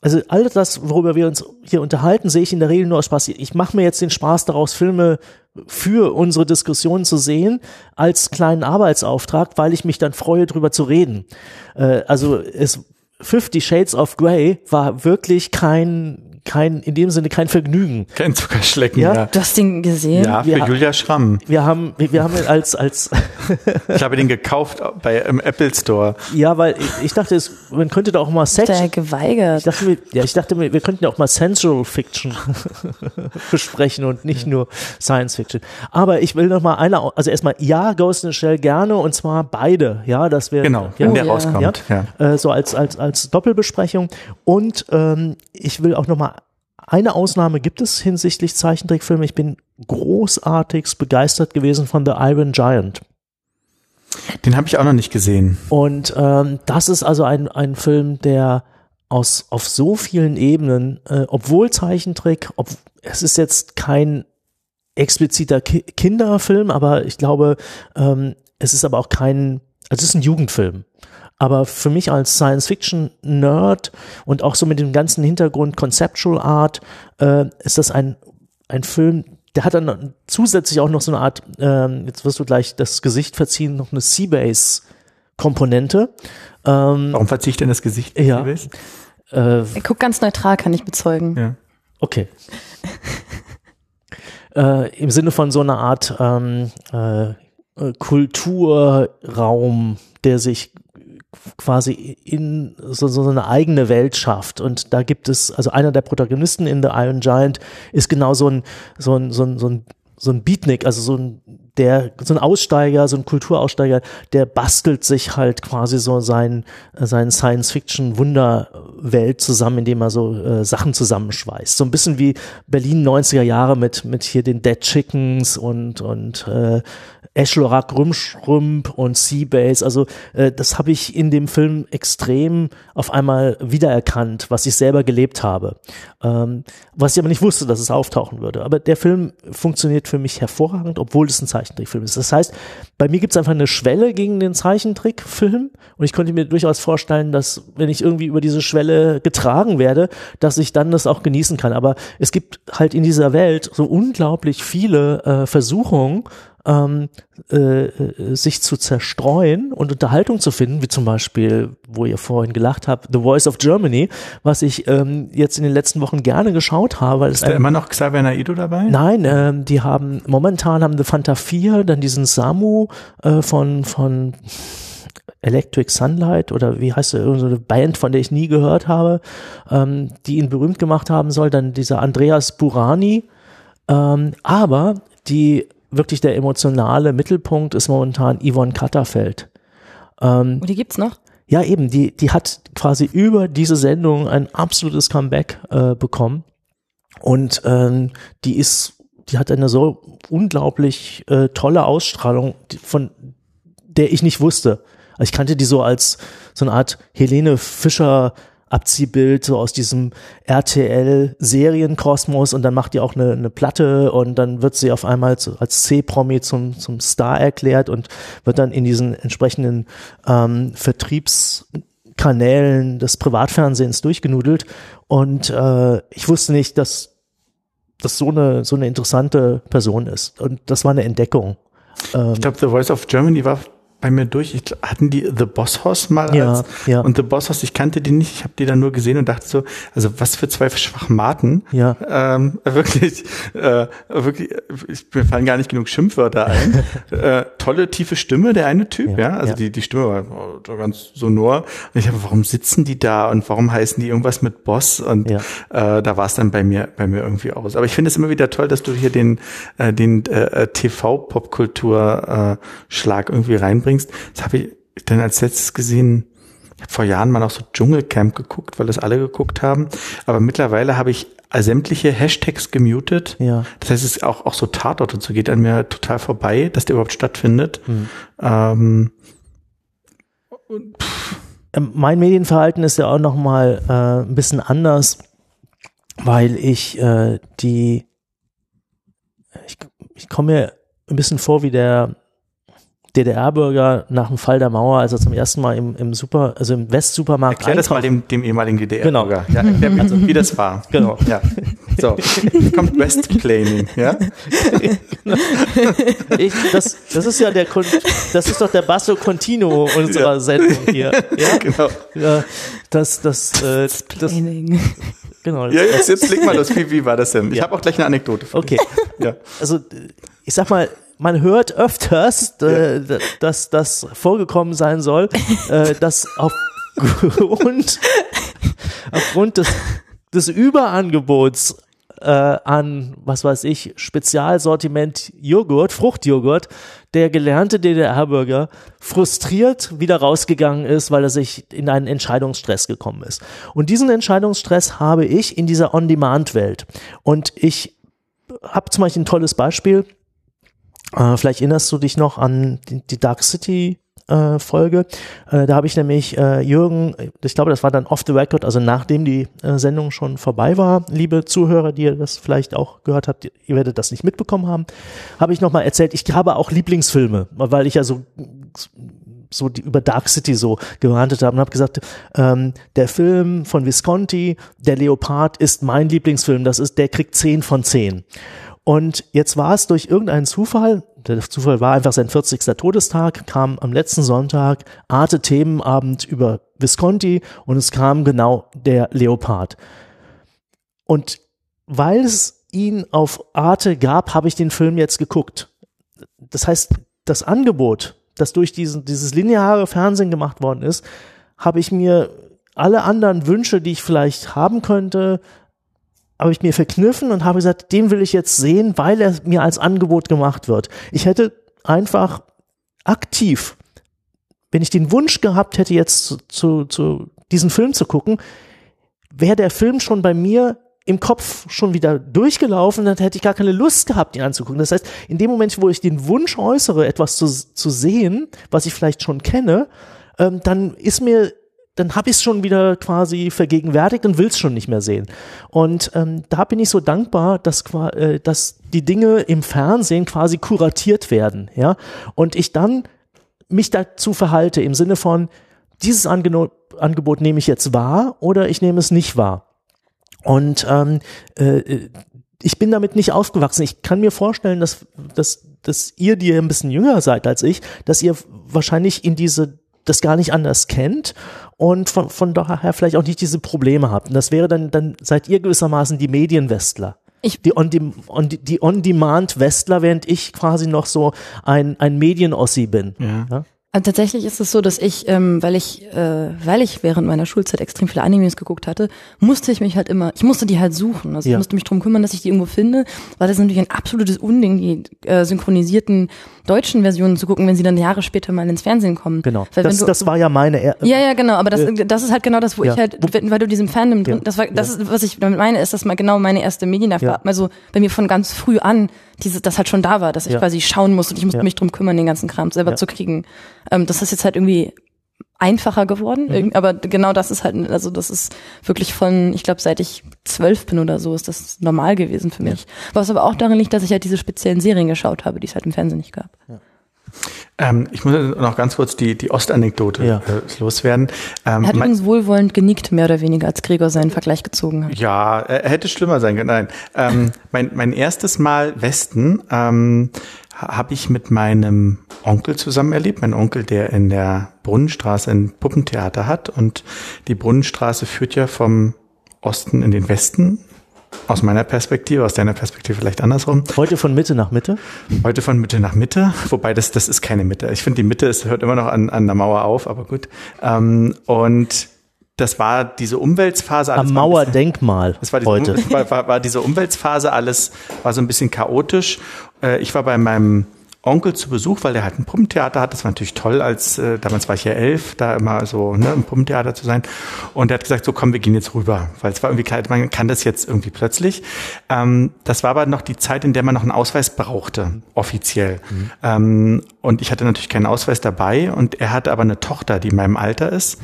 also all das, worüber wir uns hier unterhalten, sehe ich in der Regel nur aus Spaß. Ich mache mir jetzt den Spaß daraus, Filme für unsere Diskussion zu sehen, als kleinen Arbeitsauftrag, weil ich mich dann freue, drüber zu reden. Äh, also es Fifty Shades of Grey war wirklich kein kein, in dem Sinne kein Vergnügen. Kein Zuckerschlecken, Ja. ja. Du hast den gesehen? Ja, für Wir Julia Schramm. Wir haben, wir wir haben als, als, Ich habe den gekauft bei im Apple Store. ja, weil ich, ich dachte, es, man könnte da auch mal Sex, Der ich geweigert. dachte, mir- ja, ich dachte, wir wir könnten ja auch mal Sensual Fiction besprechen und nicht nur Science Fiction. Aber ich will noch mal eine, au- also erstmal, ja, Ghost in the Shell gerne und zwar beide, ja, das wäre, Genau, ja, wenn der ja. rauskommt. Ja. äh, so als, als, als Doppelbesprechung. Und ähm, ich will auch noch mal eine Ausnahme gibt es hinsichtlich Zeichentrickfilme. Ich bin großartigst begeistert gewesen von The Iron Giant. Den habe ich auch noch nicht gesehen. Und ähm, das ist also ein, ein Film, der aus auf so vielen Ebenen, äh, obwohl Zeichentrick, ob, es ist jetzt kein expliziter Ki Kinderfilm, aber ich glaube, ähm, es ist aber auch kein, also es ist ein Jugendfilm. Aber für mich als Science-Fiction-Nerd und auch so mit dem ganzen Hintergrund Conceptual Art äh, ist das ein, ein Film, der hat dann zusätzlich auch noch so eine Art, ähm, jetzt wirst du gleich das Gesicht verziehen, noch eine Seabase-Komponente. Ähm, Warum verziehe ich denn das Gesicht? Ja. Äh, Er guckt ganz neutral, kann ich bezeugen. ja. Okay. äh, Im Sinne von so einer Art ähm, äh, äh, Kulturraum, der sich quasi in so, so eine eigene Welt schafft. Und da gibt es, also einer der Protagonisten in The Iron Giant ist genau so ein, so ein, so ein, so ein, so ein Beatnik, also so ein, der, so ein Aussteiger, so ein Kulturaussteiger, der bastelt sich halt quasi so sein, sein Science-Fiction-Wunderwelt zusammen, indem er so äh, Sachen zusammenschweißt. So ein bisschen wie Berlin 90er Jahre mit, mit hier den Dead Chickens und, und äh, Eschlorak Rümschrümp und Seabase. Also äh, das habe ich in dem Film extrem auf einmal wiedererkannt, was ich selber gelebt habe. Ähm, was ich aber nicht wusste, dass es auftauchen würde. Aber der Film funktioniert für mich hervorragend, obwohl es ein Zeichentrickfilm ist. Das heißt, bei mir gibt es einfach eine Schwelle gegen den Zeichentrickfilm und ich könnte mir durchaus vorstellen, dass wenn ich irgendwie über diese Schwelle getragen werde, dass ich dann das auch genießen kann. Aber es gibt halt in dieser Welt so unglaublich viele äh, Versuchungen, ähm, äh, äh, sich zu zerstreuen und Unterhaltung zu finden, wie zum Beispiel, wo ihr vorhin gelacht habt, The Voice of Germany, was ich ähm, jetzt in den letzten Wochen gerne geschaut habe, weil es Ist da immer noch Xavier Naido dabei? Nein, ähm, die haben momentan haben The Fanta 4, dann diesen Samu äh, von von Electric Sunlight oder wie heißt irgend so eine Band, von der ich nie gehört habe, ähm, die ihn berühmt gemacht haben soll, dann dieser Andreas Burani, ähm, aber die wirklich der emotionale Mittelpunkt ist momentan Yvonne Katterfeld. Ähm, Und die gibt's noch? ja, eben, die, die hat quasi über diese Sendung ein absolutes Comeback äh, bekommen. Und ähm, die ist, die hat eine so unglaublich äh, tolle Ausstrahlung, von der ich nicht wusste. Also ich kannte die so als so eine Art Helene Fischer Abziehbild so aus diesem RTL Serienkosmos und dann macht die auch eine, eine Platte und dann wird sie auf einmal zu, als C-Promi zum, zum Star erklärt und wird dann in diesen entsprechenden ähm, Vertriebskanälen des Privatfernsehens durchgenudelt und äh, ich wusste nicht, dass das so eine so eine interessante Person ist und das war eine Entdeckung. Ähm, Ich glaube, The Voice of Germany war bei mir durch. Ich, hatten die The Boss Hoss mal Ja, als ja. und The Boss Hoss, ich kannte die nicht, ich habe die dann nur gesehen und dachte so, also was für zwei Schwachmaten. Ja. Ähm, wirklich, äh, wirklich, ich, mir fallen gar nicht genug Schimpfwörter ein. äh, tolle tiefe Stimme, der eine Typ, ja, Ja, also die die Stimme war so ganz sonor. Und ich habe, warum sitzen die da und warum heißen die irgendwas mit Boss? Und äh, da war es dann bei mir bei mir irgendwie aus. Aber ich finde es immer wieder toll, dass du hier den äh, den äh, TV Popkultur äh, Schlag irgendwie reinbringst. Das habe ich dann als letztes gesehen. Ich habe vor Jahren mal noch so Dschungelcamp geguckt, weil das alle geguckt haben. Aber mittlerweile habe ich sämtliche Hashtags gemutet. Ja. Das heißt, es ist auch, auch so Tatort und so geht an mir total vorbei, dass der überhaupt stattfindet. Hm. Ähm, mein Medienverhalten ist ja auch noch mal äh, ein bisschen anders, weil ich äh, die ich, ich komme mir ein bisschen vor wie der DDR-Bürger nach dem Fall der Mauer, als er zum ersten Mal im, im Super, also im Westsupermarkt Erklär das mal dem, dem ehemaligen DDR-Bürger. Genau. Ja, erklär mir, also, wie das war. Genau. Ja. So, kommt Westplaining, ja? Ich, das, das ist ja der, das ist doch der Basso Continuo unserer Ja. Sendung hier. Ja, Genau. ja das, das, äh, das. Genau. Ja, jetzt, jetzt leg mal los. Wie, wie war das denn? Ich Ja. habe auch gleich eine Anekdote. Okay. Ja. also ich sag mal, man hört öfters, äh, dass das vorgekommen sein soll, äh, dass aufgrund, aufgrund des, des Überangebots äh, an, was weiß ich, Spezialsortiment Joghurt, Fruchtjoghurt, der gelernte DDR-Bürger frustriert wieder rausgegangen ist, weil er sich in einen Entscheidungsstress gekommen ist. Und diesen Entscheidungsstress habe ich in dieser On-Demand-Welt. Und ich habe zum Beispiel ein tolles Beispiel. Äh, vielleicht erinnerst du dich noch an die, die Dark City äh, Folge. Äh, da habe ich nämlich äh, Jürgen, ich glaube, das war dann off the record, also nachdem die äh, Sendung schon vorbei war, liebe Zuhörer, die ihr das vielleicht auch gehört habt, ihr werdet das nicht mitbekommen haben, habe ich nochmal erzählt, ich habe auch Lieblingsfilme, weil ich ja so so die, über Dark City so gewartet habe und habe gesagt, ähm, der Film von Visconti, der Leopard, ist mein Lieblingsfilm. Das ist, der kriegt 10 von 10. Und jetzt war es durch irgendeinen Zufall, der Zufall war einfach sein 40. Todestag, kam am letzten Sonntag Arte Themenabend über Visconti und es kam genau der Leopard. Und weil es ihn auf Arte gab, habe ich den Film jetzt geguckt. Das heißt, das Angebot, das durch diesen, dieses lineare Fernsehen gemacht worden ist, habe ich mir alle anderen Wünsche, die ich vielleicht haben könnte, habe ich mir verkniffen und habe gesagt, den will ich jetzt sehen, weil er mir als Angebot gemacht wird. Ich hätte einfach aktiv, wenn ich den Wunsch gehabt hätte, jetzt zu, zu, zu diesen Film zu gucken, wäre der Film schon bei mir im Kopf schon wieder durchgelaufen, dann hätte ich gar keine Lust gehabt, ihn anzugucken. Das heißt, in dem Moment, wo ich den Wunsch äußere, etwas zu, zu sehen, was ich vielleicht schon kenne, ähm, dann ist mir dann habe ich es schon wieder quasi vergegenwärtigt und will es schon nicht mehr sehen. Und ähm, da bin ich so dankbar, dass, äh, dass die Dinge im Fernsehen quasi kuratiert werden, ja. Und ich dann mich dazu verhalte im Sinne von, dieses Angeno Angebot nehme ich jetzt wahr oder ich nehme es nicht wahr. Und ähm, äh, ich bin damit nicht aufgewachsen. Ich kann mir vorstellen, dass, dass, dass ihr, die ein bisschen jünger seid als ich, dass ihr wahrscheinlich in diese das gar nicht anders kennt und von, von daher vielleicht auch nicht diese Probleme habt. Und das wäre dann, dann seid ihr gewissermaßen die Medienwestler. Ich- die On-Demand on, die On-Demand-Westler, während ich quasi noch so ein, ein Medienossi bin. Ja. Also tatsächlich ist es so, dass ich, ähm, weil ich, äh, weil ich während meiner Schulzeit extrem viele Animes geguckt hatte, musste ich mich halt immer, ich musste die halt suchen. Also Ja. ich musste mich drum kümmern, dass ich die irgendwo finde, weil das ist natürlich ein absolutes Unding, die äh, synchronisierten deutschen Versionen zu gucken, wenn sie dann Jahre später mal ins Fernsehen kommen. Genau. Weil Das, du, das war ja meine. Er ja, ja, genau, aber das, Äh, das ist halt genau das, wo ja. ich halt, weil du diesem Fandom drin, Ja. das war, das ist, was ich damit meine, ist, dass mal genau meine erste Medienerfahrung, also bei mir von ganz früh an, diese, das halt schon da war, dass ich Ja. quasi schauen musste und ich musste Ja. mich drum kümmern, den ganzen Kram selber Ja. zu kriegen. Ähm, das ist jetzt halt irgendwie einfacher Mhm. geworden, Irgend- aber genau das ist halt, also das ist wirklich von, ich glaube, seit ich zwölf bin oder so, ist das normal gewesen für mich. Was aber auch darin liegt, dass ich halt diese speziellen Serien geschaut habe, die es halt im Fernsehen nicht gab. Ähm, ich muss noch ganz kurz die, die Ostanekdote Ja. äh, loswerden. Ähm, Er hat übrigens wohlwollend genickt, mehr oder weniger, als Gregor seinen Vergleich gezogen hat. Ja, er hätte schlimmer sein können. Nein. Ähm, mein, mein erstes Mal Westen ähm, ha- habe ich mit meinem Onkel zusammen erlebt. Mein Onkel, der in der Brunnenstraße ein Puppentheater hat. Und die Brunnenstraße führt ja vom Osten in den Westen. Aus meiner Perspektive, aus deiner Perspektive vielleicht andersrum. heute von Mitte nach Mitte. Heute von Mitte nach Mitte, wobei das, das ist keine Mitte. Ich finde, die Mitte ist, hört immer noch an, an der Mauer auf, aber gut. Ähm, und das war diese Umweltsphase. Am alles Mauerdenkmal das war, die, heute. war, war, war diese Umweltphase, alles war so ein bisschen chaotisch. Äh, ich war bei meinem Onkel zu Besuch, weil der halt ein Puppentheater hat. Das war natürlich toll, als äh, damals war ich ja elf, da immer so ne, im Puppentheater zu sein. Und er hat gesagt, so komm, wir gehen jetzt rüber, weil es war irgendwie klar, man kann das jetzt irgendwie plötzlich. Ähm, das war aber noch die Zeit, in der man noch einen Ausweis brauchte, offiziell. Ähm, Und ich hatte natürlich keinen Ausweis dabei und er hatte aber eine Tochter, die in meinem Alter ist.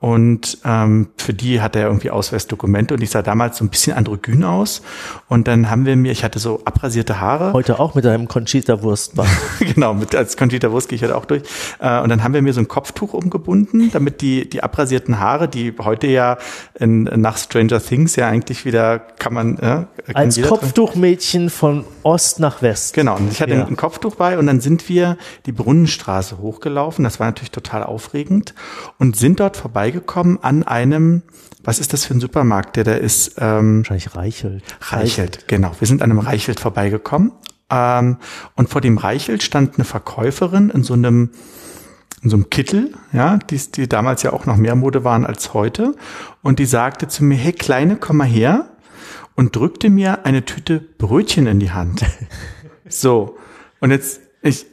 Und ähm, für die hatte er irgendwie Ausweisdokumente und ich sah damals so ein bisschen androgyn aus. Und dann haben wir mir, ich hatte so abrasierte Haare. Heute auch mit einem Conchita-Wurstband. genau, mit, als Conchita Wurst gehe ich halt auch durch. Äh, und dann haben wir mir so ein Kopftuch umgebunden, damit die, die abrasierten Haare, die heute ja in, nach Stranger Things ja eigentlich wieder kann man. Äh, als Kopftuchmädchen von Ost nach West. Genau, und ich hatte ja. ein Kopftuch bei und dann sind wir die Brunnenstraße hochgelaufen. Das war natürlich total aufregend und sind dort vorbeigekommen an einem, was ist das für ein Supermarkt, der da ist? Ähm, Wahrscheinlich Reichelt. Reichelt, genau. Wir sind an einem Reichelt vorbeigekommen ähm, und vor dem Reichelt stand eine Verkäuferin in so einem in so einem Kittel, ja, die, die damals ja auch noch mehr Mode waren als heute. Und die sagte zu mir, hey Kleine, komm mal her und drückte mir eine Tüte Brötchen in die Hand. so. Und jetzt, ich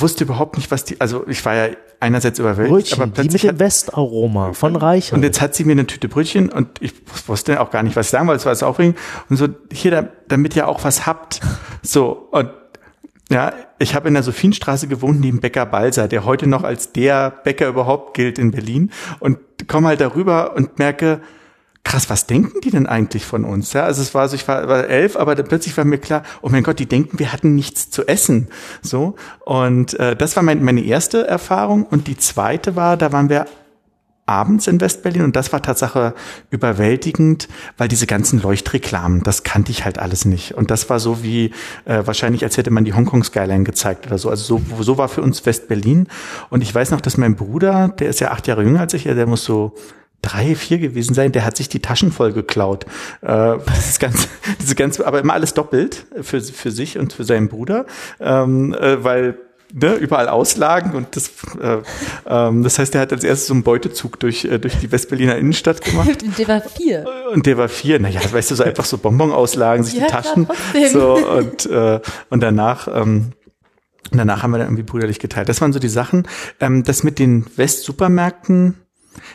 wusste überhaupt nicht, was die, also ich war ja einerseits überwältigt, Brötchen, aber plötzlich. Die mit dem Westaroma von Reich. Und jetzt hat sie mir eine Tüte Brötchen und ich wusste auch gar nicht, was ich sagen wollte, es war so aufregend. Und so, hier, damit ihr auch was habt. So, und ja, ich habe in der Sophienstraße gewohnt, neben Bäcker Balser, der heute noch als der Bäcker überhaupt gilt in Berlin. Und komme halt darüber und merke, krass, was denken die denn eigentlich von uns? Ja, also es war so, ich war, war elf, aber dann plötzlich war mir klar, oh mein Gott, die denken, wir hatten nichts zu essen. So und äh, das war mein, meine erste Erfahrung und die zweite war, da waren wir abends in Westberlin und das war Tatsache überwältigend, weil diese ganzen Leuchtreklamen, das kannte ich halt alles nicht und das war so wie äh, wahrscheinlich als hätte man die Hongkong Skyline gezeigt oder so. Also so, so war für uns Westberlin und ich weiß noch, dass mein Bruder, der ist ja acht Jahre jünger als ich, der muss so drei, vier gewesen sein, der hat sich die Taschen voll geklaut. Äh, das ganze, diese ganze, aber immer alles doppelt für, für sich und für seinen Bruder, ähm, äh, weil ne, überall Auslagen und das, äh, ähm, das heißt, er hat als erstes so einen Beutezug durch, äh, durch die Westberliner Innenstadt gemacht. Und der war vier. Und der war vier. Naja, weißt du, so einfach so Bonbon-Auslagen, sich ja, die Taschen. So, und, äh, und danach, ähm, danach haben wir dann irgendwie brüderlich geteilt. Das waren so die Sachen. Ähm, das mit den Westsupermärkten,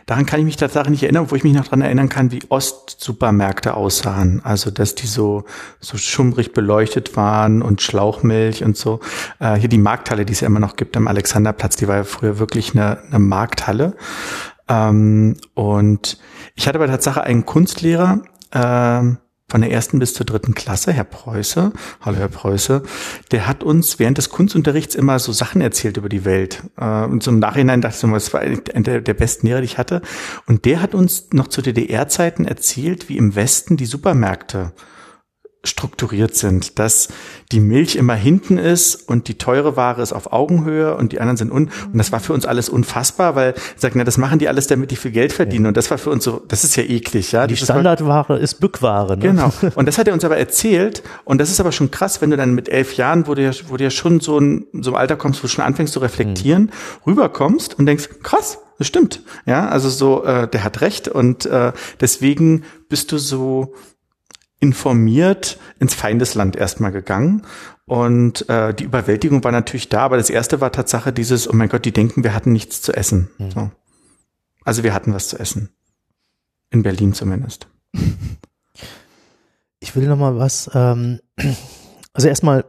Daran kann ich mich tatsächlich nicht erinnern, wo ich mich noch dran erinnern kann, wie Ostsupermärkte aussahen. Also, dass die so, so schummrig beleuchtet waren und Schlauchmilch und so. Äh, hier die Markthalle, die es ja immer noch gibt am Alexanderplatz, die war ja früher wirklich eine, eine Markthalle. Ähm, und ich hatte bei Tatsache einen Kunstlehrer, ähm, von der ersten bis zur dritten Klasse, Herr Preuße, hallo Herr Preuße, der hat uns während des Kunstunterrichts immer so Sachen erzählt über die Welt. Äh, und im Nachhinein dachte ich, so, das war einer der, der besten Lehrer, die ich hatte. Und der hat uns noch zu DDR-Zeiten erzählt, wie im Westen die Supermärkte strukturiert sind, dass die Milch immer hinten ist und die teure Ware ist auf Augenhöhe und die anderen sind un und das war für uns alles unfassbar, weil sagt, na, das machen die alles, damit die viel Geld verdienen ja. und das war für uns so, das ist ja eklig, ja. Die Standardware ist Bückware, ne? Genau. Und das hat er uns aber erzählt und das ist aber schon krass, wenn du dann mit elf Jahren, wo du ja, wo du ja schon so ein so ein Alter kommst, wo du schon anfängst zu reflektieren, mhm. rüberkommst und denkst, krass, das stimmt, ja, also so, äh, der hat recht und äh, deswegen bist du so informiert ins Feindesland erstmal gegangen. Und äh, die Überwältigung war natürlich da, aber das erste war Tatsache dieses, oh mein Gott, die denken, wir hatten nichts zu essen. Mhm. So. Also wir hatten was zu essen. In Berlin zumindest. Ich will noch mal was, ähm, also erstmal,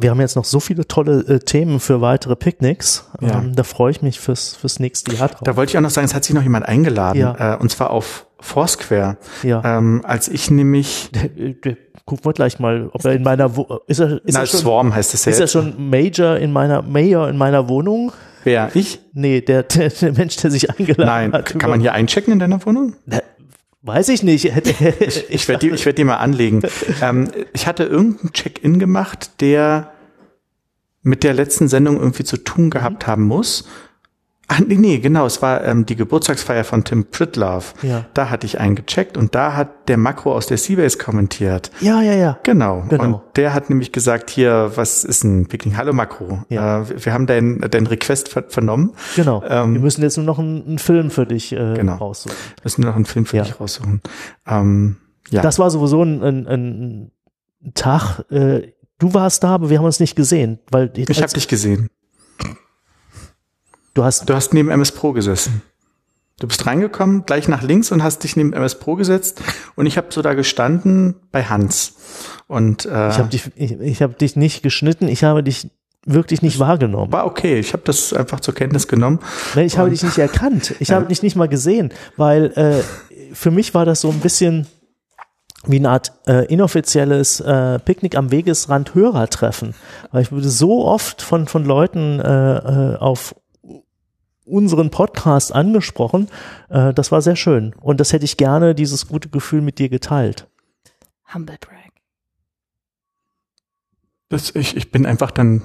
wir haben jetzt noch so viele tolle äh, Themen für weitere Picknicks. Ja. Ähm, da freue ich mich fürs, fürs nächste Jahr drauf. Da wollte ich auch noch sagen, es hat sich noch jemand eingeladen, ja. äh, und zwar auf Foursquare. Ja. Ähm, als ich nämlich. Gucken wir gleich mal, ob er in meiner Wo ist er, ist Na, er schon, Swarm heißt es ja. Ist er schon Major in meiner Mayor in meiner Wohnung? Wer? Ich? Nee, der, der, der Mensch, der sich eingeladen Nein. hat. Nein, kann man hier einchecken in deiner Wohnung? Weiß ich nicht. ich ich werde die, ich werd die mal anlegen. ähm, ich hatte irgendeinen Check-in gemacht, der mit der letzten Sendung irgendwie zu tun gehabt haben muss. Ach, nee, nee, genau, es war ähm, die Geburtstagsfeier von Tim Pritlove. Ja. Da hatte ich einen gecheckt und da hat der Makro aus der Seabase kommentiert. Ja, ja, ja. Genau. genau. Und der hat nämlich gesagt, hier, was ist ein Picking? Hallo Makro. Ja. Äh, wir haben deinen dein Request ver vernommen. Genau. Ähm, wir müssen jetzt nur noch einen, einen Film für dich äh, genau. raussuchen. Wir müssen nur noch einen Film für ja. dich raussuchen. Ähm, ja. Das war sowieso ein, ein, ein Tag, äh, du warst da, aber wir haben uns nicht gesehen. Weil ich habe dich gesehen. Du hast, du hast neben MS Pro gesessen. Du bist reingekommen, gleich nach links und hast dich neben MS Pro gesetzt und ich habe so da gestanden bei Hans. Und äh, ich habe dich, ich, ich habe dich nicht geschnitten, ich habe dich wirklich nicht wahrgenommen. War okay, ich habe das einfach zur Kenntnis genommen. Nee, ich habe dich nicht erkannt. Ich habe dich nicht mal gesehen, weil äh, für mich war das so ein bisschen wie eine Art äh, inoffizielles äh, Picknick am Wegesrand Hörertreffen. Weil ich wurde so oft von, von Leuten äh, äh, auf unseren Podcast angesprochen. Äh, das war sehr schön. Und das hätte ich gerne, dieses gute Gefühl mit dir geteilt. Humble brag. Das, ich, ich bin einfach dann,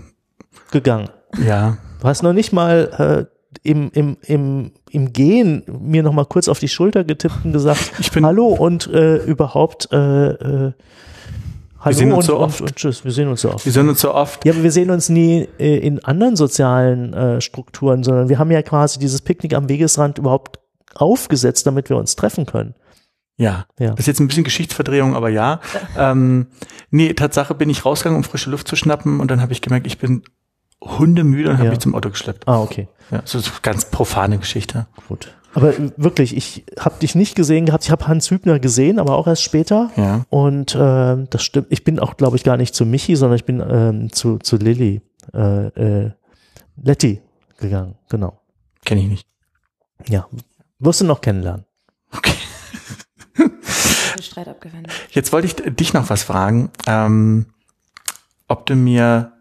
Gegangen. ja, Du hast noch nicht mal äh, im, im, im, im Gehen mir noch mal kurz auf die Schulter getippt und gesagt, Ich bin- Hallo und äh, überhaupt äh, äh, Hallo sehen uns so oft. und tschüss, wir sehen uns so oft. wir sind uns so oft. Ja, aber wir sehen uns nie äh, in anderen sozialen äh, Strukturen, sondern wir haben ja quasi dieses Picknick am Wegesrand überhaupt aufgesetzt, damit wir uns treffen können. Ja. Ja. Das ist jetzt ein bisschen Geschichtsverdrehung, aber ja. ähm, nee, Tatsache bin ich rausgegangen, um frische Luft zu schnappen und dann habe ich gemerkt, ich bin hundemüde und habe Ja. mich zum Auto geschleppt. Ah, okay, Ja, so so ganz profane Geschichte. gut. Aber äh, wirklich, ich habe dich nicht gesehen gehabt. Ich habe Hans Hübner gesehen, aber auch erst später. Ja. Und äh, das stimmt. Ich bin auch, glaube ich, gar nicht zu Michi, sondern ich bin ähm, zu, zu Lilly, äh, äh, Letty gegangen. Genau. Kenne ich nicht. Ja. Wirst du noch kennenlernen. Okay. Streit abgewendet. Jetzt wollte ich dich noch was fragen, ähm, ob du mir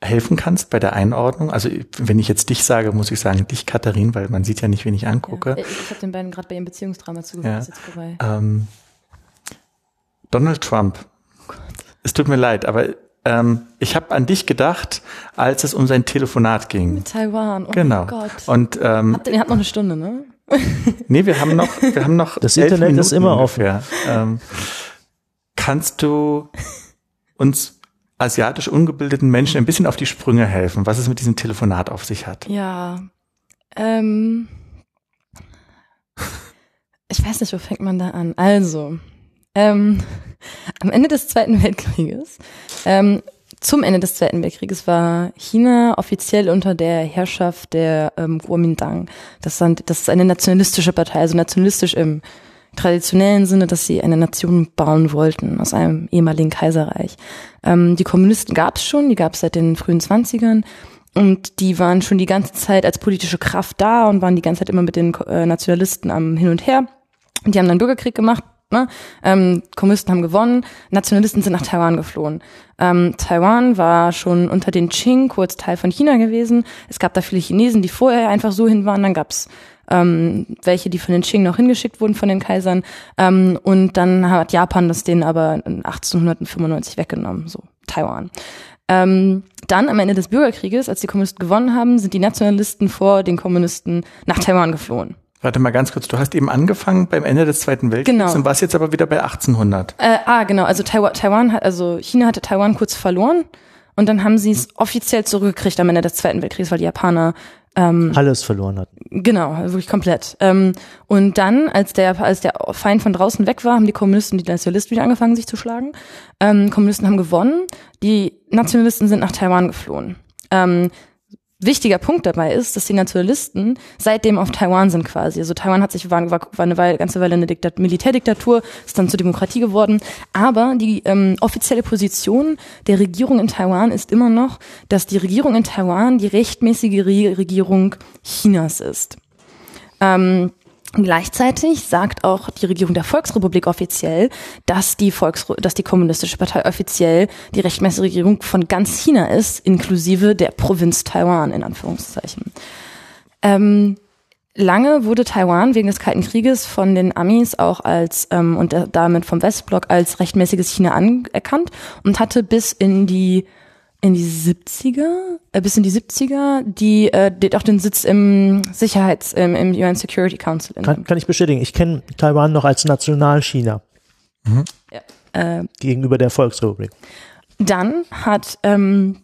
helfen kannst bei der Einordnung. Also wenn ich jetzt dich sage, muss ich sagen dich, Katharin, weil man sieht ja nicht, wen ich angucke. Ja. Ich, ich habe den beiden gerade bei ihrem Beziehungsdrama zugehört, Ja. ist jetzt vorbei. Ähm, Donald Trump. Es tut mir leid, aber ähm, ich habe an dich gedacht, als es um sein Telefonat ging. Mit Taiwan, oh Genau. mein Gott. Und ähm, Habt ihr, ihr habt noch eine Stunde, ne? nee, wir haben noch, wir haben noch. Das Internet ist Minuten immer ungefähr. Ähm, kannst du uns asiatisch ungebildeten Menschen ein bisschen auf die Sprünge helfen, was es mit diesem Telefonat auf sich hat? Ja. Ähm, ich weiß nicht, wo fängt man da an? Also, ähm, am Ende des Zweiten Weltkrieges, ähm, zum Ende des Zweiten Weltkrieges war China offiziell unter der Herrschaft der ähm, Kuomintang. Das, sind, das ist eine nationalistische Partei, also nationalistisch im traditionellen Sinne, dass sie eine Nation bauen wollten aus einem ehemaligen Kaiserreich. Ähm, die Kommunisten gab es schon, die gab es seit den frühen Zwanzigern. Und die waren schon die ganze Zeit als politische Kraft da und waren die ganze Zeit immer mit den äh, Nationalisten am Hin und Her. Und die haben dann Bürgerkrieg gemacht. Ne? Ähm, Kommunisten haben gewonnen, Nationalisten sind nach Taiwan geflohen. Ähm, Taiwan war schon unter den Qing kurz Teil von China gewesen. Es gab da viele Chinesen, die vorher einfach so hin waren. Dann gab's ähm, welche, die von den Qing noch hingeschickt wurden von den Kaisern. Ähm, und dann hat Japan das denen aber 1895 weggenommen, so Taiwan. Ähm, dann am Ende des Bürgerkrieges, als die Kommunisten gewonnen haben, sind die Nationalisten vor den Kommunisten nach Taiwan geflohen. Warte mal ganz kurz, du hast eben angefangen beim Ende des Zweiten Weltkriegs Genau. und warst jetzt aber wieder bei 1800. Äh, ah, genau. Also Taiwan, Taiwan hat, also China hatte Taiwan kurz verloren und dann haben sie es offiziell zurückgekriegt am Ende des Zweiten Weltkriegs, weil die Japaner Alles verloren hat. Genau, wirklich komplett. Ähm, und dann, als der, als der Feind von draußen weg war, haben die Kommunisten und die Nationalisten wieder angefangen, sich zu schlagen. Ähm, Kommunisten haben gewonnen, die Nationalisten sind nach Taiwan geflohen. Ähm, wichtiger Punkt dabei ist, dass die Nationalisten seitdem auf Taiwan sind quasi. Also Taiwan hat sich war, war, war eine Weile, ganze Weile eine Diktat Militärdiktatur, ist dann zur Demokratie geworden. Aber die ähm, offizielle Position der Regierung in Taiwan ist immer noch, dass die Regierung in Taiwan die rechtmäßige Re Regierung Chinas ist. Ähm, Gleichzeitig sagt auch die Regierung der Volksrepublik offiziell, dass die Volks dass die kommunistische Partei offiziell die rechtmäßige Regierung von ganz China ist, inklusive der Provinz Taiwan in Anführungszeichen. Ähm, lange wurde Taiwan wegen des Kalten Krieges von den Amis auch als ähm, und da- damit vom Westblock als rechtmäßiges China anerkannt und hatte bis in die in die 70er, äh, bis in die 70er, die, äh, die auch den Sitz im Sicherheits, im, im UN Security Council in Kann, kann ich bestätigen. Ich kenne Taiwan noch als Nationalchina äh, gegenüber der Volksrepublik. Dann hat ähm,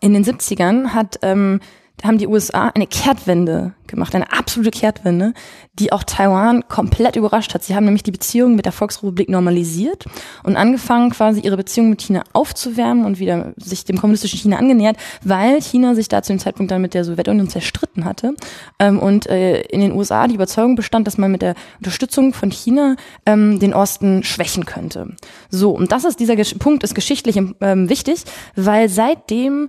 in den 70ern hat ähm, haben die USA eine Kehrtwende gemacht, eine absolute Kehrtwende, die auch Taiwan komplett überrascht hat. Sie haben nämlich die Beziehungen mit der Volksrepublik normalisiert und angefangen, quasi ihre Beziehungen mit China aufzuwärmen und wieder sich dem kommunistischen China angenähert, weil China sich da zu dem Zeitpunkt dann mit der Sowjetunion zerstritten hatte ähm, und äh, in den USA die Überzeugung bestand, dass man mit der Unterstützung von China ähm, den Osten schwächen könnte. So, und das ist dieser Punkt ist geschichtlich ähm, wichtig, weil seitdem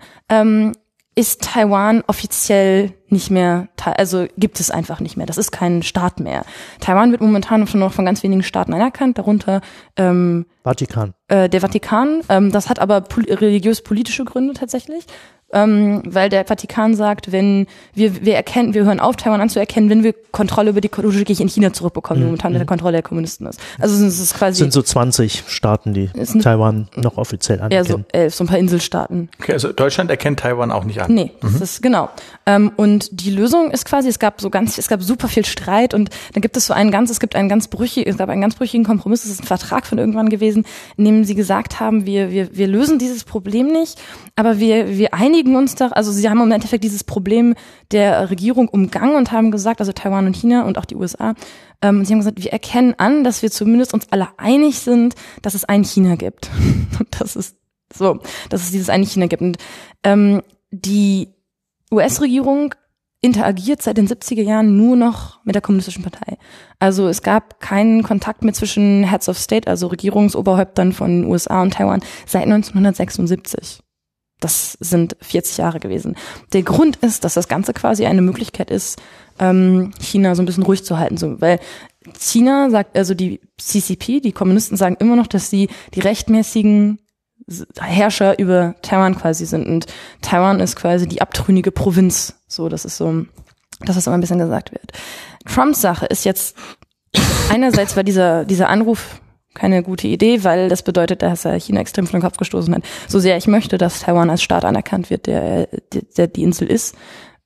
ist Taiwan offiziell nicht mehr, also gibt es einfach nicht mehr. Das ist kein Staat mehr. Taiwan wird momentan schon noch von ganz wenigen Staaten anerkannt, darunter ähm, Vatikan. Äh, der Vatikan. Ähm, das hat aber pol religiös-politische Gründe tatsächlich ähm, weil der Vatikan sagt, wenn wir, wir erkennen, wir hören auf, Taiwan anzuerkennen, wenn wir Kontrolle über die Kulturkrieg in China zurückbekommen, die mhm. momentan der Kontrolle der Kommunisten ist. Also es ist quasi. Es sind so 20 Staaten, die Taiwan noch offiziell anerkennen. Ja, so elf, so ein paar Inselstaaten. Okay, also Deutschland erkennt Taiwan auch nicht an. Nee, mhm. das ist genau. Ähm, und die Lösung ist quasi, es gab so ganz, es gab super viel Streit und dann gibt es so einen ganz, es gibt einen ganz brüchig, es gab einen ganz brüchigen Kompromiss, das ist ein Vertrag von irgendwann gewesen, in dem sie gesagt haben, wir, wir, wir lösen dieses Problem nicht, aber wir, wir einigen uns da, also sie haben im Endeffekt dieses Problem der Regierung umgangen und haben gesagt, also Taiwan und China und auch die USA, ähm, sie haben gesagt, wir erkennen an, dass wir zumindest uns alle einig sind, dass es ein China gibt. Und das ist so, dass es dieses eine China gibt. Und ähm, die US-Regierung interagiert seit den 70er Jahren nur noch mit der kommunistischen Partei. Also es gab keinen Kontakt mehr zwischen Heads of State, also Regierungsoberhäuptern von USA und Taiwan, seit 1976. Das sind 40 Jahre gewesen. Der Grund ist, dass das Ganze quasi eine Möglichkeit ist, ähm, China so ein bisschen ruhig zu halten, so, weil China sagt, also die CCP, die Kommunisten sagen immer noch, dass sie die rechtmäßigen Herrscher über Taiwan quasi sind und Taiwan ist quasi die abtrünnige Provinz. So, das ist so, dass das immer ein bisschen gesagt wird. Trumps Sache ist jetzt einerseits war dieser dieser Anruf keine gute Idee, weil das bedeutet, dass er China extrem von den Kopf gestoßen hat. So sehr ich möchte, dass Taiwan als Staat anerkannt wird, der, der die Insel ist,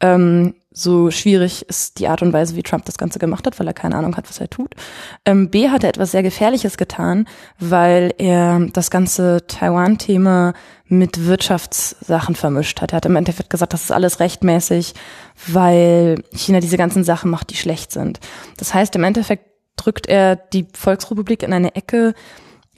ähm, so schwierig ist die Art und Weise, wie Trump das Ganze gemacht hat, weil er keine Ahnung hat, was er tut. Ähm, B hat er etwas sehr Gefährliches getan, weil er das ganze Taiwan-Thema mit Wirtschaftssachen vermischt hat. Er hat im Endeffekt gesagt, das ist alles rechtmäßig, weil China diese ganzen Sachen macht, die schlecht sind. Das heißt, im Endeffekt drückt er die Volksrepublik in eine Ecke,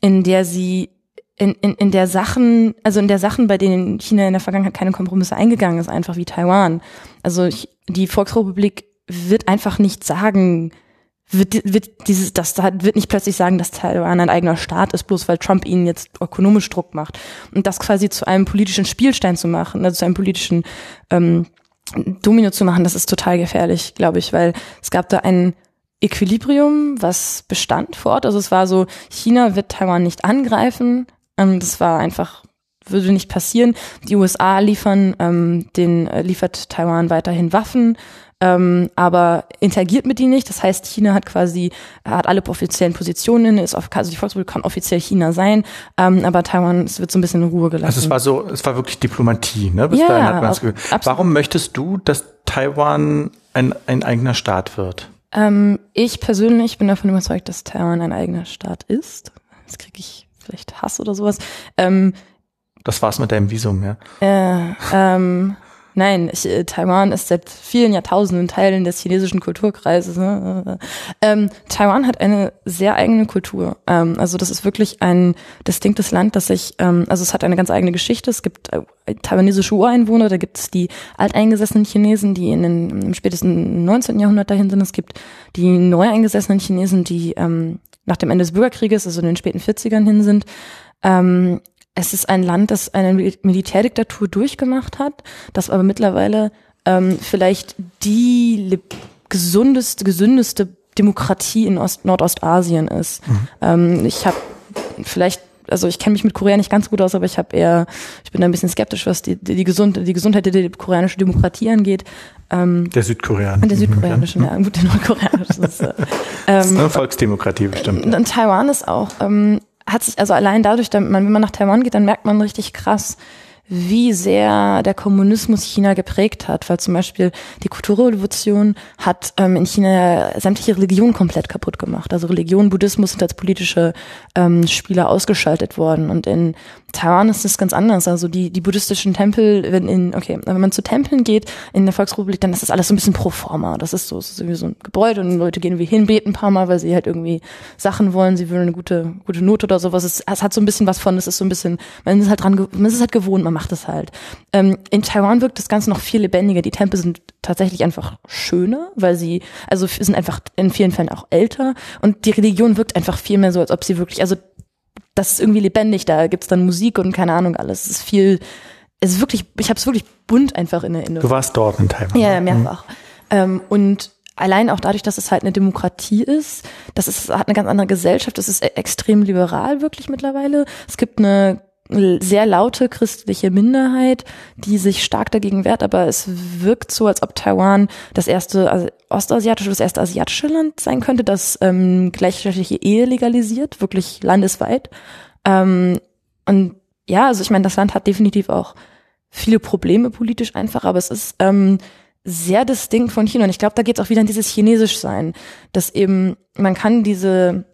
in der sie in, in, in der Sachen, also in der Sachen, bei denen China in der Vergangenheit keine Kompromisse eingegangen ist, einfach wie Taiwan. Also die Volksrepublik wird einfach nicht sagen, wird, wird dieses, das wird nicht plötzlich sagen, dass Taiwan ein eigener Staat ist, bloß weil Trump ihnen jetzt ökonomisch Druck macht. Und das quasi zu einem politischen Spielstein zu machen, also zu einem politischen ähm, Domino zu machen, das ist total gefährlich, glaube ich, weil es gab da einen Equilibrium, was bestand vor Ort. Also es war so, China wird Taiwan nicht angreifen. Ähm, das war einfach, würde nicht passieren. Die USA liefern, ähm, den äh, liefert Taiwan weiterhin Waffen, ähm, aber interagiert mit ihnen nicht. Das heißt, China hat quasi, hat alle offiziellen Positionen, ist auf, also die Volksrepublik kann offiziell China sein, ähm, aber Taiwan, es wird so ein bisschen in Ruhe gelassen. Also es war so, es war wirklich Diplomatie, ne? Bis ja, dahin hat man das Warum möchtest du, dass Taiwan ein, ein eigener Staat wird? Ähm, ich persönlich bin davon überzeugt, dass Taiwan ein eigener Staat ist. Jetzt kriege ich vielleicht Hass oder sowas. Ähm, das war's mit deinem Visum, ja? Äh, ähm, Nein, ich, äh, Taiwan ist seit vielen Jahrtausenden Teilen des chinesischen Kulturkreises. Ne? Ähm, Taiwan hat eine sehr eigene Kultur. Ähm, also das ist wirklich ein distinktes Land, das sich, ähm, also es hat eine ganz eigene Geschichte. Es gibt äh, taiwanesische Ureinwohner, da gibt es die alteingesessenen Chinesen, die in den im spätesten 19. Jahrhundert dahin sind. Es gibt die neu eingesessenen Chinesen, die ähm, nach dem Ende des Bürgerkrieges, also in den späten 40ern hin sind. Ähm, es ist ein Land, das eine Militärdiktatur durchgemacht hat, das aber mittlerweile ähm, vielleicht die gesundeste, gesündeste Demokratie in Ost Nordostasien ist. Mhm. Ähm, ich habe vielleicht also ich kenne mich mit Korea nicht ganz gut aus, aber ich habe eher, ich bin da ein bisschen skeptisch, was die, die, Gesund, die Gesundheit der koreanischen Demokratie angeht. Ähm, der südkoreanische. Der südkoreanische, ja, gut, der nordkoreanische. Ist, äh, ähm, ist eine Volksdemokratie bestimmt. Und Taiwan ist auch ähm, hat sich also allein dadurch, wenn man nach Taiwan geht, dann merkt man richtig krass, wie sehr der Kommunismus China geprägt hat, weil zum Beispiel die Kulturrevolution hat ähm, in China sämtliche Religionen komplett kaputt gemacht. Also Religion, Buddhismus sind als politische ähm, Spieler ausgeschaltet worden und in Taiwan ist das ganz anders. Also die, die buddhistischen Tempel, wenn in, okay, wenn man zu Tempeln geht in der Volksrepublik, dann ist das alles so ein bisschen pro forma. Das ist so, es ist irgendwie so ein Gebäude und Leute gehen wie hin, beten ein paar Mal, weil sie halt irgendwie Sachen wollen, sie wollen eine gute, gute Note oder sowas. Es, es hat so ein bisschen was von, es ist so ein bisschen, man ist halt dran, man ist halt gewohnt, man macht es halt. Ähm, in Taiwan wirkt das Ganze noch viel lebendiger. Die Tempel sind tatsächlich einfach schöner, weil sie, also sind einfach in vielen Fällen auch älter und die Religion wirkt einfach viel mehr so, als ob sie wirklich, also das ist irgendwie lebendig, da gibt's dann Musik und keine Ahnung alles. Es ist viel, es ist wirklich, ich habe es wirklich bunt einfach in Erinnerung. Du warst dort in Taiwan. Ja, mehrfach. Mhm. Ähm, und allein auch dadurch, dass es halt eine Demokratie ist, das ist, hat eine ganz andere Gesellschaft, das ist e-, extrem liberal wirklich mittlerweile. Es gibt eine sehr laute christliche Minderheit, die sich stark dagegen wehrt, aber es wirkt so, als ob Taiwan das erste also ostasiatische, das erste asiatische Land sein könnte, das ähm, gleichgeschlechtliche Ehe legalisiert, wirklich landesweit. Ähm, und ja, also ich meine, das Land hat definitiv auch viele Probleme politisch einfach, aber es ist ähm, sehr distinkt von China. Und ich glaube, da geht es auch wieder in dieses Chinesisch sein, dass eben man kann diese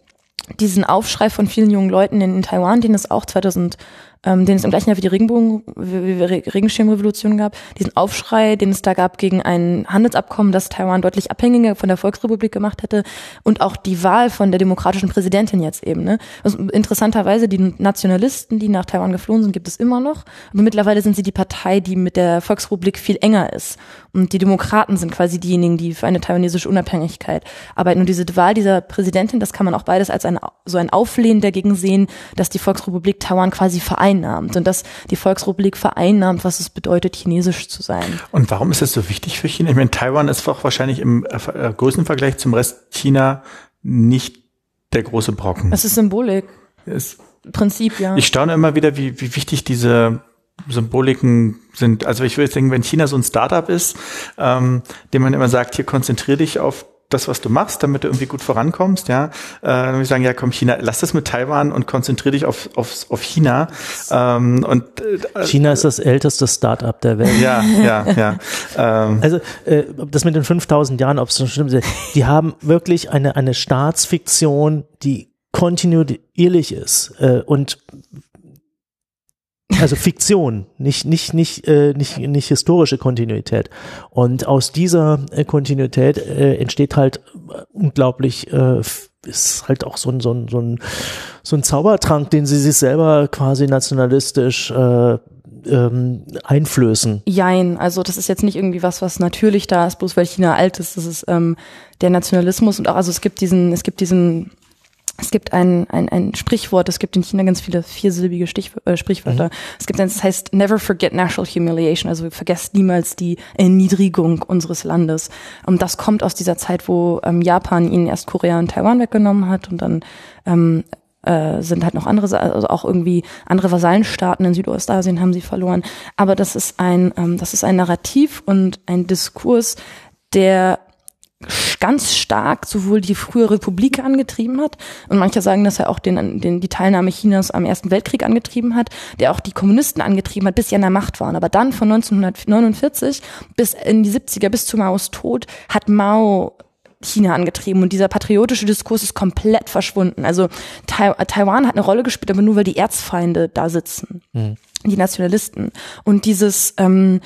diesen Aufschrei von vielen jungen Leuten in, in Taiwan, den es auch 2000 ähm, den es im gleichen Jahr wie die Regenbogen, wie, wie Regenschirmrevolution gab, diesen Aufschrei, den es da gab gegen ein Handelsabkommen, das Taiwan deutlich abhängiger von der Volksrepublik gemacht hätte und auch die Wahl von der demokratischen Präsidentin jetzt eben. Ne? Also interessanterweise, die Nationalisten, die nach Taiwan geflohen sind, gibt es immer noch, aber mittlerweile sind sie die Partei, die mit der Volksrepublik viel enger ist. Und die Demokraten sind quasi diejenigen, die für eine taiwanesische Unabhängigkeit arbeiten. Und diese Wahl dieser Präsidentin, das kann man auch beides als ein, so ein Auflehnen dagegen sehen, dass die Volksrepublik Taiwan quasi vereinnahmt und dass die Volksrepublik vereinnahmt, was es bedeutet, chinesisch zu sein. Und warum ist es so wichtig für China? Ich meine, Taiwan ist doch wahrscheinlich im äh, äh, Größenvergleich zum Rest China nicht der große Brocken. Es ist Symbolik. Es, Prinzip, ja. Ich staune immer wieder, wie, wie wichtig diese Symboliken sind. Also ich würde denken, wenn China so ein Startup ist, ähm, dem man immer sagt, hier konzentriere dich auf das, was du machst, damit du irgendwie gut vorankommst, ja, äh, dann würde ich sagen, ja, komm, China, lass das mit Taiwan und konzentriere dich auf, auf, auf China. Ähm, und äh, China ist das älteste Start-up der Welt. Ja, ja, ja. Ähm. Also äh, das mit den 5000 Jahren, ob es schon stimmt, die haben wirklich eine eine Staatsfiktion, die kontinuierlich ist äh, und also Fiktion, nicht nicht nicht äh, nicht nicht historische Kontinuität. Und aus dieser äh, Kontinuität äh, entsteht halt unglaublich äh, ist halt auch so ein so ein so ein so ein Zaubertrank, den sie sich selber quasi nationalistisch äh, ähm, einflößen. Jein, also das ist jetzt nicht irgendwie was, was natürlich da ist, bloß weil China alt ist. Das ist ähm, der Nationalismus und auch, also es gibt diesen, es gibt diesen es gibt ein, ein, ein Sprichwort, es gibt in China ganz viele viersilbige Stich, äh, Sprichwörter. Mhm. Es gibt eins, das heißt never forget national humiliation, also vergesst niemals die Erniedrigung unseres Landes. Und das kommt aus dieser Zeit, wo ähm, Japan ihnen erst Korea und Taiwan weggenommen hat und dann ähm, äh, sind halt noch andere, also auch irgendwie andere Vasallenstaaten in Südostasien haben sie verloren. Aber das ist ein, ähm, das ist ein Narrativ und ein Diskurs, der ganz stark sowohl die frühe Republik angetrieben hat und manche sagen, dass er auch den, den, die Teilnahme Chinas am Ersten Weltkrieg angetrieben hat, der auch die Kommunisten angetrieben hat, bis sie an der Macht waren. Aber dann von 1949 bis in die 70er, bis zu Maos Tod, hat Mao China angetrieben und dieser patriotische Diskurs ist komplett verschwunden. Also Taiwan hat eine Rolle gespielt, aber nur weil die Erzfeinde da sitzen. Mhm die Nationalisten. Und dieses ähm,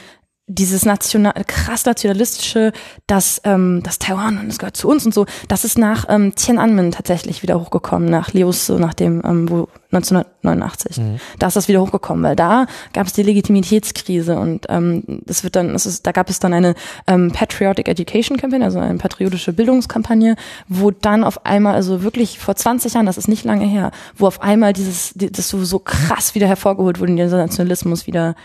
dieses national, krass nationalistische, dass ähm, das Taiwan und es gehört zu uns und so, das ist nach ähm, Tiananmen tatsächlich wieder hochgekommen, nach Leos, so nach dem, ähm, wo 1989. Mhm. Da ist das wieder hochgekommen, weil da gab es die Legitimitätskrise und ähm, das wird dann, es ist, da gab es dann eine ähm, Patriotic Education Campaign, also eine patriotische Bildungskampagne, wo dann auf einmal, also wirklich vor 20 Jahren, das ist nicht lange her, wo auf einmal dieses, das so, so krass wieder hervorgeholt wurde, dieser Nationalismus wieder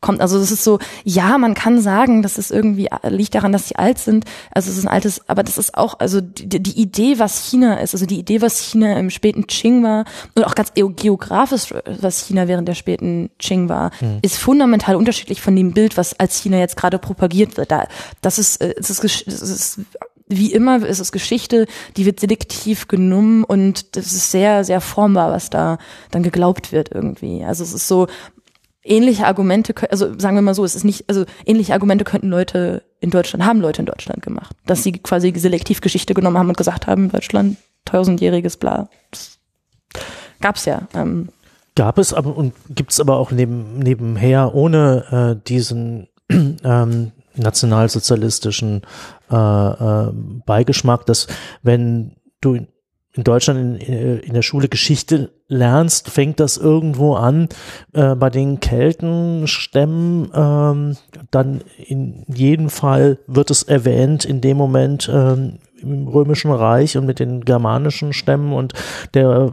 kommt. Also das ist so, ja, man kann sagen, das ist irgendwie, liegt daran, dass sie alt sind. Also es ist ein altes, aber das ist auch, also die, die Idee, was China ist, also die Idee, was China im späten Qing war und auch ganz geografisch, was China während der späten Qing war, mhm. ist fundamental unterschiedlich von dem Bild, was als China jetzt gerade propagiert wird. Da, das ist, äh, das ist, das ist wie immer ist es Geschichte, die wird selektiv genommen und das ist sehr, sehr formbar, was da dann geglaubt wird irgendwie. Also es ist so, ähnliche Argumente, also sagen wir mal so, es ist nicht, also ähnliche Argumente könnten Leute in Deutschland, haben Leute in Deutschland gemacht. Dass sie quasi selektiv Geschichte genommen haben und gesagt haben, Deutschland, tausendjähriges Bla. Das gab's ja. Ähm, Gab es aber und gibt es aber auch neben, nebenher ohne äh, diesen ähm, nationalsozialistischen äh, äh, Beigeschmack, dass wenn du in, Deutschland in, in der Schule Geschichte lernst, fängt das irgendwo an äh, bei den Keltenstämmen. Ähm, dann in jedem Fall wird es erwähnt in dem Moment ähm, im Römischen Reich und mit den germanischen Stämmen und der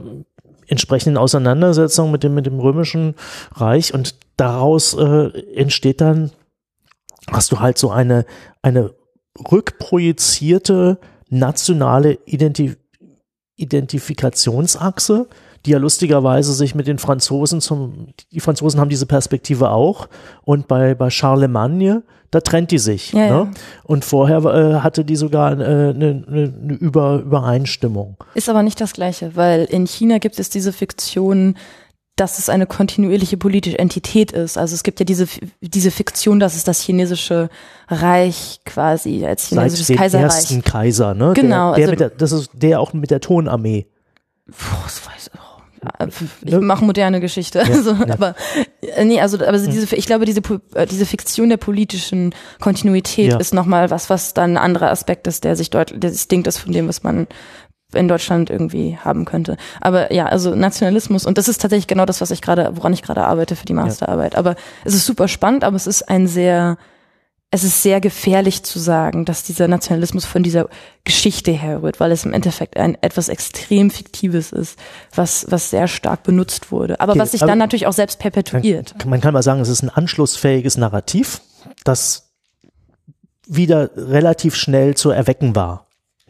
entsprechenden Auseinandersetzung mit dem, mit dem Römischen Reich und daraus äh, entsteht dann, hast du halt so eine, eine rückprojizierte nationale Identi Identifikationsachse, die ja lustigerweise sich mit den Franzosen zum, die Franzosen haben diese Perspektive auch und bei, bei Charlemagne, da trennt die sich. Ja, ne? ja. Und vorher äh, hatte die sogar eine, eine, eine Über, Übereinstimmung. Ist aber nicht das Gleiche, weil in China gibt es diese Fiktion, dass es eine kontinuierliche politische Entität ist. Also es gibt ja diese, diese Fiktion, dass es das chinesische Reich quasi als Seit chinesisches dem Kaiserreich. ersten Kaiser, ne? Genau, Der, der also- mit der, das ist der auch mit der Tonarmee. Puh, das weiß ich. auch. Ich mache moderne Geschichte. Also, ja. Aber äh, nee, also aber diese, ich glaube, diese äh, diese Fiktion der politischen Kontinuität Ja. ist nochmal was, was dann ein anderer Aspekt ist, der sich deutlich, der distinkt ist von dem, was man in Deutschland irgendwie haben könnte. Aber ja, also Nationalismus und das ist tatsächlich genau das, was ich gerade, woran ich gerade arbeite für die Masterarbeit. Aber es ist super spannend, aber es ist ein sehr es ist sehr gefährlich zu sagen, dass dieser Nationalismus von dieser Geschichte herrührt, weil es im Endeffekt ein etwas extrem Fiktives ist, was, was sehr stark benutzt wurde. Aber Okay, was sich dann natürlich auch selbst perpetuiert. Man kann mal sagen, es ist ein anschlussfähiges Narrativ, das wieder relativ schnell zu erwecken war.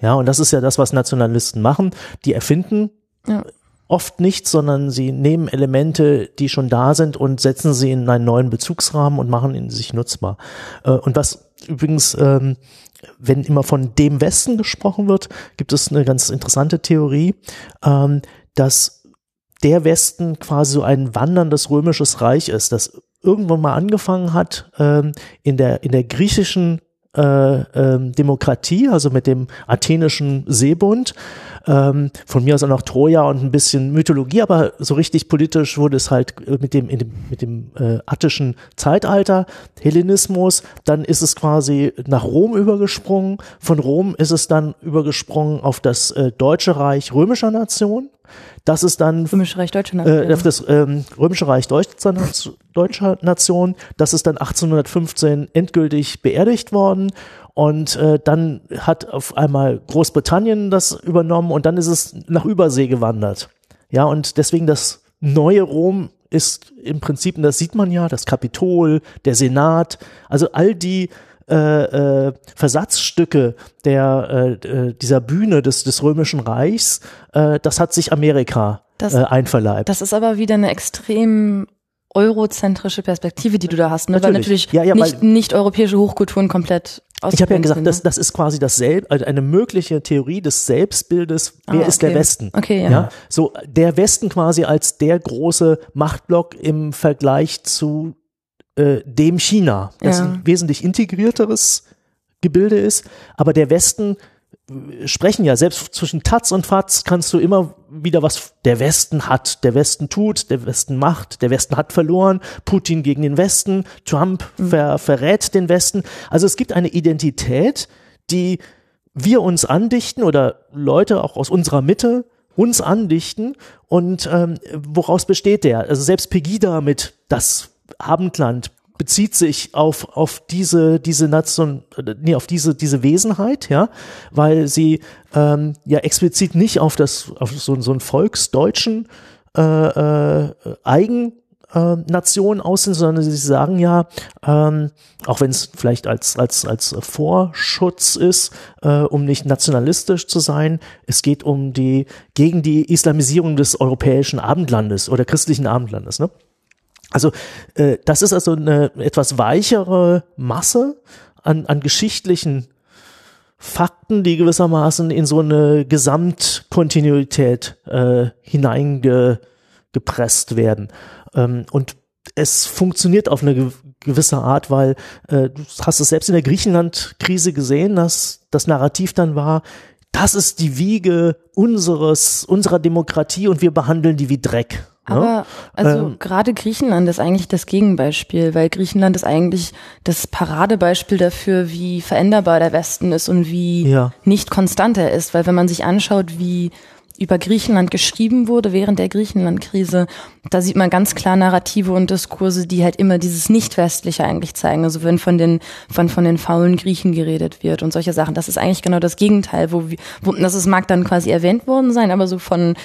Ja, und das ist ja das, was Nationalisten machen. Die erfinden Ja. oft nichts, sondern sie nehmen Elemente, die schon da sind und setzen sie in einen neuen Bezugsrahmen und machen ihn sich nutzbar. Äh, Und was übrigens, ähm, wenn immer von dem Westen gesprochen wird, gibt es eine ganz interessante Theorie, ähm, dass der Westen quasi so ein wanderndes römisches Reich ist, das irgendwann mal angefangen hat ähm, in der in der griechischen äh, ähm, Demokratie, also mit dem athenischen Seebund. Ähm, von mir aus auch noch Troja und ein bisschen Mythologie, aber so richtig politisch wurde es halt äh, mit dem, in dem, mit dem äh, attischen Zeitalter, Hellenismus, dann ist es quasi nach Rom übergesprungen. Von Rom ist es dann übergesprungen auf das äh, Deutsche Reich römischer Nation. Das ist dann Römische Reich Deutsche äh, Nation. auf das ähm, Römische Reich deutscher, deutscher Nation. Das ist dann 1815 endgültig beerdigt worden. Und äh, dann hat auf einmal Großbritannien das übernommen und dann ist es nach Übersee gewandert. Ja, und deswegen das neue Rom ist im Prinzip, und das sieht man ja, das Kapitol, der Senat, also all die äh, äh, Versatzstücke der äh, äh, dieser Bühne des des römischen Reichs, äh, das hat sich Amerika Das- äh, einverleibt. Das ist aber wieder eine extrem eurozentrische Perspektive, die du da hast, ne? weil Natürlich. natürlich Ja, ja, nicht, weil- nicht europäische Hochkulturen komplett Ich habe ja gesagt, das, das ist quasi dasselbe, also eine mögliche Theorie des Selbstbildes. Wer Ah, ist der okay. Westen? Okay, ja. ja. So der Westen quasi als der große Machtblock im Vergleich zu äh, dem China, das Ja. ein wesentlich integrierteres Gebilde ist. Aber der Westen sprechen ja, selbst zwischen Taz und Fatz kannst du immer wieder was, der Westen hat, der Westen tut, der Westen macht, der Westen hat verloren, Putin gegen den Westen, Trump ver, verrät den Westen. Also es gibt eine Identität, die wir uns andichten oder Leute auch aus unserer Mitte uns andichten und ähm, woraus besteht der? Also selbst Pegida mit das Abendland bezieht sich auf auf diese diese Nation nee auf diese diese Wesenheit ja weil sie ähm, ja explizit nicht auf das auf so, so einen volksdeutschen äh, äh, Eigen äh, Nation aus sind, sondern sie sagen ja, ähm, auch wenn es vielleicht als, als, als Vorschutz ist, äh, um nicht nationalistisch zu sein, es geht um die, gegen die Islamisierung des europäischen Abendlandes oder christlichen Abendlandes. Ne? Also äh, das ist also eine etwas weichere Masse an, an geschichtlichen Fakten, die gewissermaßen in so eine Gesamtkontinuität äh, hineingepresst werden. Ähm, und es funktioniert auf eine gewisse Art, weil äh, du hast es selbst in der Griechenland-Krise gesehen, dass das Narrativ dann war, das ist die Wiege unseres, unserer Demokratie und wir behandeln die wie Dreck. Aber ne? also Ähm, gerade Griechenland ist eigentlich das Gegenbeispiel, weil Griechenland ist eigentlich das Paradebeispiel dafür, wie veränderbar der Westen ist und wie Ja. nicht konstant er ist. Weil wenn man sich anschaut, wie über Griechenland geschrieben wurde während der Griechenland-Krise, da sieht man ganz klar Narrative und Diskurse, die halt immer dieses Nicht-Westliche eigentlich zeigen. Also wenn von den, von, von den faulen Griechen geredet wird und solche Sachen. Das ist eigentlich genau das Gegenteil, wo, wo das ist, mag dann quasi erwähnt worden sein, aber so von,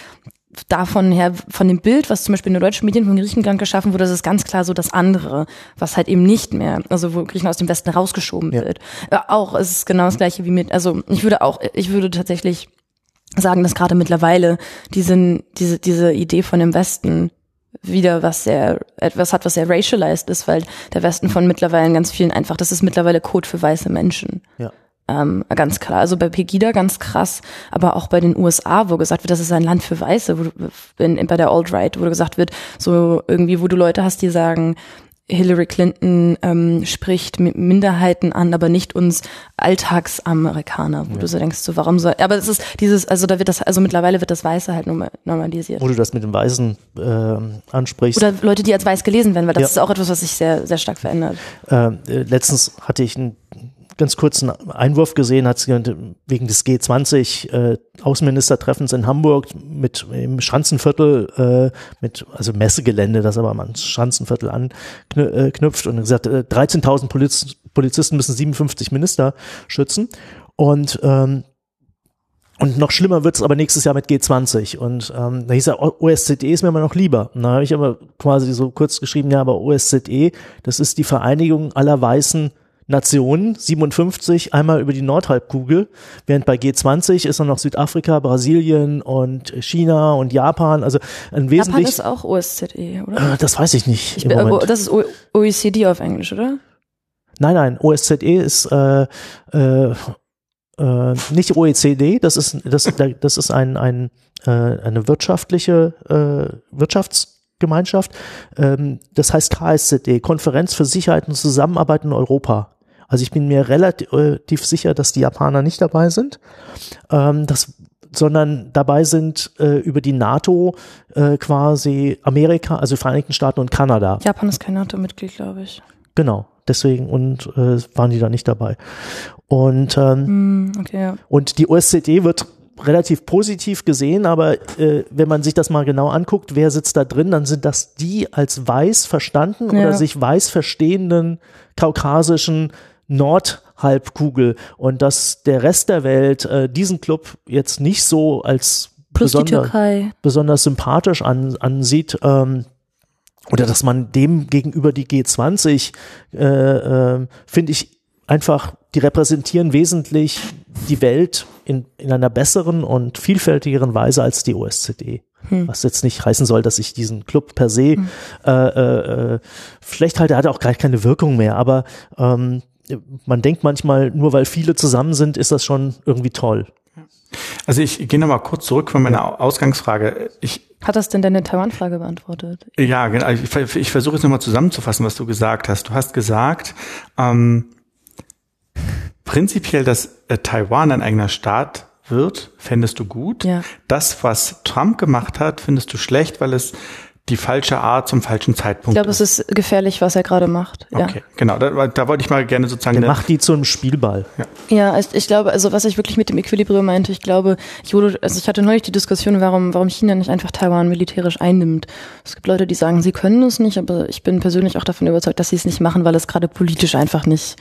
davon her, von dem Bild, was zum Beispiel in den deutschen Medien von Griechenland geschaffen wurde, das ist ganz klar so das andere, was halt eben nicht mehr, also wo Griechenland aus dem Westen rausgeschoben Ja. wird. Äh, auch, es ist genau das gleiche wie mit, also ich würde auch, ich würde tatsächlich sagen, dass gerade mittlerweile diese, diese, diese Idee von dem Westen wieder was sehr, etwas hat, was sehr racialized ist, weil der Westen von mittlerweile ganz vielen einfach, das ist mittlerweile Code für weiße Menschen. Ja. Ähm, ganz klar. Also bei Pegida ganz krass, aber auch bei den USA, wo gesagt wird, das ist ein Land für Weiße, wo du, in, bei der Alt-Right, wo gesagt wird, so irgendwie, wo du Leute hast, die sagen, Hillary Clinton ähm, spricht Mi- Minderheiten an, aber nicht uns Alltagsamerikaner, wo du so denkst, so warum soll, aber es ist dieses, also da wird das, also mittlerweile wird das Weiße halt norma- normalisiert. wo du das mit den Weißen ähm, ansprichst. Oder Leute, die als weiß gelesen werden, weil das Ja. ist auch etwas, was sich sehr, sehr stark verändert. Ähm, äh, letztens hatte ich einen ganz kurzen Einwurf gesehen, hat sie wegen des G20 äh, Außenministertreffens in Hamburg mit im Schanzenviertel, äh, mit also Messegelände, das aber man Schanzenviertel anknüpft und gesagt, äh, 13.000 Poliz Polizisten müssen 57 Minister schützen und ähm, und noch schlimmer wird's aber nächstes Jahr mit G20. Und ähm, da hieß ja, OSZE ist mir immer noch lieber. Und da habe ich aber quasi so kurz geschrieben, ja, aber OSZE, das ist die Vereinigung aller weißen Nationen, 57, einmal über die Nordhalbkugel, während bei G20 ist dann noch Südafrika, Brasilien und China und Japan, also ein Japan wesentlich, ist auch OSZE, oder? äh, das weiß ich nicht Ich äh, Moment. das ist OECD auf Englisch, oder? Nein, nein, OSZE ist äh, äh, äh, nicht OECD, das ist das, das ist ein, ein äh, eine wirtschaftliche äh, Wirtschaftsgemeinschaft. Ähm, das heißt KSZE, Konferenz für Sicherheit und Zusammenarbeit in Europa. Also ich bin mir relativ sicher, dass die Japaner nicht dabei sind, ähm, das, sondern dabei sind äh, über die NATO äh, quasi Amerika, also Vereinigten Staaten und Kanada. Japan ist kein NATO-Mitglied, glaube ich. Genau, deswegen und äh, waren die da nicht dabei. Und ähm, Hm, okay, ja. und die OSZE wird relativ positiv gesehen, aber äh, wenn man sich das mal genau anguckt, wer sitzt da drin, dann sind das die als weiß verstanden Ja. oder sich weiß verstehenden kaukasischen Nordhalbkugel und dass der Rest der Welt äh, diesen Club jetzt nicht so als Plus die besonder, Türkei. besonders sympathisch an, ansieht, ähm, oder dass man dem gegenüber die G20, äh, äh, finde ich einfach, die repräsentieren wesentlich die Welt in, in einer besseren und vielfältigeren Weise als die OSZE. Was jetzt nicht heißen soll, dass ich diesen Club per se äh, äh, äh, schlecht halte, er hat auch gar keine Wirkung mehr, aber ähm, man denkt manchmal, nur weil viele zusammen sind, ist das schon irgendwie toll. Also ich gehe nochmal kurz zurück von meiner Ausgangsfrage. Ich, Hat das denn deine Taiwan-Frage beantwortet? ja, genau. Ich, ich versuche jetzt nochmal zusammenzufassen, was du gesagt hast. Du hast gesagt, ähm, prinzipiell, dass äh, Taiwan ein eigener Staat wird, fändest du gut. Ja. Das, was Trump gemacht hat, findest du schlecht, weil es die falsche Art zum falschen Ich Zeitpunkt glaube, es ist gefährlich, was er gerade macht. Ja. Okay, genau. Da, da wollte ich mal gerne sozusagen. Der macht die zu einem Spielball. Ja, ich, ich glaube, also was ich wirklich mit dem Equilibrium meinte, ich glaube, ich wurde, also ich hatte neulich die Diskussion, warum, warum China nicht einfach Taiwan militärisch einnimmt. Es gibt Leute, die sagen, sie können es nicht, aber ich bin persönlich auch davon überzeugt, dass sie es nicht machen, weil es gerade politisch einfach nicht.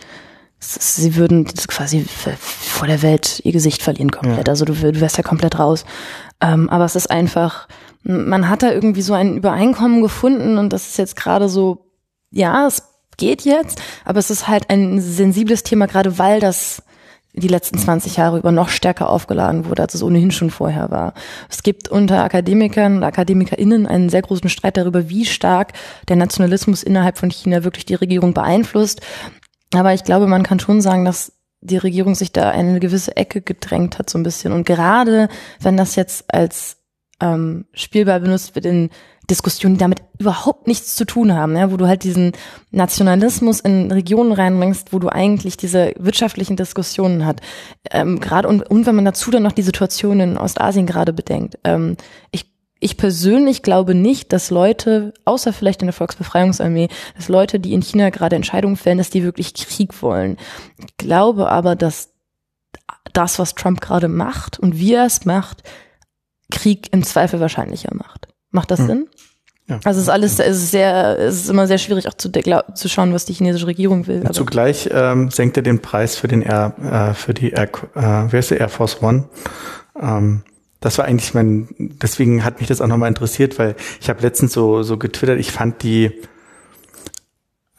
Sie würden quasi vor der Welt ihr Gesicht verlieren komplett. Also du, wär- du wärst ja komplett raus. Ähm, aber es ist einfach, man hat da irgendwie so ein Übereinkommen gefunden und das ist jetzt gerade so, ja, es geht jetzt, aber es ist halt ein sensibles Thema, gerade weil das die letzten 20 Jahre über noch stärker aufgeladen wurde, als es ohnehin schon vorher war. Es gibt unter Akademikern und AkademikerInnen einen sehr großen Streit darüber, wie stark der Nationalismus innerhalb von China wirklich die Regierung beeinflusst. Aber ich glaube, man kann schon sagen, dass die Regierung sich da in eine gewisse Ecke gedrängt hat, so ein bisschen. Und gerade wenn das jetzt als ähm, Spielball benutzt wird in Diskussionen, die damit überhaupt nichts zu tun haben, ja, wo du halt diesen Nationalismus in Regionen reinbringst, wo du eigentlich diese wirtschaftlichen Diskussionen hat. Ähm, gerade und, und wenn man dazu dann noch die Situation in Ostasien gerade bedenkt. Ähm, ich ich persönlich glaube nicht, dass Leute, außer vielleicht in der Volksbefreiungsarmee, dass Leute, die in China gerade Entscheidungen fällen, dass die wirklich Krieg wollen. Ich glaube aber, dass das, was Trump gerade macht und wie er es macht, Krieg im Zweifel wahrscheinlicher macht. Macht das hm. Sinn? Ja. Also es ist alles, es ist sehr, es ist immer sehr schwierig auch zu, zu schauen, was die chinesische Regierung will. Aber Zugleich ähm, senkt er den Preis für den Air, äh, für die Air, äh, wer ist der Air Force One? Ähm, das war eigentlich mein, deswegen hat mich das auch nochmal interessiert, weil ich habe letztens so, so getwittert, ich fand die,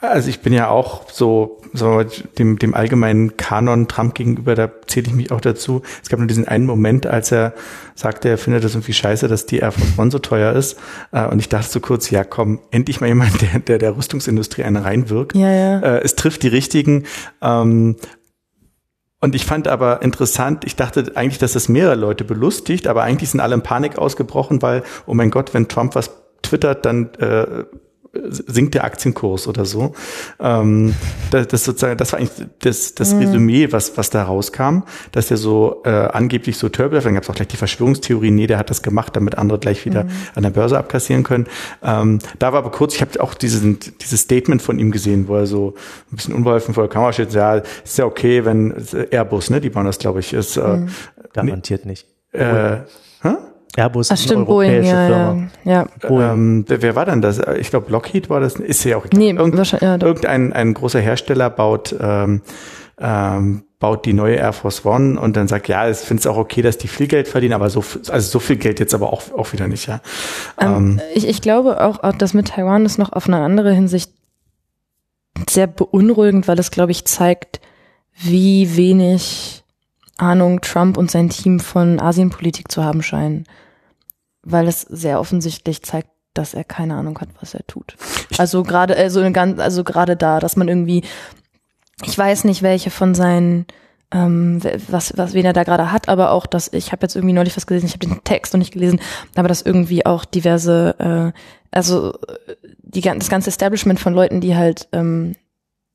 also ich bin ja auch so, so dem, dem allgemeinen Kanon Trump gegenüber, da zähle ich mich auch dazu. Es gab nur diesen einen Moment, als er sagte, er findet das irgendwie scheiße, dass die Air Force One so teuer ist. Äh, und ich dachte so kurz, ja komm, endlich mal jemand, der der, der Rüstungsindustrie einen reinwirkt. Ja, ja. Äh, es trifft die richtigen. Ähm, und ich fand aber interessant, ich dachte eigentlich, dass das mehrere Leute belustigt, aber eigentlich sind alle in Panik ausgebrochen, weil, oh mein Gott, wenn Trump was twittert, dann äh, sinkt der Aktienkurs oder so. Ähm, das, das sozusagen, das war eigentlich das, das mhm. Resümee, was, was da rauskam, dass er so äh, angeblich so turbulent, dann gab es auch gleich die Verschwörungstheorie, nee, der hat das gemacht, damit andere gleich wieder mhm. an der Börse abkassieren können. Ähm, da war aber kurz, ich habe auch diesen, dieses Statement von ihm gesehen, wo er so ein bisschen unbeholfen vor der Kamera steht, ja, ist ja okay, wenn Airbus, ne, die bauen das, glaube ich, ist äh, mhm. garantiert nicht. Äh, hä? Airbus Ach, ist eine europäische Boeing, Firma. Ja, ja. Ähm, wer, war denn das? Ich glaube, Lockheed war das. Ist ja auch egal. Nee, Irgend, ja, irgendein ein großer Hersteller baut ähm, ähm, baut die neue Air Force One und dann sagt, ja, ich finde es auch okay, dass die viel Geld verdienen, aber so, also so viel Geld jetzt aber auch, auch wieder nicht, ja. Ähm, ähm, ich, ich glaube auch, auch, dass mit Taiwan ist noch auf eine andere Hinsicht sehr beunruhigend, weil es, glaube ich, zeigt, wie wenig Ahnung Trump und sein Team von Asienpolitik zu haben scheinen weil es sehr offensichtlich zeigt, dass er keine Ahnung hat, was er tut. Also gerade also ganz also gerade da, dass man irgendwie ich weiß nicht, welche von seinen ähm, was was wen er da gerade hat, aber auch dass ich habe jetzt irgendwie neulich was gelesen, ich habe den Text noch nicht gelesen, aber dass irgendwie auch diverse äh, also die das ganze Establishment von Leuten, die halt ähm,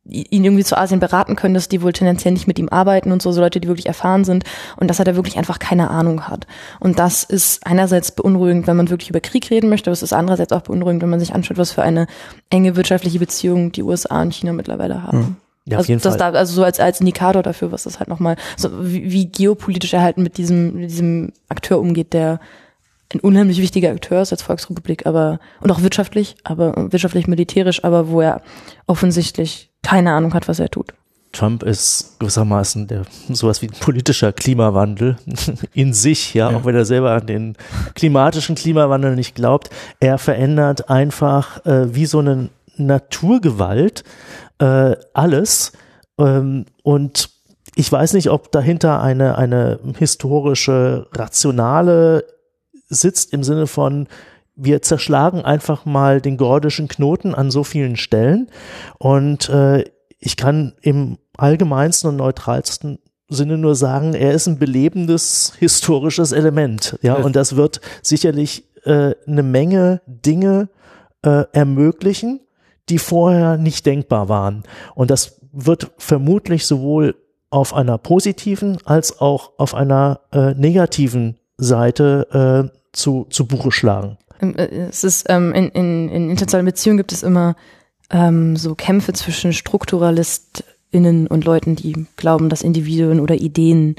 ihn irgendwie zu Asien beraten können, dass die wohl tendenziell nicht mit ihm arbeiten und so, so Leute, die wirklich erfahren sind und dass er da wirklich einfach keine Ahnung hat. Und das ist einerseits beunruhigend, wenn man wirklich über Krieg reden möchte, aber es ist andererseits auch beunruhigend, wenn man sich anschaut, was für eine enge wirtschaftliche Beziehung die USA und China mittlerweile haben. Hm. Ja, also, das da, also so als, als Indikator dafür, was das halt nochmal, so wie, wie geopolitisch er halt mit diesem, mit diesem Akteur umgeht, der ein unheimlich wichtiger Akteur ist als Volksrepublik, aber und auch wirtschaftlich, aber wirtschaftlich militärisch, aber wo er offensichtlich keine Ahnung hat, was er tut. Trump ist gewissermaßen der sowas wie ein politischer Klimawandel in sich, ja, ja, auch wenn er selber an den klimatischen Klimawandel nicht glaubt. Er verändert einfach äh, wie so eine Naturgewalt äh, alles ähm, und ich weiß nicht, ob dahinter eine eine historische rationale sitzt im Sinne von wir zerschlagen einfach mal den gordischen Knoten an so vielen Stellen und äh, ich kann im allgemeinsten und neutralsten Sinne nur sagen, er ist ein belebendes historisches Element, ja, und das wird sicherlich äh, eine Menge Dinge äh, ermöglichen, die vorher nicht denkbar waren. Und das wird vermutlich sowohl auf einer positiven als auch auf einer äh, negativen Seite äh, zu, zu Buche schlagen. Äh, es ist ähm, in, in, in internationalen Beziehungen gibt es immer ähm, so Kämpfe zwischen StrukturalistInnen und Leuten, die glauben, dass Individuen oder Ideen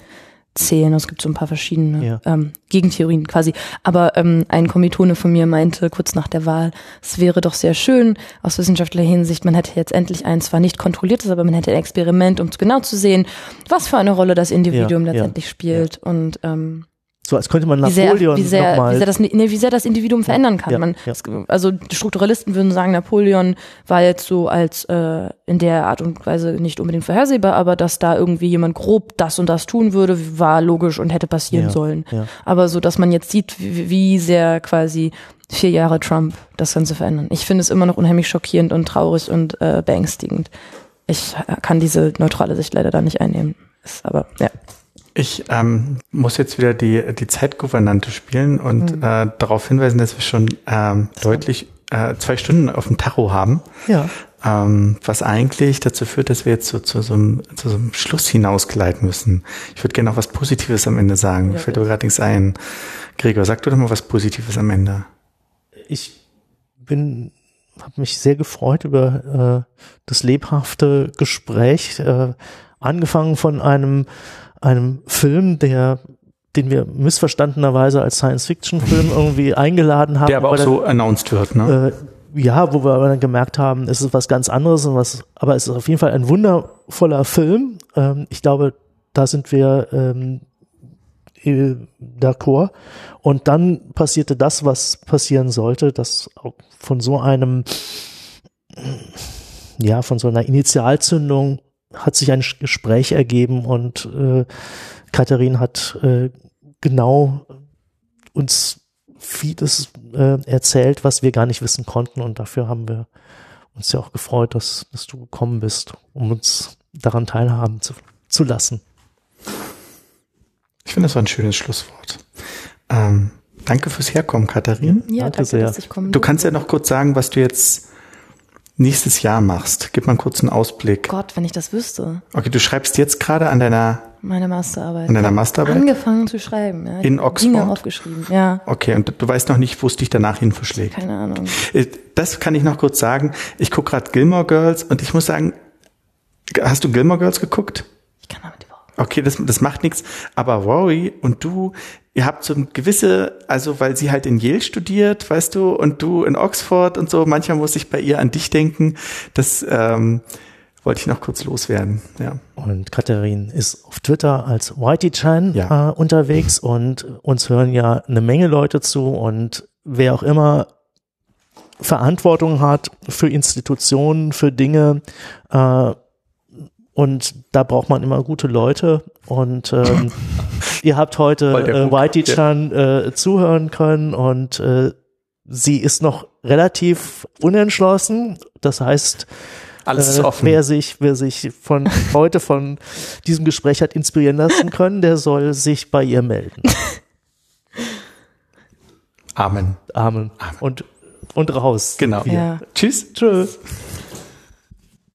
zählen. Es gibt so ein paar verschiedene ja. ähm, Gegentheorien quasi. Aber ähm, ein Kommilitone von mir meinte kurz nach der Wahl, es wäre doch sehr schön aus wissenschaftlicher Hinsicht, man hätte jetzt endlich ein zwar nicht kontrolliertes, aber man hätte ein Experiment, um genau zu sehen, was für eine Rolle das Individuum ja, letztendlich ja, spielt. Und ähm, so als könnte man Napoleon wie sehr, wie sehr, nochmal. Wie sehr, das, nee, wie sehr das Individuum verändern kann. Ja, man, ja. Also die Strukturalisten würden sagen, Napoleon war jetzt so als äh, in der Art und Weise nicht unbedingt vorhersehbar, aber dass da irgendwie jemand grob das und das tun würde, war logisch und hätte passieren ja, sollen. Aber so, dass man jetzt sieht, wie, wie sehr quasi vier Jahre Trump das Ganze verändern. Ich finde es immer noch unheimlich schockierend und traurig und äh, beängstigend. Ich kann diese neutrale Sicht leider da nicht einnehmen. Ist aber, ja. Ich ähm, muss jetzt wieder die, die Zeitgouvernante spielen und mhm. äh, darauf hinweisen, dass wir schon ähm, deutlich äh, zwei Stunden auf dem Tacho haben. Ja. Ähm, was eigentlich dazu führt, dass wir jetzt so, zu, so einem, zu so einem Schluss hinausgleiten müssen. Ich würde gerne noch was Positives am Ende sagen. Ja, Fällt aber gerade nichts ein. Gregor, sag du doch mal was Positives am Ende. Ich bin habe mich sehr gefreut über äh, das lebhafte Gespräch, äh, angefangen von einem einem Film, der den wir missverstandenerweise als Science-Fiction-Film irgendwie eingeladen haben. Der aber auch so announced wird, ne? Äh, ja, wo wir aber dann gemerkt haben, es ist was ganz anderes und was, aber es ist auf jeden Fall ein wundervoller Film. Ähm, ich glaube, da sind wir ähm, äh, d'accord. Und dann passierte das, was passieren sollte, dass von so einem, ja, von so einer Initialzündung hat sich ein Gespräch ergeben und äh, Katharin hat äh, genau uns vieles äh, erzählt, was wir gar nicht wissen konnten und dafür haben wir uns ja auch gefreut, dass, dass du gekommen bist, um uns daran teilhaben zu, zu lassen. Ich finde, das war ein schönes Schlusswort. Ähm, danke fürs Herkommen, Katharin. Ja, danke, danke sehr. Dass ich kommen du kannst ja noch kurz sagen, was du jetzt nächstes Jahr machst. Gib mal einen kurzen Ausblick. Gott, wenn ich das wüsste. Okay, du schreibst jetzt gerade an deiner meine Masterarbeit. An deiner Masterarbeit? Angefangen zu schreiben, ja. In Oxford? Dinge aufgeschrieben, ja. Okay, und du weißt noch nicht, wo es dich danach hin verschlägt? Keine Ahnung. Äh, das kann ich noch kurz sagen. Ich gucke gerade Gilmore Girls und ich muss sagen, hast du Gilmore Girls geguckt? Ich kann damit überhaupt Okay, das, das macht nichts. Aber Rory und du, ihr habt so ein gewisse, also weil sie halt in Yale studiert, weißt du, und du in Oxford und so, manchmal muss ich bei ihr an dich denken. Das ähm, wollte ich noch kurz loswerden. Ja. Und Katharin ist auf Twitter als Whitey-Chan ja. äh, unterwegs und uns hören ja eine Menge Leute zu und wer auch immer Verantwortung hat für Institutionen, für Dinge, äh, und da braucht man immer gute Leute. Und ähm, ihr habt heute äh, Whitey-chan äh, zuhören können und äh, sie ist noch relativ unentschlossen. Das heißt, alles äh, offen. Wer sich, wer sich von heute von diesem Gespräch hat inspirieren lassen können, der soll sich bei ihr melden. Amen. Amen. Amen. Und, und raus. Genau. Ja. Tschüss. Tschüss.